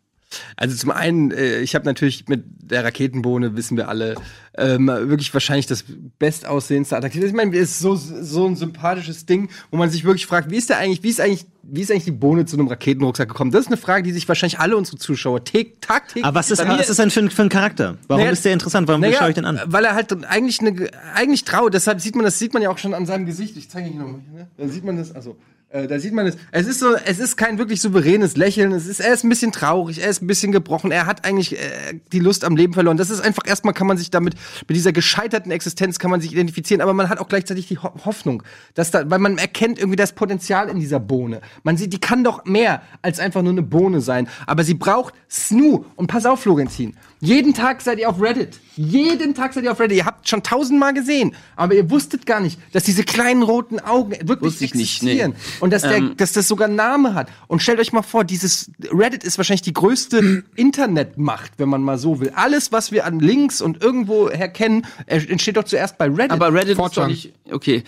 Also zum einen, äh, ich habe natürlich mit der Raketenbohne, wissen wir alle, ähm, wirklich wahrscheinlich das bestaussehendste attraktiv. Ich meine, es ist so, so ein sympathisches Ding, wo man sich wirklich fragt, wie ist der eigentlich, wie ist eigentlich, wie ist eigentlich die Bohne zu einem Raketenrucksack gekommen? Das ist eine Frage, die sich wahrscheinlich alle unsere Zuschauer tag- tagtäglich. Aber was ist, was ist denn für ein, für ein Charakter? Warum Naja, ist der interessant? Warum naja, schaue ich den an? Weil er halt eigentlich eine, eigentlich trauert. Deshalb sieht man das, sieht man ja auch schon an seinem Gesicht. Ich zeige ihn nochmal. Ne? Da sieht man das, also. Äh, da sieht man es. Es ist so, es ist kein wirklich souveränes Lächeln. Es ist, er ist ein bisschen traurig, er ist ein bisschen gebrochen. Er hat eigentlich äh, die Lust am Leben verloren. Das ist einfach erstmal kann man sich damit mit dieser gescheiterten Existenz kann man sich identifizieren, aber man hat auch gleichzeitig die Ho Hoffnung, dass da, weil man erkennt irgendwie das Potenzial in dieser Bohne. Man sieht, die kann doch mehr als einfach nur eine Bohne sein. Aber sie braucht Snoo. Und pass auf, Florentin. Jeden Tag seid ihr auf Reddit. Jeden Tag seid ihr auf Reddit. Ihr habt schon tausendmal gesehen, aber ihr wusstet gar nicht, dass diese kleinen roten Augen wirklich Wusste ich nicht, nee. Und dass, der, Ähm. dass das sogar einen Namen hat. Und stellt euch mal vor, dieses Reddit ist wahrscheinlich die größte (clears throat) Internetmacht, wenn man mal so will. Alles, was wir an Links und irgendwo her kennen, äh, entsteht doch zuerst bei Reddit. aber Reddit ist doch 4chan. nicht. Okay.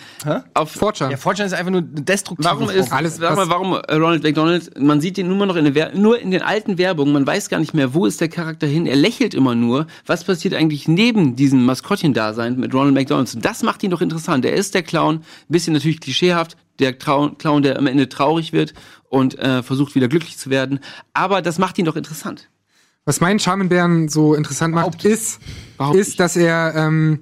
Auf, 4chan. ja, Fortune ist einfach nur eine destruktive Warum ist. Alles, sag mal, warum äh, Ronald McDonald, man sieht ihn nur noch in den, Wer- nur in den alten Werbungen, man weiß gar nicht mehr, wo ist der Charakter hin, er lächelt immer nur. Was passiert eigentlich neben diesem Maskottchen-Dasein mit Ronald McDonald? Und das macht ihn doch interessant. Er ist der Clown, ein bisschen natürlich klischeehaft, der Trau Clown, der am Ende traurig wird und äh, versucht wieder glücklich zu werden. Aber das macht ihn doch interessant. Was meinen Charmenbären so interessant macht, ist, Überhaupt ist, dass er, ähm,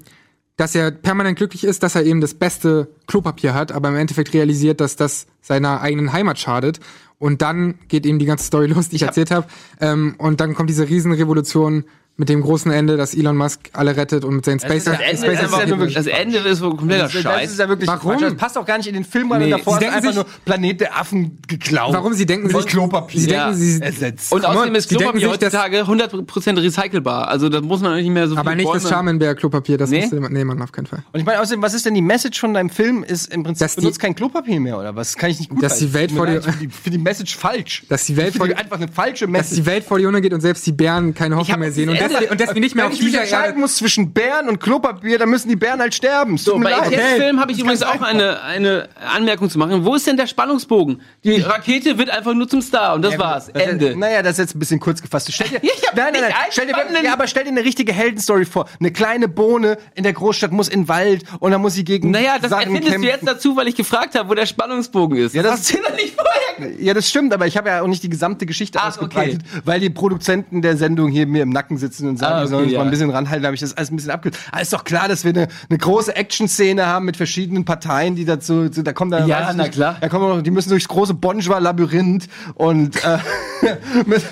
dass er permanent glücklich ist, dass er eben das beste Klopapier hat, aber im Endeffekt realisiert, dass das seiner eigenen Heimat schadet. Und dann geht eben die ganze Story los, die ich, erzählt habe. Ähm, und dann kommt diese Riesenrevolution mit dem großen Ende, dass Elon Musk alle rettet und mit seinen Space Das Ende, Space ist, ja wirklich, das Ende ist kompletter Das, das Scheiß. ist ja wirklich Warum? Quatsch. Das passt auch gar nicht in den Film rein. Nee. Und davor Sie ist denken einfach sich- nur Planet der Affen geklaut. Warum sie denken sich Klopapier. Sie denken, sie ersetzt. Und außerdem ist Klopapier sich, dass- heutzutage 100% recycelbar. Also da muss man nicht mehr so aber viel nicht das Bäume- Charmenberg Klopapier, das Nee? musste nee, man auf keinen Fall. Und ich meine, außerdem, was ist denn die Message von deinem Film? Ist im Prinzip, Dass die- benutzt kein Klopapier mehr, oder was? Kann ich nicht gut Dass die. Welt vor mir dir- leid, Ich finde die, finde die Message falsch. Dass die Welt vor dir- einfach eine falsche Dass Message. die Welt vor die Hunde geht und selbst die Bären keine Hoffnung mehr sehen und das Ende- und dass wir nicht mehr Wenn auf ich mich entscheiden muss zwischen Bären und Klopapier, dann müssen die Bären halt sterben. So, bei leid. ETS-Film habe ich übrigens auch eine, eine Anmerkung zu machen. Wo ist denn der Spannungsbogen? Die Rakete wird einfach nur zum Star und das war's. Das ist- Ende. Naja, das ist jetzt ein bisschen kurz gefasst. Stell dir, (laughs) Ja, ich hab nein, nein, nicht nein. einen Stell dir, ja, aber stell dir eine richtige Heldenstory vor. Eine kleine Bohne in der Großstadt muss in den Wald und dann muss sie gegen Naja, das Sachen erfindest kämpfen. du jetzt dazu, weil ich gefragt habe, wo der Spannungsbogen ist. Ja, das- hast du nicht vorher Ja, das stimmt, aber ich habe ja auch nicht die gesamte Geschichte Ach, ausgebreitet, weil die Produzenten der Sendung hier mir im Nacken sitzen und sagen, Ah, die okay, sollen uns ja. mal ein bisschen ranhalten, da habe ich das alles ein bisschen abge... Ah, ist doch klar, dass wir eine, eine große Action-Szene haben mit verschiedenen Parteien, die dazu, zu, da kommen da, Ja, na nicht, klar. da kommen noch, die müssen durchs große Bonjour-Labyrinth und, äh, (laughs) mit,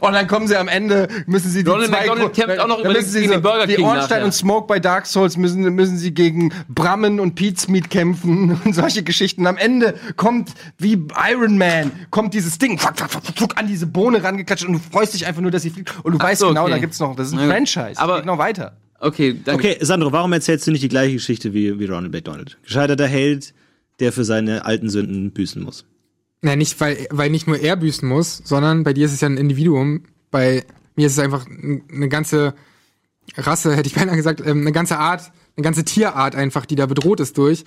und dann kommen sie am Ende, müssen sie die Ronald zwei... Kämpft auch noch dann müssen sie gegen den Burger King Ornstein nachher. und Smoke bei Dark Souls müssen, müssen sie gegen Brammen und Pete's Meat kämpfen (laughs) und solche Geschichten. Am Ende kommt, wie Iron Man, kommt dieses Ding fuck, fuck, fuck, fuck, an diese Bohne rangeklatscht und du freust dich einfach nur, dass sie fliegt. Und du weißt so, genau, okay. da gibt's noch, das ist ein Na. Franchise. Aber- Geht noch weiter. Okay, danke. Okay, Sandro, warum erzählst du nicht die gleiche Geschichte wie, wie Ronald McDonald? Gescheiterter Held, der für seine alten Sünden büßen muss. Ja, nicht, weil, weil nicht nur er büßen muss, sondern bei dir ist es ja ein Individuum. Bei mir ist es einfach eine ganze Rasse, hätte ich (laughs) beinahe gesagt, ähm, eine ganze Art, eine ganze Tierart einfach, die da bedroht ist durch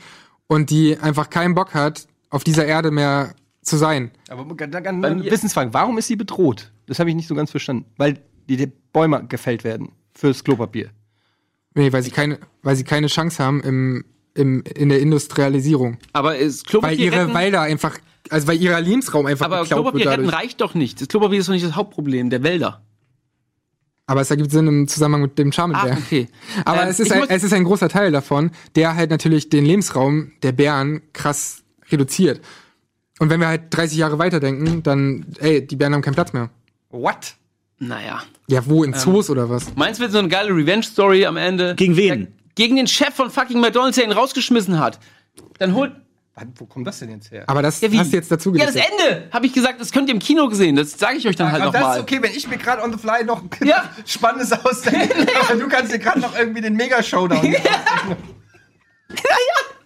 und die einfach keinen Bock hat, auf dieser Erde mehr zu sein. Aber ganz, ganz eine Wissensfrage, warum ist sie bedroht? Das habe ich nicht so ganz verstanden. Weil die, die Bäume gefällt werden fürs Klopapier. Nee, weil sie keine, weil sie keine Chance haben im, im, in der Industrialisierung. Aber ist Weil Klopapier ihre retten, Wälder einfach, also weil ihr Lebensraum einfach aber Klopapier retten reicht doch nicht. Das Klopapier ist doch nicht das Hauptproblem der Wälder. Aber es ergibt Sinn im Zusammenhang mit dem Charmenbär. Ah, okay. Aber Ähm, es, ist ein, es ist ein großer Teil davon, der halt natürlich den Lebensraum der Bären krass reduziert. Und wenn wir halt 30 Jahre weiterdenken, dann, ey, die Bären haben keinen Platz mehr. What? Naja. Ja, wo, in Zoos oder was? Meinst du, wird so eine geile Revenge-Story am Ende? Gegen wen? Ja, gegen den Chef von fucking McDonalds, der ihn rausgeschmissen hat. Dann holt. Wann- Wo kommt das denn jetzt her? Aber das Ja, hast du jetzt dazu Ja, das. Ende, habe ich gesagt, das könnt ihr im Kino gesehen. Das sage ich euch dann halt Aber das nochmal. ist okay, wenn ich mir gerade on the fly noch Ja. (laughs) Spannendes ausdenke. (laughs) Aber du kannst dir gerade noch irgendwie den Mega-Showdown. (laughs) ja, ja. Sind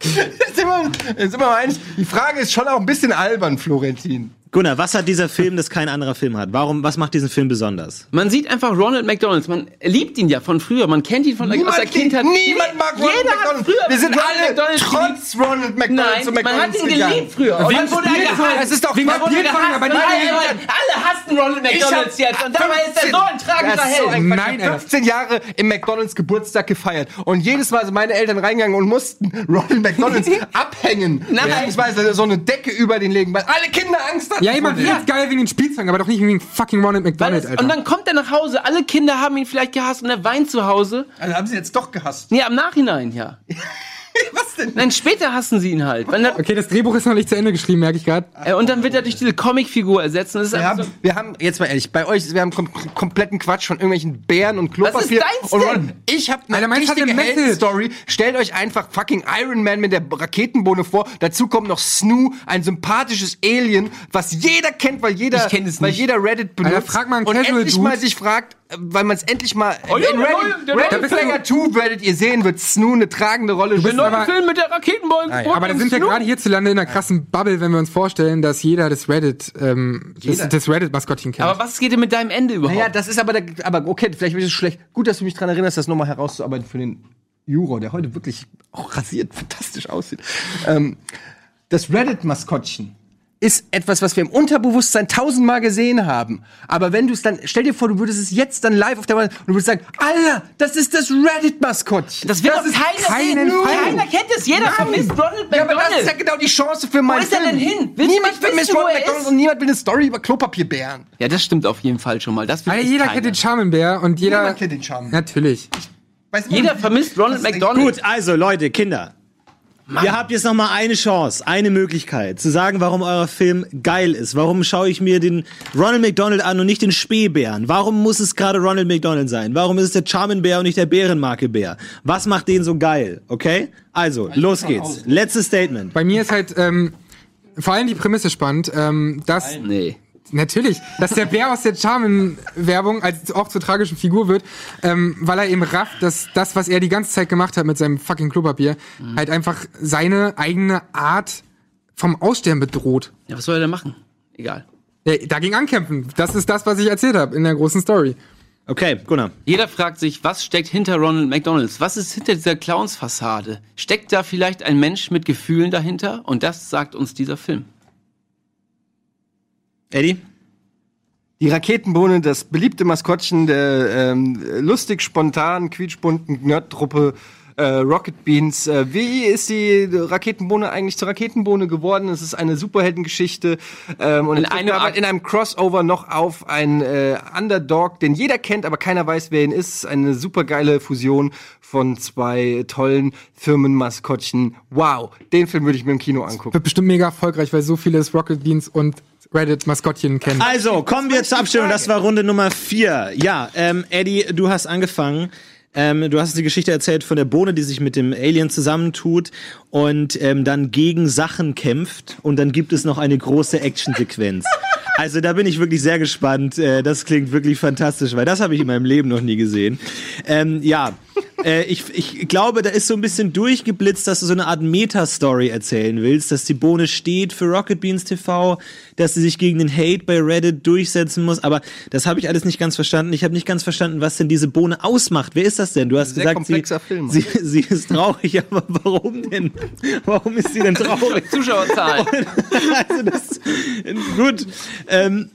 sind wir mal eins. Die Frage ist schon auch ein bisschen albern, Florentin. Gunnar, was hat dieser Film, das kein anderer Film hat? Warum, was macht diesen Film besonders? Man sieht einfach Ronald McDonalds. Man liebt ihn ja von früher. Man kennt ihn von aus der Kindheit. niemand mag Ronald Jeder McDonald. früher Wir sind Ronald alle McDonald trotz Ronald McDonald Nein, zu man hat McDonalds ihn gegangen. geliebt früher. Und dann wurde er gehasst. Es ist doch er gehasst. aber nicht- alle, alle hassen Ronald McDonalds jetzt. Und dabei ist er so ein ist so Held. Quatsch. Nein, Ich hab Alter. 15 Jahre im McDonalds Geburtstag gefeiert. Und jedes Mal sind meine Eltern reingegangen und mussten Ronald McDonalds (laughs) abhängen. Nein. Beziehungsweise so eine Decke über den legen, weil alle Kinder Angst hatten. Ja, jemand dem. findet geil wegen den Spielzeugen, aber doch nicht wegen fucking Ronald McDonald, es, Alter. und dann kommt er nach Hause. Alle Kinder haben ihn vielleicht gehasst und er weint zu Hause. Also haben sie jetzt doch gehasst. Nee, am Nachhinein, ja. (laughs) (laughs) Was denn? Nein, später hassen sie ihn halt. Wenn er, okay, das Drehbuch ist noch nicht zu Ende geschrieben, merke ich gerade. äh, und dann wird er durch diese Comicfigur ersetzt. Und das ist Wir einfach haben, wir haben, jetzt mal ehrlich, bei euch, wir haben kom kompletten Quatsch von irgendwelchen Bären und Klopapier. deins und denn? ich habe eine Alter, meins hat richtige eine. Heldenstory. Stellt euch einfach fucking Iron Man mit der Raketenbohne vor. Dazu kommt noch Snoo, ein sympathisches Alien, was jeder kennt, weil jeder, Ich kenn es weil nicht. jeder Reddit benutzt. Alter, frag mal einen und Casual endlich Dude. mal sich fragt, weil man es endlich mal Oh ja, in der neue- der neue Player 2 werdet ihr sehen, wird Snoo eine tragende Rolle Der spielen. neue aber- Film mit der Raketenbombe. Aber da sind wir gerade hierzulande in einer krassen Bubble, wenn wir uns vorstellen, dass jeder das Reddit, ähm, das, Jeder. das Reddit-Maskottchen kennt. Aber was geht denn mit deinem Ende überhaupt? Naja, das ist aber, der, aber okay, vielleicht ist es schlecht. Gut, dass du mich daran erinnerst, das nochmal herauszuarbeiten für den Juro, der heute wirklich auch rasiert fantastisch aussieht. Ähm, das Reddit-Maskottchen ist etwas, was wir im Unterbewusstsein tausendmal gesehen haben. Aber wenn du es dann, stell dir vor, du würdest es jetzt dann live auf der Wand und du würdest sagen, Alter, das ist das Reddit-Maskottchen. das wird doch ist keiner sehen. Keiner kennt es. Jeder Nein. vermisst Ronald Ja, aber das ist ja McDonald. genau die Chance für meinen ist er denn hin? Willst du niemand vermisst wo Ronald McDonald und niemand will eine Story über Klopapierbären. Ja, das stimmt auf jeden Fall schon mal. Das will Alter, jeder keiner. kennt den Charmenbär und jeder. Niemand kennt den Charme. Natürlich. Weißt du, Jeder vermisst Ronald Das McDonald. Gut, also Leute, Kinder. Ihr habt jetzt noch mal eine Chance, eine Möglichkeit, zu sagen, warum euer Film geil ist. Warum schaue ich mir den Ronald McDonald an und nicht den Spähbären? Warum muss es gerade Ronald McDonald sein? Warum ist es der Charmin Bär und nicht der Bärenmarke Bär? Was macht den so geil? Okay? Also, los geht's. Letztes Statement. Bei mir ist halt ähm, vor allem die Prämisse spannend, ähm, dass Nee. Natürlich, dass der Bär aus der Charmin-Werbung als auch zur tragischen Figur wird, ähm, weil er eben rafft, dass das, was er die ganze Zeit gemacht hat mit seinem fucking Klopapier, halt einfach seine eigene Art vom Aussterben bedroht. Ja, was soll er denn machen? Egal. Äh, dagegen ankämpfen. Das ist das, was ich erzählt habe in der großen Story. Okay, Gunnar. Jeder fragt sich, was steckt hinter Ronald McDonalds? Was ist hinter dieser Clownsfassade? Steckt da vielleicht ein Mensch mit Gefühlen dahinter? Und das sagt uns dieser Film. Eddie? Die Raketenbohne, das beliebte Maskottchen der ähm, lustig spontanen, quietschbunten Nerdtruppe äh, Rocket Beans. Äh, wie ist die Raketenbohne eigentlich zur Raketenbohne geworden? Es ist eine Superheldengeschichte ähm, und In in, einem, Art- in einem Crossover noch auf einen äh, Underdog, den jeder kennt, aber keiner weiß, wer ihn ist. Eine supergeile Fusion von zwei tollen Firmenmaskottchen. Wow, den Film würde ich mir im Kino angucken. Wird bestimmt mega erfolgreich, weil so viele Rocket Beans und Reddit-Maskottchen kennen. Also, kommen wir zur Abstimmung. Das war Runde Nummer vier. Ja, ähm, Eddie, du hast angefangen. Ähm, du hast die Geschichte erzählt von der Bohne, die sich mit dem Alien zusammentut und ähm, dann gegen Sachen kämpft. Und dann gibt es noch eine große Actionsequenz. (laughs) Also da bin ich wirklich sehr gespannt. Äh, das klingt wirklich fantastisch, weil das habe ich in meinem Leben noch nie gesehen. Ähm, ja, äh, ich, ich glaube, da ist so ein bisschen durchgeblitzt, dass du so eine Art Meta-Story erzählen willst, dass die Bohne steht für Rocket Beans TV, dass sie sich gegen den Hate bei Reddit durchsetzen muss. Aber das habe ich alles nicht ganz verstanden. Ich habe nicht ganz verstanden, was denn diese Bohne ausmacht. Wer ist das denn? Du hast Sehr gesagt, sie, komplexer Film. sie, sie ist traurig, (laughs) aber warum denn? Warum ist sie denn traurig? Zuschauerzahlen. (laughs) also das, gut. Ähm,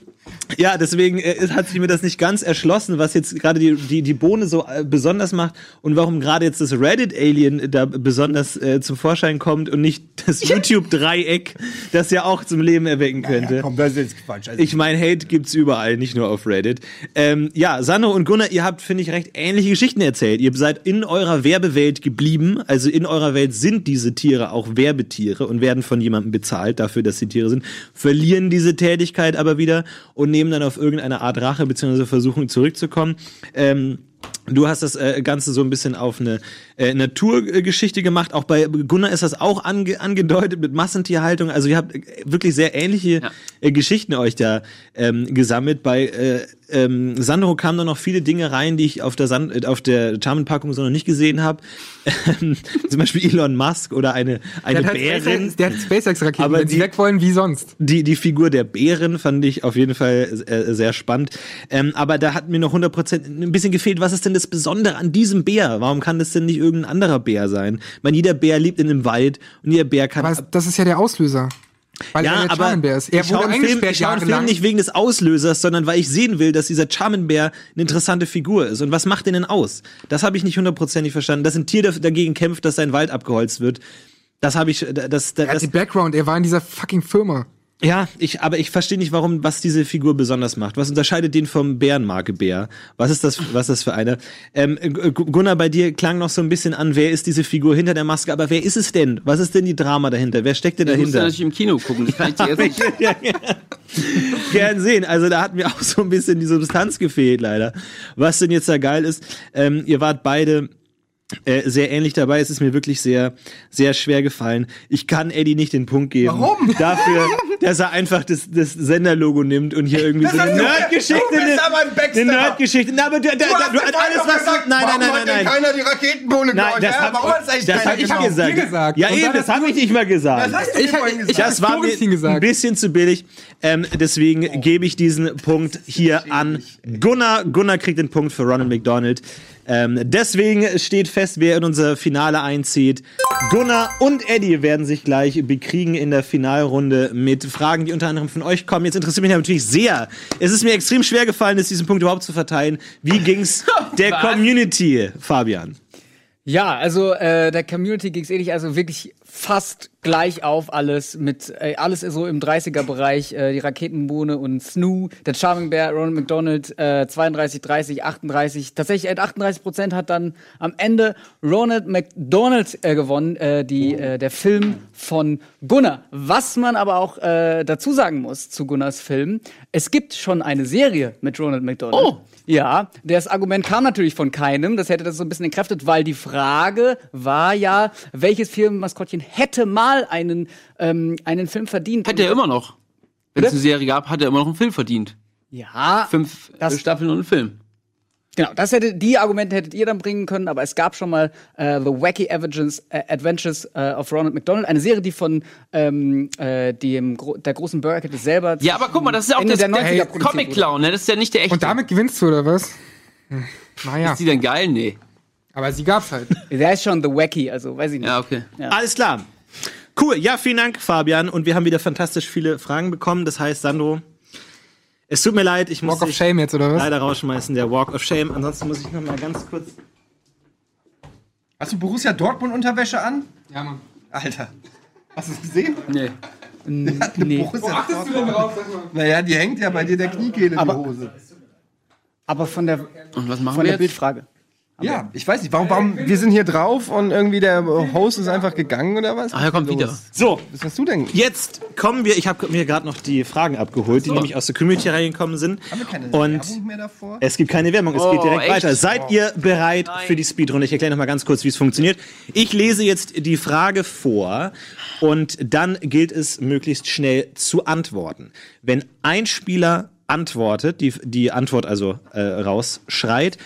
ja, deswegen äh, hat sich mir das nicht ganz erschlossen, was jetzt gerade die, die, die Bohne so äh, besonders macht und warum gerade jetzt das Reddit-Alien da besonders äh, zum Vorschein kommt und nicht das (laughs) YouTube-Dreieck, das ja auch zum Leben erwecken könnte. Komm, das ist Quatsch. Also, Ich meine, Hate gibt's überall, nicht nur auf Reddit. Ähm, ja, Sandro und Gunnar, ihr habt, finde ich, recht ähnliche Geschichten erzählt. Ihr seid in eurer Werbewelt geblieben. Also in eurer Welt sind diese Tiere auch Werbetiere und werden von jemandem bezahlt dafür, dass sie Tiere sind, verlieren diese Tätigkeit aber wieder und nehmen dann auf irgendeine Art Rache bzw. versuchen zurückzukommen. Ähm, Du hast das äh, Ganze so ein bisschen auf eine äh, Naturgeschichte gemacht. Auch bei Gunnar ist das auch ange angedeutet mit Massentierhaltung. Also ihr habt äh, wirklich sehr ähnliche Ja. äh, Geschichten euch da ähm, gesammelt. Bei äh, ähm, Sandro kamen da noch viele Dinge rein, die ich auf der, Sand auf der Charmin-Packung so noch nicht gesehen habe. Ähm, (laughs) zum Beispiel Elon Musk oder eine, eine Der hat, Bärin. SpaceX, der hat SpaceX-Raketen, Aber wenn sie die- weg wollen, wie sonst. Die, die Figur der Bären fand ich auf jeden Fall äh, sehr spannend. Ähm, aber da hat mir noch 100% ein bisschen gefehlt, was ist denn das Besondere an diesem Bär? Warum kann das denn nicht irgendein anderer Bär sein? Ich meine, jeder Bär lebt in einem Wald und jeder Bär kann... Aber das ist ja der Auslöser. Weil er ja, der aber Charmin-Bär ist. Er ich schaue einen Film, ich schaue einen Film nicht wegen des Auslösers, sondern weil ich sehen will, dass dieser Charmin-Bär eine interessante Figur ist. Und was macht den denn aus? Das habe ich nicht hundertprozentig verstanden. Dass ein Tier dagegen kämpft, dass sein Wald abgeholzt wird. Das habe ich, das, das, Er hat das die Background, er war in dieser fucking Firma. Ja, ich, aber ich verstehe nicht, warum, was diese Figur besonders macht. Was unterscheidet den vom Bärenmarke Bär? Was ist das, was ist das für eine? Ähm, Gu- Gunnar, bei dir klang noch so ein bisschen an, wer ist diese Figur hinter der Maske? Aber wer ist es denn? Was ist denn die Drama dahinter? Wer steckt denn Das musst du dahinter? natürlich im Kino gucken. Das kann ich dir jetzt nicht. (laughs) ja, ja. Gern sehen. Also da hat mir auch so ein bisschen die Substanz gefehlt, leider. Was denn jetzt da geil ist, ähm, ihr wart beide äh, sehr ähnlich dabei. Es ist mir wirklich sehr, sehr schwer gefallen. Ich kann Eddie nicht den Punkt geben. Warum? Dafür, (laughs) dass er einfach das, das Senderlogo nimmt und hier irgendwie so eine hast Nerdgeschichte. du bist aber ein Backstabber. Eine Nerdgeschichte. Na, aber du, da, Du hast du, mir alles, was gesagt, nein, nein, nein, hat nein, nein. keiner die Raketenbohne Nein, das Ja, hab, warum hat's eigentlich das keiner ich gebaut? gesagt. Gesagt. Ja, Und eben, das hast habe ich nicht mal gesagt. Das hast du Ich- vorhin ich- gesagt. Das war mir Florentin ein gesagt. bisschen zu billig. Ähm, deswegen gebe ich diesen Punkt hier an Gunnar. Gunnar kriegt den Punkt für Ronald McDonald. Ähm, deswegen steht fest, wer in unser Finale einzieht. Gunnar und Eddie werden sich gleich bekriegen in der Finalrunde mit Fragen, die unter anderem von euch kommen. Jetzt interessiert mich natürlich sehr. Es ist mir extrem schwer gefallen, es diesen Punkt überhaupt zu verteilen. Wie ging's (laughs) der Was? Community, Fabian? Ja, also äh, der Community ging's ähnlich, also wirklich fast gleich auf alles mit äh, alles ist so im 30er Bereich, äh, die Raketenbohne und Snoo, der Charming Bear, Ronald McDonald, äh, 32, 30, 38. Tatsächlich äh, 38 Prozent hat dann am Ende Ronald McDonald äh, gewonnen, äh, die äh, der Film von Gunnar. Was man aber auch äh, dazu sagen muss zu Gunnars Film, es gibt schon eine Serie mit Ronald McDonald. Oh. Ja, das Argument kam natürlich von keinem. Das hätte das so ein bisschen entkräftet, weil die Frage war ja, welches Firmenmaskottchen hätte mal einen, ähm, einen Film verdient. Hat er immer noch. Wenn es eine Serie gab, hat er immer noch einen Film verdient. Ja, Fünf Das- Staffeln und einen Film. Genau. Das hätte, die Argumente hättet ihr dann bringen können, aber es gab schon mal äh, The Wacky Adventures, äh, Adventures äh, of Ronald McDonald, eine Serie, die von ähm, äh, dem Gro der großen Burger selber. Ja, aber guck mal, das ist ja auch Ende das, der der, 90er produziert Comic Clown, ne? Das ist ja nicht der echte. Und damit gewinnst du, oder was? Hm. Naja, ist die denn geil? Nee. aber sie gab's halt. Der ist schon The Wacky, also weiß ich nicht. Ja, okay. Alles klar. Cool. Ja, vielen Dank, Fabian. Und wir haben wieder fantastisch viele Fragen bekommen. Das heißt, Sandro, es tut mir leid, ich muss Walk of Shame jetzt, oder was? leider rausschmeißen, der Walk of Shame. Ansonsten muss ich noch mal ganz kurz. Hast du Borussia Dortmund Unterwäsche an? Ja, Mann. Alter. Hast du es gesehen? Nee. Nee. Borussia Achtest du denn drauf? Sag mal. Naja, die hängt ja bei dir der Kniekehle in Aber- die Hose. Aber von der, Und was machen von wir der jetzt? Bildfrage. Ja, ich weiß nicht, warum, warum, wir sind hier drauf und irgendwie der Host ist einfach gegangen oder was? Ach, er kommt wieder. So, Was hast du denn? jetzt kommen wir. Ich habe mir gerade noch die Fragen abgeholt, die nämlich aus der Community reingekommen sind. Haben wir keine Und Werbung mehr davor? Es gibt keine Werbung, es Oh, geht direkt echt? weiter. Seid ihr bereit für die Speedrunde? Ich erkläre noch mal ganz kurz, wie es funktioniert. Ich lese jetzt die Frage vor und dann gilt es, möglichst schnell zu antworten. Wenn ein Spieler antwortet, die, die Antwort also äh, rausschreit,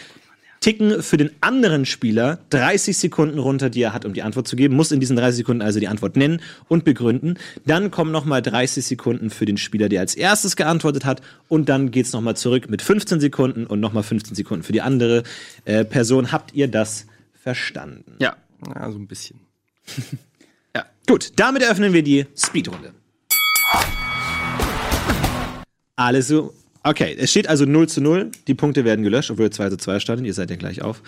ticken für den anderen Spieler 30 Sekunden runter, die er hat, um die Antwort zu geben, muss in diesen 30 Sekunden also die Antwort nennen und begründen. Dann kommen nochmal 30 Sekunden für den Spieler, der als erstes geantwortet hat und dann geht's noch nochmal zurück mit 15 Sekunden und nochmal 15 Sekunden für die andere äh, Person. Habt ihr das verstanden? Ja. Ja, so ein bisschen. (laughs) Gut, damit eröffnen wir die Speedrunde. Alles so. Okay, es steht also 0 zu 0. Die Punkte werden gelöscht, obwohl ihr 2 zu 2 standet. Ihr seid ja gleich auf.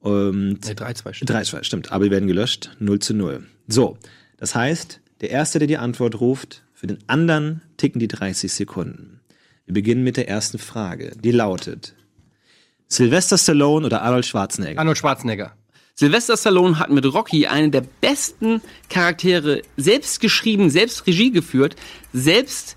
Und Nee, 3, 2 3 zu 2, stimmt. Aber die werden gelöscht. 0 zu 0. So, das heißt, der Erste, der die Antwort ruft, für den anderen ticken die 30 Sekunden. Wir beginnen mit der ersten Frage. Die lautet: Sylvester Stallone oder Arnold Schwarzenegger? Arnold Schwarzenegger. Sylvester Stallone hat mit Rocky einen der besten Charaktere selbst geschrieben, selbst Regie geführt, selbst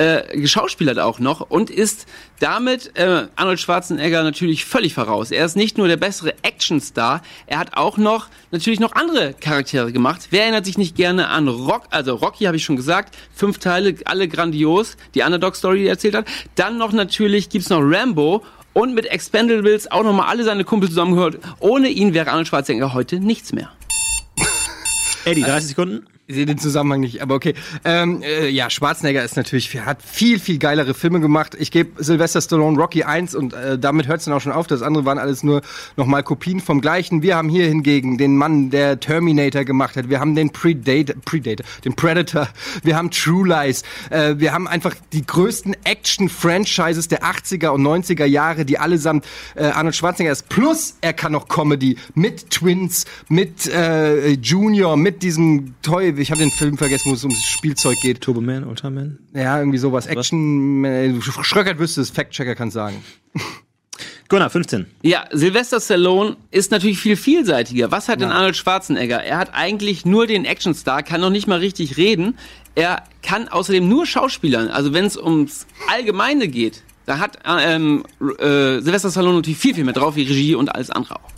äh, geschauspielert auch noch und ist damit äh, Arnold Schwarzenegger natürlich völlig voraus. Er ist nicht nur der bessere Actionstar, er hat auch noch natürlich noch andere Charaktere gemacht. Wer erinnert sich nicht gerne an Rock, also Rocky habe ich schon gesagt, fünf Teile, alle grandios, die Underdog-Story, die er erzählt hat. Dann noch natürlich gibt's noch Rambo und mit Expendables auch nochmal alle seine Kumpel zusammengehört. Ohne ihn wäre Arnold Schwarzenegger heute nichts mehr. Eddie, 30 Sekunden? Sehe den Zusammenhang nicht, aber okay. Ähm, äh, ja, Schwarzenegger ist natürlich, hat viel, viel geilere Filme gemacht. Ich gebe Sylvester Stallone Rocky 1 und äh, damit hört es dann auch schon auf. Das andere waren alles nur nochmal Kopien vom gleichen. Wir haben hier hingegen den Mann, der Terminator gemacht hat. Wir haben den Predator, Predator den Predator. Wir haben True Lies. Äh, wir haben einfach die größten Action-Franchises der 80er und 90er Jahre, die allesamt äh, Arnold Schwarzenegger ist. Plus, er kann noch Comedy mit Twins, mit äh, Junior, mit diesem Toy, ich habe den Film vergessen, wo es ums Spielzeug geht. Turboman, Ultraman? Ja, irgendwie sowas. Action, äh, Schröckert wüsste es, Fact-Checker kann sagen. (laughs) Gunnar, 15. Ja, Sylvester Stallone ist natürlich viel vielseitiger. Was hat denn Arnold Schwarzenegger? Er hat eigentlich nur den Actionstar, kann noch nicht mal richtig reden. Er kann außerdem nur Schauspielern. Also wenn es ums Allgemeine geht, da hat ähm, äh, Sylvester Stallone natürlich viel, viel mehr drauf wie Regie und alles andere auch.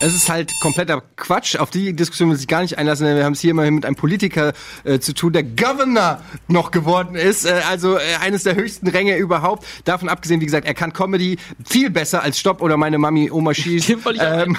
Es ist halt kompletter Quatsch. Auf die Diskussion will ich gar nicht einlassen, denn wir haben es hier immerhin mit einem Politiker äh, zu tun, der Governor noch geworden ist. Äh, also äh, eines der höchsten Ränge überhaupt. Davon abgesehen, wie gesagt, er kann Comedy viel besser als Stopp oder meine Mami Oma schießt. (laughs) Ähm,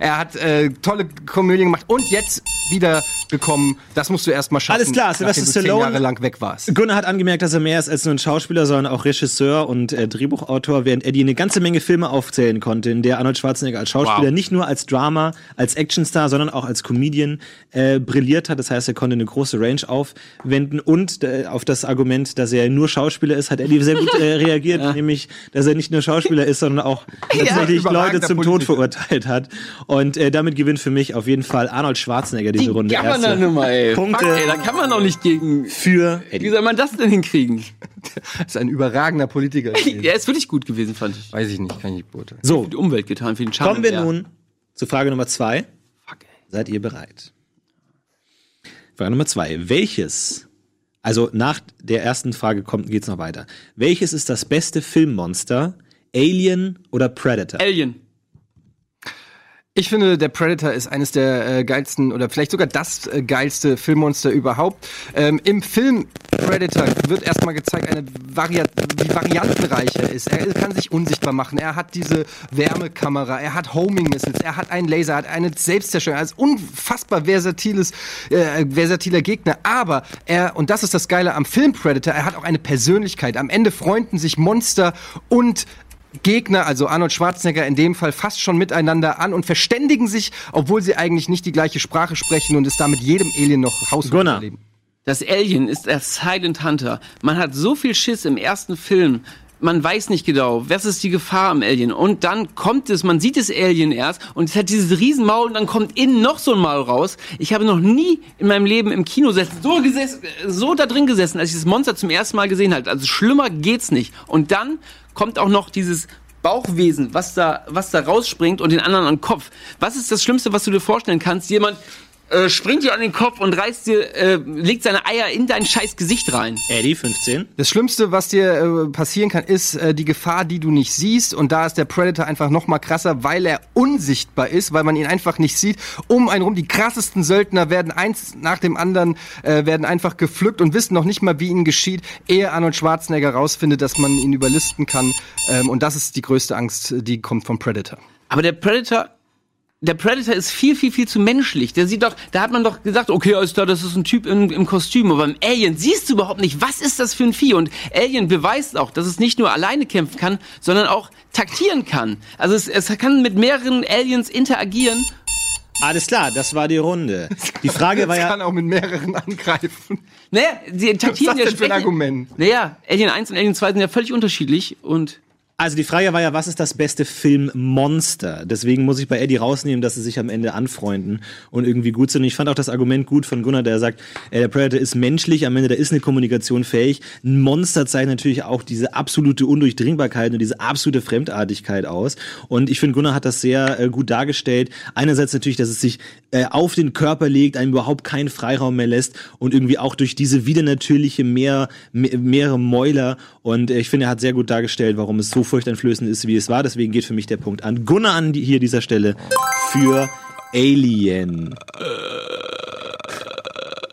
er hat äh, tolle Komödien gemacht und jetzt wieder gekommen. Das musst du erst mal schaffen. Alles klar, Sylvester du zehn Stallone- Jahre lang weg warst. Gunnar hat angemerkt, dass er mehr ist als nur ein Schauspieler, sondern auch Regisseur und äh, Drehbuchautor, während Eddie eine ganze Menge Filme aufzählen konnte, in der Arnold Schwarzenegger als Schauspieler Wow. nicht nur als als Drama, als Actionstar, sondern auch als Comedian äh, brilliert hat. Das heißt, er konnte eine große Range aufwenden und äh, auf das Argument, dass er nur Schauspieler ist, hat Eddie sehr gut äh, (laughs) reagiert, nämlich, dass er nicht nur Schauspieler ist, sondern auch (laughs) tatsächlich Leute überragender zum Tod Politiker. verurteilt hat. Und äh, damit gewinnt für mich auf jeden Fall Arnold Schwarzenegger diese Runde. Kann man da Nummer, ey. Punkte Fuck, ey, da kann man doch nicht gegen. für Wie Eddie. soll man das denn hinkriegen? (laughs) Das ist ein überragender Politiker. gewesen. Er ist wirklich gut gewesen, fand ich. Weiß ich nicht, kann ich nicht beurteilen. So, Für die Umwelt getan, für den Schaden. kommen wir nun zu Frage Nummer zwei. Fuck. Seid ihr bereit? Frage Nummer zwei. Welches, also nach der ersten Frage kommt, geht's noch weiter. Welches ist das beste Filmmonster? Alien oder Predator? Alien. Ich finde, der Predator ist eines der äh, geilsten oder vielleicht sogar das äh, geilste Filmmonster überhaupt. Ähm, Im Film Predator wird erstmal gezeigt, eine Vari wie variantenreich er ist. Er kann sich unsichtbar machen. Er hat diese Wärmekamera, er hat Homing Missiles, er hat einen Laser, er hat eine Selbstzerstörung. Er ist unfassbar versatiles, äh, versatiler Gegner. Aber er, und das ist das Geile am Film Predator, er hat auch eine Persönlichkeit. Am Ende freunden sich Monster und Gegner, also Arnold Schwarzenegger in dem Fall, fast schon miteinander an und verständigen sich, obwohl sie eigentlich nicht die gleiche Sprache sprechen und es damit jedem Alien noch Haus Gunnar. erleben. Das Alien ist der Silent Hunter. Man hat so viel Schiss im ersten Film. Man weiß nicht genau, was ist die Gefahr am Alien. Und dann kommt es, man sieht das Alien erst und es hat dieses Riesenmaul und dann kommt innen noch so ein Maul raus. Ich habe noch nie in meinem Leben im Kino so, gesessen, so da drin gesessen, als ich das Monster zum ersten Mal gesehen habe. Also schlimmer geht's nicht. Und dann kommt auch noch dieses Bauchwesen, was da, was da rausspringt und den anderen an Kopf. Was ist das Schlimmste, was du dir vorstellen kannst? Jemand äh, springt dir an den Kopf und reißt dir, äh, legt seine Eier in dein scheiß Gesicht rein. Eddie, 15. Das Schlimmste, was dir äh, passieren kann, ist äh, die Gefahr, die du nicht siehst. Und da ist der Predator einfach noch mal krasser, weil er unsichtbar ist, weil man ihn einfach nicht sieht. Um einen rum, die krassesten Söldner werden eins nach dem anderen, äh, werden einfach gepflückt und wissen noch nicht mal, wie ihnen geschieht, ehe Arnold Schwarzenegger rausfindet, dass man ihn überlisten kann. Ähm, und das ist die größte Angst, die kommt vom Predator. Aber der Predator, der Predator ist viel, viel, viel zu menschlich. Der sieht doch, da hat man doch gesagt, okay, alles klar, das ist ein Typ im, im Kostüm. Aber beim Alien siehst du überhaupt nicht, was ist das für ein Vieh? Und Alien beweist auch, dass es nicht nur alleine kämpfen kann, sondern auch taktieren kann. Also es, es kann mit mehreren Aliens interagieren. Alles klar, das war die Runde. Die Frage war (laughs) Es ja, kann auch mit mehreren angreifen. Naja, sie taktieren Was ist das ja denn für ein Argument? Naja, Alien 1 und Alien 2 sind ja völlig unterschiedlich und also die Frage war ja, was ist das beste Filmmonster? Deswegen muss ich bei Eddie rausnehmen, dass sie sich am Ende anfreunden und irgendwie gut sind. Und ich fand auch das Argument gut von Gunnar, der sagt, äh, der Predator ist menschlich, am Ende da ist eine Kommunikation fähig. Ein Monster zeigt natürlich auch diese absolute Undurchdringbarkeit und diese absolute Fremdartigkeit aus. Und ich finde, Gunnar hat das sehr äh, gut dargestellt. Einerseits natürlich, dass es sich äh, auf den Körper legt, einem überhaupt keinen Freiraum mehr lässt und irgendwie auch durch diese widernatürliche mehr, mehr, mehrere Mäuler. Und äh, ich finde, er hat sehr gut dargestellt, warum es so furchteinflößend ist, wie es war. Deswegen geht für mich der Punkt an Gunnar an die, hier dieser Stelle für Alien.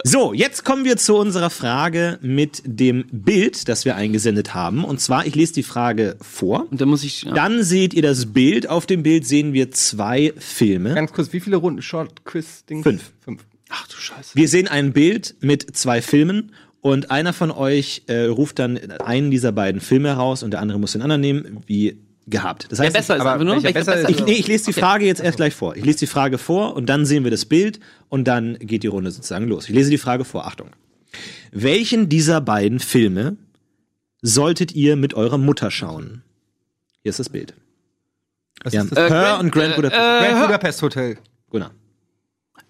So, jetzt kommen wir zu unserer Frage mit dem Bild, das wir eingesendet haben. Und zwar, ich lese die Frage vor. und da muss ich. Ja. Dann seht ihr das Bild. Auf dem Bild sehen wir zwei Filme. Ganz kurz, wie viele Runden Short Quiz Ding? Fünf. Fünf. Ach du Scheiße. Wir sehen ein Bild mit zwei Filmen und einer von euch äh, ruft dann einen dieser beiden Filme heraus und der andere muss den anderen nehmen, wie gehabt. Das heißt, besser ist aber nur. besser ich, ist- nee, ich lese die Okay. Frage jetzt erst gleich vor. Ich lese die Frage vor und dann sehen wir das Bild und dann geht die Runde sozusagen los. Ich lese die Frage vor. Achtung. Welchen dieser beiden Filme solltet ihr mit eurer Mutter schauen? Hier ist das Bild. Was Wir ist das? Her Grand- und Grand äh, Budapest. äh, Grand Budapest Hotel. Gunnar.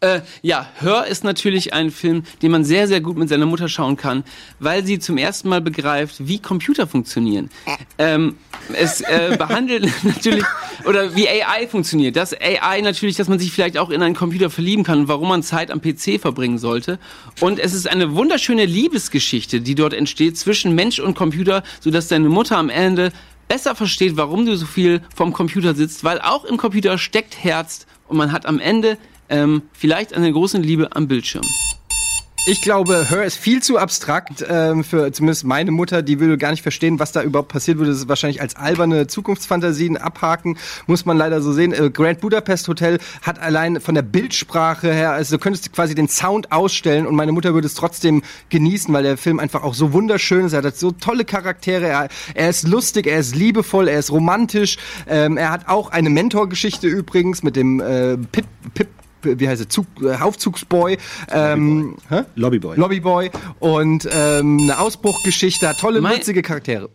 Äh, ja, Hör ist natürlich ein Film, den man sehr, sehr gut mit seiner Mutter schauen kann, weil sie zum ersten Mal begreift, wie Computer funktionieren. Ähm, es äh, (laughs) behandelt natürlich, oder wie AI funktioniert. Das AI natürlich, dass man sich vielleicht auch in einen Computer verlieben kann und warum man Zeit am PC verbringen sollte. Und es ist eine wunderschöne Liebesgeschichte, die dort entsteht zwischen Mensch und Computer, sodass deine Mutter am Ende besser versteht, warum du so viel vom Computer sitzt, weil auch im Computer steckt Herz und man hat am Ende ähm, vielleicht eine große Liebe am Bildschirm. Ich glaube, Her ist viel zu abstrakt ähm, für zumindest meine Mutter. Die würde gar nicht verstehen, was da überhaupt passiert würde. Das ist wahrscheinlich als alberne Zukunftsfantasien abhaken, muss man leider so sehen. Äh, Grand Budapest Hotel hat allein von der Bildsprache her, also du könntest quasi den Sound ausstellen und meine Mutter würde es trotzdem genießen, weil der Film einfach auch so wunderschön ist. Er hat so tolle Charaktere. Er, er ist lustig, er ist liebevoll, er ist romantisch. Ähm, er hat auch eine Mentorgeschichte übrigens mit dem äh, Pip, Pip wie heißt er, Zug, äh, Aufzugsboy, ähm? Lobbyboy. Lobbyboy und ähm, eine Ausbruchgeschichte, hat tolle, Mein- witzige Charaktere.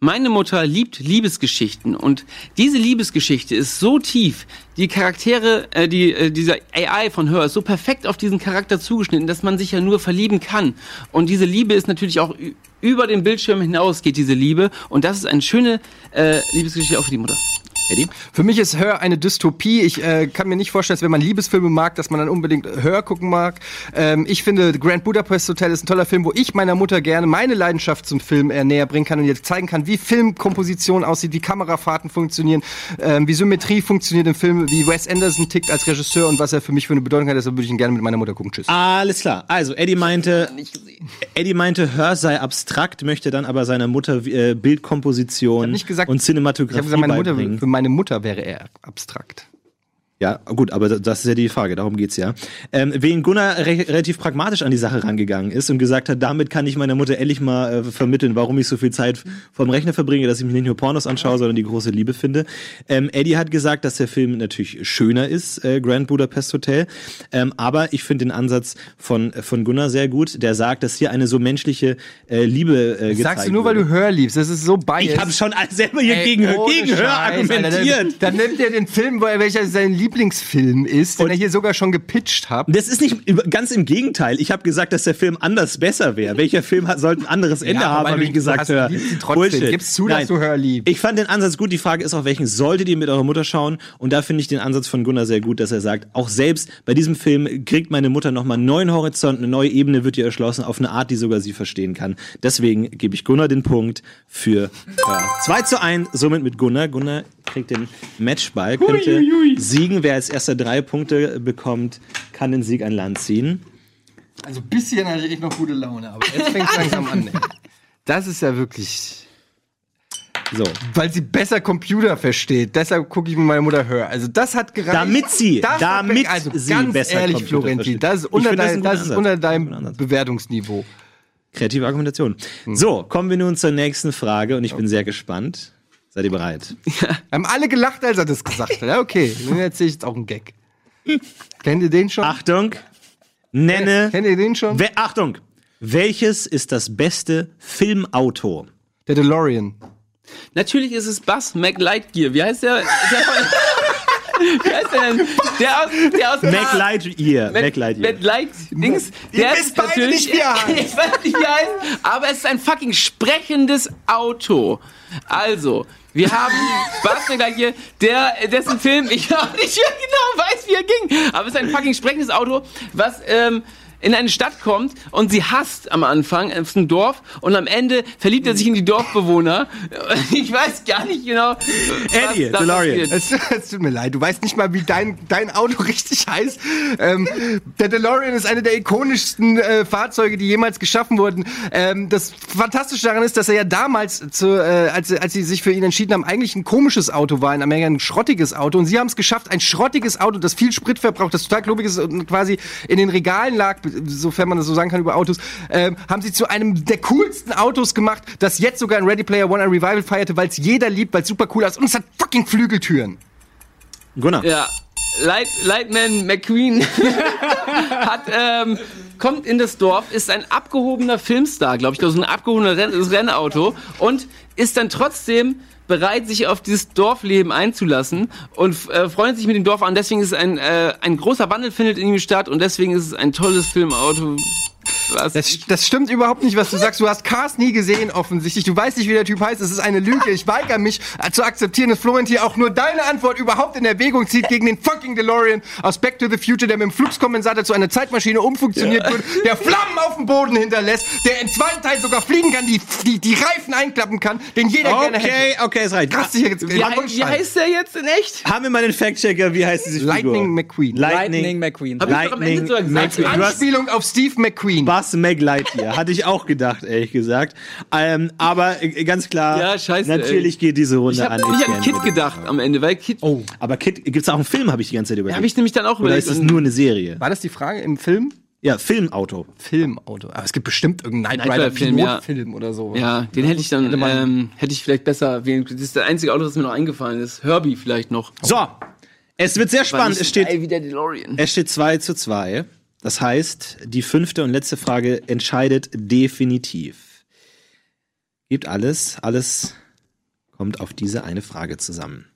Meine Mutter liebt Liebesgeschichten und diese Liebesgeschichte ist so tief, die Charaktere, äh, die, äh, dieser AI von Her ist so perfekt auf diesen Charakter zugeschnitten, dass man sich ja nur verlieben kann. Und diese Liebe ist natürlich auch über den Bildschirm hinaus geht diese Liebe und das ist eine schöne äh, Liebesgeschichte auch für die Mutter. Eddie? Für mich ist Hör eine Dystopie. Ich äh, kann mir nicht vorstellen, dass wenn man Liebesfilme mag, dass man dann unbedingt Hör gucken mag. Ähm, ich finde, The Grand Budapest Hotel ist ein toller Film, wo ich meiner Mutter gerne meine Leidenschaft zum Film äh, näher bringen kann und jetzt zeigen kann, wie Filmkomposition aussieht, wie Kamerafahrten funktionieren, ähm, wie Symmetrie funktioniert im Film, wie Wes Anderson tickt als Regisseur und was er für mich für eine Bedeutung hat. Deshalb würde ich ihn gerne mit meiner Mutter gucken. Tschüss. Alles klar. Also, Eddie meinte, Eddie meinte, Hör sei abstrakt, möchte dann aber seiner Mutter äh, Bildkomposition nicht gesagt- und Ich Cinematografie habe gesagt, meine Mutter, beibringen. für meine Mutter wäre er abstrakt. Ja, gut, aber das ist ja die Frage, darum geht's ja. Ähm, wen Gunnar re relativ pragmatisch an die Sache rangegangen ist und gesagt hat, damit kann ich meiner Mutter endlich mal äh, vermitteln, warum ich so viel Zeit vorm Rechner verbringe, dass ich mir nicht nur Pornos anschaue, sondern die große Liebe finde. Ähm, Eddie hat gesagt, dass der Film natürlich schöner ist, äh, Grand Budapest Hotel, ähm, aber ich finde den Ansatz von, von Gunnar sehr gut, der sagt, dass hier eine so menschliche äh, Liebe äh, gezeigt Sagst du nur, weil wurde. du Hör liebst. Das ist so biased. Ich habe schon selber hier Ey, gegen, gegen Hör Scheiß, Alter. argumentiert. Dann, dann nimmt er den Film, wo er- welcher sein Lieblingsfilm ist, den Und- er hier sogar schon gepitcht hat. Das ist nicht ganz im Gegenteil. Ich habe gesagt, dass der Film anders besser wäre. Welcher Film hat, sollte ein anderes Ende aber haben, habe ich gesagt. du hast- Hör. liebst ihn trotzdem. Gib's zu, dass du Hör liebst. Ich fand den Ansatz gut. Die Frage ist auch, welchen solltet ihr mit eurer Mutter schauen? Und da finde ich den Ansatz von Gunnar sehr gut, dass er sagt, auch selbst bei diesem Film kriegt meine Mutter nochmal einen neuen Horizont, eine neue Ebene wird ihr erschlossen, auf eine Art, die sogar sie verstehen kann. Deswegen gebe ich Gunnar den Punkt für Hör. 2 zu 1, somit mit Gunnar. Gunnar kriegt den Matchball, könnte siegen. Wer als erster drei Punkte bekommt, kann den Sieg an Land ziehen. Also ein bisschen hatte ich echt noch gute Laune, aber jetzt fängt es langsam an. Ey. Das ist ja wirklich, So. weil sie besser Computer versteht. Deshalb gucke ich mir meine Mutter Hör. Also das hat gereicht. Damit sie- das hat damit be- also sie ganz besser ehrlich, Computer Florentin, versteht. das ist unter, dein, ein das ist unter deinem. Bewertungsniveau. Kreative Argumentation. So, kommen wir nun zur nächsten Frage und ich bin sehr gespannt. Seid ihr bereit? (laughs) Haben alle gelacht, als er das gesagt hat. Ja, okay. Nun erzähle ich jetzt auch einen Gag. Kennt ihr den schon? Achtung, nenne. Kennt ihr den schon? We Achtung! Welches ist das beste Filmauto? Der DeLorean. Natürlich ist es Buzz McLightyear. Wie heißt der? der (laughs) wie heißt der denn? Der aus, der aus Mac Lightyear. Mac Lightyear. Light Dings. Der wisst beide nicht, wie er heißt. (laughs) Ich weiß nicht, wie er heißt. Aber es ist ein fucking sprechendes Auto. Also, wir haben Buzz McLightyear, der, dessen Film ich (laughs) auch nicht mehr genau weiß, wie er ging. Aber es ist ein fucking sprechendes Auto, was, ähm, in eine Stadt kommt und sie hasst am Anfang, ist ein Dorf und am Ende verliebt er sich in die Dorfbewohner. (laughs) Ich weiß gar nicht genau. Eddie, DeLorean. Es, es tut mir leid, du weißt nicht mal, wie dein, dein Auto (laughs) richtig heißt. Ähm, der DeLorean ist eine der ikonischsten äh, Fahrzeuge, die jemals geschaffen wurden. Ähm, das Fantastische daran ist, dass er ja damals, zu, äh, als, als sie sich für ihn entschieden haben, eigentlich ein komisches Auto war, in Amerika ein schrottiges Auto. Und sie haben es geschafft, ein schrottiges Auto, das viel Sprit verbraucht, das total klobig ist und quasi in den Regalen lag, sofern man das so sagen kann über Autos, ähm, haben sie zu einem der coolsten Autos gemacht, das jetzt sogar in Ready Player One ein Revival feierte, weil es jeder liebt, weil es super cool ist und es hat fucking Flügeltüren. Gunnar. Ja, Light, Lightman McQueen (laughs) hat, ähm, kommt in das Dorf, ist ein abgehobener Filmstar, glaube ich, das ist ein abgehobener Renn Rennauto und ist dann trotzdem bereit, sich auf dieses Dorfleben einzulassen und äh, freundet sich mit dem Dorf an. Deswegen ist ein, äh, ein großer Wandel findet in ihm statt und deswegen ist es ein tolles Filmauto. Was? Das, das stimmt überhaupt nicht, was du sagst. Du hast Cars nie gesehen, offensichtlich. Du weißt nicht, wie der Typ heißt. Es ist eine Lüge. Ich weigere mich äh, zu akzeptieren, dass Florent hier auch nur deine Antwort überhaupt in Erwägung zieht gegen den fucking DeLorean aus Back to the Future, der mit dem Fluxkompensator zu einer Zeitmaschine umfunktioniert wird, der Flammen auf dem Boden hinterlässt, der im zweiten Teil sogar fliegen kann, die, die, die Reifen einklappen kann, den jeder gerne hätte. Okay, okay, es reicht. Krass, hier jetzt. Wie, wie heißt der jetzt in echt? Haben wir mal den Fact-Checker, wie heißt diese Figur? Lightning McQueen. Lightning McQueen. Hab ich doch am Ende Lightning sogar gesagt. McQueen. Anspielung auf Steve McQueen. Buzz McLightyear. Hatte ich auch gedacht, ehrlich gesagt. Ähm, aber äh, ganz klar, Ja, scheiße, natürlich ey. geht diese Runde Ich an. habe ich hab an. Kid gedacht am Ende, weil Kid. Oh. Aber Kid, gibt's auch einen Film, habe ich die ganze Zeit überlegt. Habe ich nämlich dann auch Oder überlegt. ist es und- nur eine Serie? War das die Frage im Film? Ja, Filmauto. Filmauto. Aber es gibt bestimmt irgendeinen Knight Rider Film, ja. Pilotfilm oder so. Ja, den hätte ich dann, ähm, hätte ich vielleicht besser wählen. Das ist der einzige Auto, das mir noch eingefallen ist. Herbie vielleicht noch. So, es wird sehr spannend. Es steht, geil wie der DeLorean. es steht 2 zu 2. Das heißt, die fünfte und letzte Frage entscheidet definitiv. Gibt alles, alles kommt auf diese eine Frage zusammen.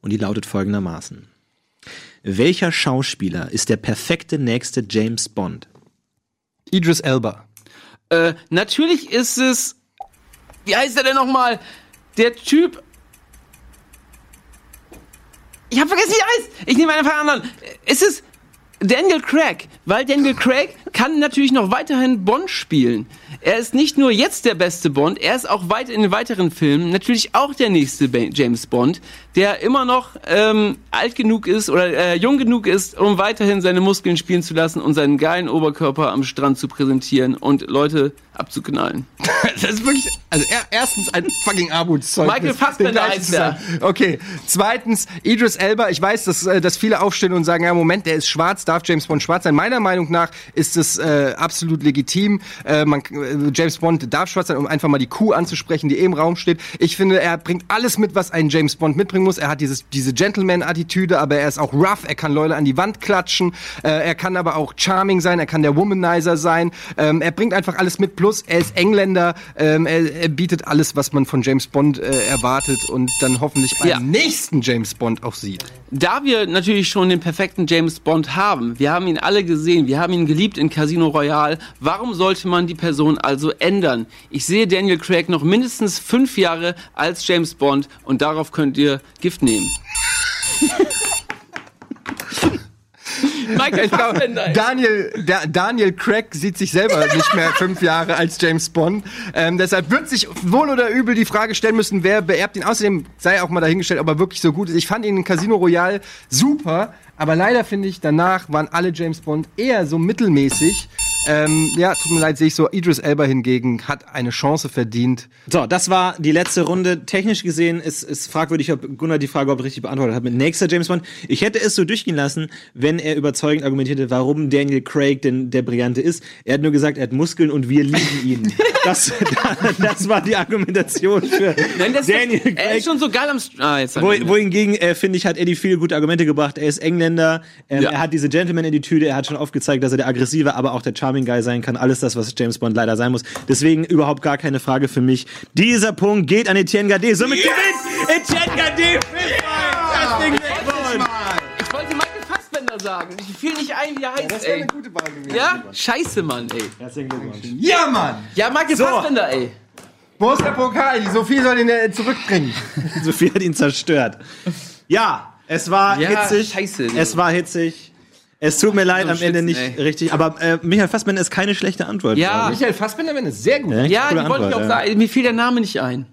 Und die lautet folgendermaßen. Welcher Schauspieler ist der perfekte nächste James Bond? Idris Elba. Äh, natürlich ist es. Wie heißt er denn nochmal? Der Typ. Ich hab vergessen, wie er heißt. Ich nehme einen von anderen. Es ist Daniel Craig, weil Daniel Craig kann natürlich noch weiterhin Bond spielen. Er ist nicht nur jetzt der beste Bond, er ist auch weit in den weiteren Filmen natürlich auch der nächste James Bond, der immer noch ähm, alt genug ist oder äh, jung genug ist, um weiterhin seine Muskeln spielen zu lassen und seinen geilen Oberkörper am Strand zu präsentieren und Leute abzuknallen. (laughs) Das ist wirklich, also er, erstens ein fucking Armutszeugnis. Michael Fassbender heißt zu sagen. Okay, zweitens Idris Elba. Ich weiß, dass, äh, dass viele aufstehen und sagen, ja Moment, der ist schwarz, darf James Bond schwarz sein. Meiner Meinung nach ist es äh, absolut legitim. Äh, man, James Bond darf schwarz sein, um einfach mal die Kuh anzusprechen, die eh im Raum steht. Ich finde, er bringt alles mit, was ein James Bond mitbringen muss. Er hat dieses, diese Gentleman-Attitüde, aber er ist auch rough. Er kann Leute an die Wand klatschen. Äh, er kann aber auch charming sein. Er kann der Womanizer sein. Ähm, er bringt einfach alles mit. Plus, er ist Engländer. Ähm, er, er bietet alles, was man von James Bond äh, erwartet und dann hoffentlich beim Ja. nächsten James Bond auch sieht. Da wir natürlich schon den perfekten James Bond haben, wir haben ihn alle gesehen, wir haben ihn geliebt in Casino Royale, warum sollte man die Person also ändern? Ich sehe Daniel Craig noch mindestens fünf Jahre als James Bond und darauf könnt ihr Gift nehmen. (laughs) Michael Ich glaube, Fassbender. ey. Daniel, da, Daniel Craig sieht sich selber nicht mehr fünf Jahre als James Bond. Ähm, deshalb wird sich wohl oder übel die Frage stellen müssen, wer beerbt ihn. Außerdem sei auch mal dahingestellt, ob er wirklich so gut ist. Ich fand ihn in Casino Royale super, aber leider finde ich, danach waren alle James Bond eher so mittelmäßig. Ähm, ja, tut mir leid, sehe ich so. Idris Elba hingegen hat eine Chance verdient. So, das war die letzte Runde. Technisch gesehen ist, ist fragwürdig, ob Gunnar die Frage überhaupt richtig beantwortet hat mit nächster James Bond. Ich hätte es so durchgehen lassen, wenn er überzeugend argumentierte, warum Daniel Craig denn der Brillante ist. Er hat nur gesagt, er hat Muskeln und wir lieben ihn. (laughs) Das, das war die Argumentation für Nein, das Daniel er Craig. ist schon so geil am... St ah, jetzt Wo, wohingegen, äh, finde ich, hat Eddie viele gute Argumente gebracht. Er ist Engländer, ähm, Ja. er hat diese Gentleman-Attitüde, er hat schon aufgezeigt, dass er der aggressive, aber auch der Charming Guy sein kann. Alles das, was James Bond leider sein muss. Deswegen überhaupt gar keine Frage für mich. Dieser Punkt geht an Etienne Gade. Somit gewinnt Etienne Gade. Herzlichen Glückwunsch. Ich wollte Michael Fassbender sagen. Ich fiel nicht ein, wie er heißt, ey. gute Wahl gewesen. Ja? Scheiße, Mann, ey. Herzlichen Glückwunsch. Ja, Mann! Ja, Michael Fassbender, ey. Wo ist der Pokal? Die Sophie soll ihn äh, zurückbringen. (laughs) Sophie hat ihn zerstört. Ja, es war Ja, hitzig. scheiße. Es war hitzig. Es tut mir leid Am am Ende nicht ey. richtig, aber äh, Michael Fassbender ist keine schlechte Antwort. Ja. Michael Fassbender eine sehr. Echt Ja, coole die wollte ich auch Antwort, ja. sagen. Mir fiel der Name nicht ein.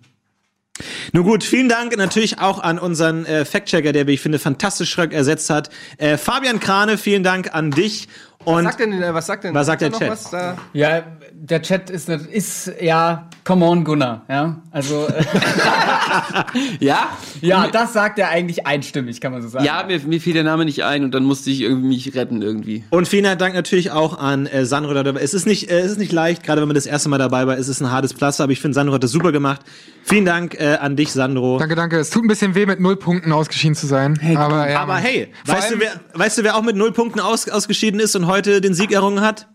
Nun gut, vielen Dank natürlich auch an unseren äh, Fact-Checker, der, wie ich finde, fantastisch Schröck ersetzt hat. Äh, Fabian Krane, vielen Dank an dich. Und Was sagt denn, was sagt denn, Was sagt der noch Chat? Was da? Ja, der Chat ist, ist ja, come on, Gunnar. Ja, also, äh, (laughs) Ja? (laughs) ja, das sagt er eigentlich einstimmig, kann man so sagen. Ja, mir, mir fiel der Name nicht ein und dann musste ich irgendwie mich retten irgendwie. Und vielen Dank natürlich auch an äh, Sandro. dabei. Es ist nicht, äh, es ist nicht leicht, gerade wenn man das erste Mal dabei war. Es ist ein hartes Pflaster, aber ich finde, Sandro hat das super gemacht. Vielen Dank äh, an dich, Sandro. Danke, danke. Es tut ein bisschen weh, mit null Punkten ausgeschieden zu sein. aber ja, Aber hey, weißt du, wer, weißt du, wer auch mit null Punkten aus, ausgeschieden ist und heute den Sieg errungen hat?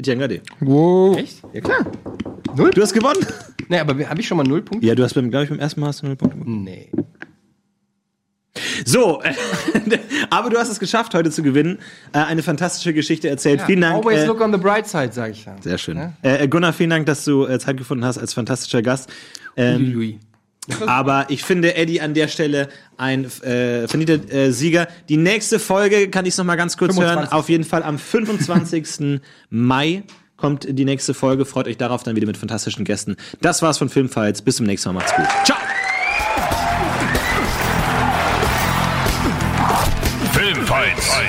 Etienne Gade. Wow. Ja klar. Null? Du hast gewonnen. Nee, aber habe ich schon mal null Punkte? Ja, du hast beim, glaube ich, beim ersten Mal hast du null Punkte gewonnen. Nee. So, äh, (laughs) aber du hast es geschafft, heute zu gewinnen. Äh, eine fantastische Geschichte erzählt. vielen Dank. Always äh, look on the bright side, sag ich dann. sehr schön. Äh, Gunnar, vielen Dank, dass du äh, Zeit gefunden hast als fantastischer Gast. Ähm, Ui. Aber ich finde Eddie an der Stelle ein äh, verdienter äh, Sieger. Die nächste Folge kann ich noch mal ganz kurz 25. hören. Auf jeden Fall am 25. (laughs) Mai kommt die nächste Folge. Freut euch darauf dann wieder mit fantastischen Gästen. Das war's von Filmfights. Bis zum nächsten Mal. Macht's gut. Ciao. Filmfights.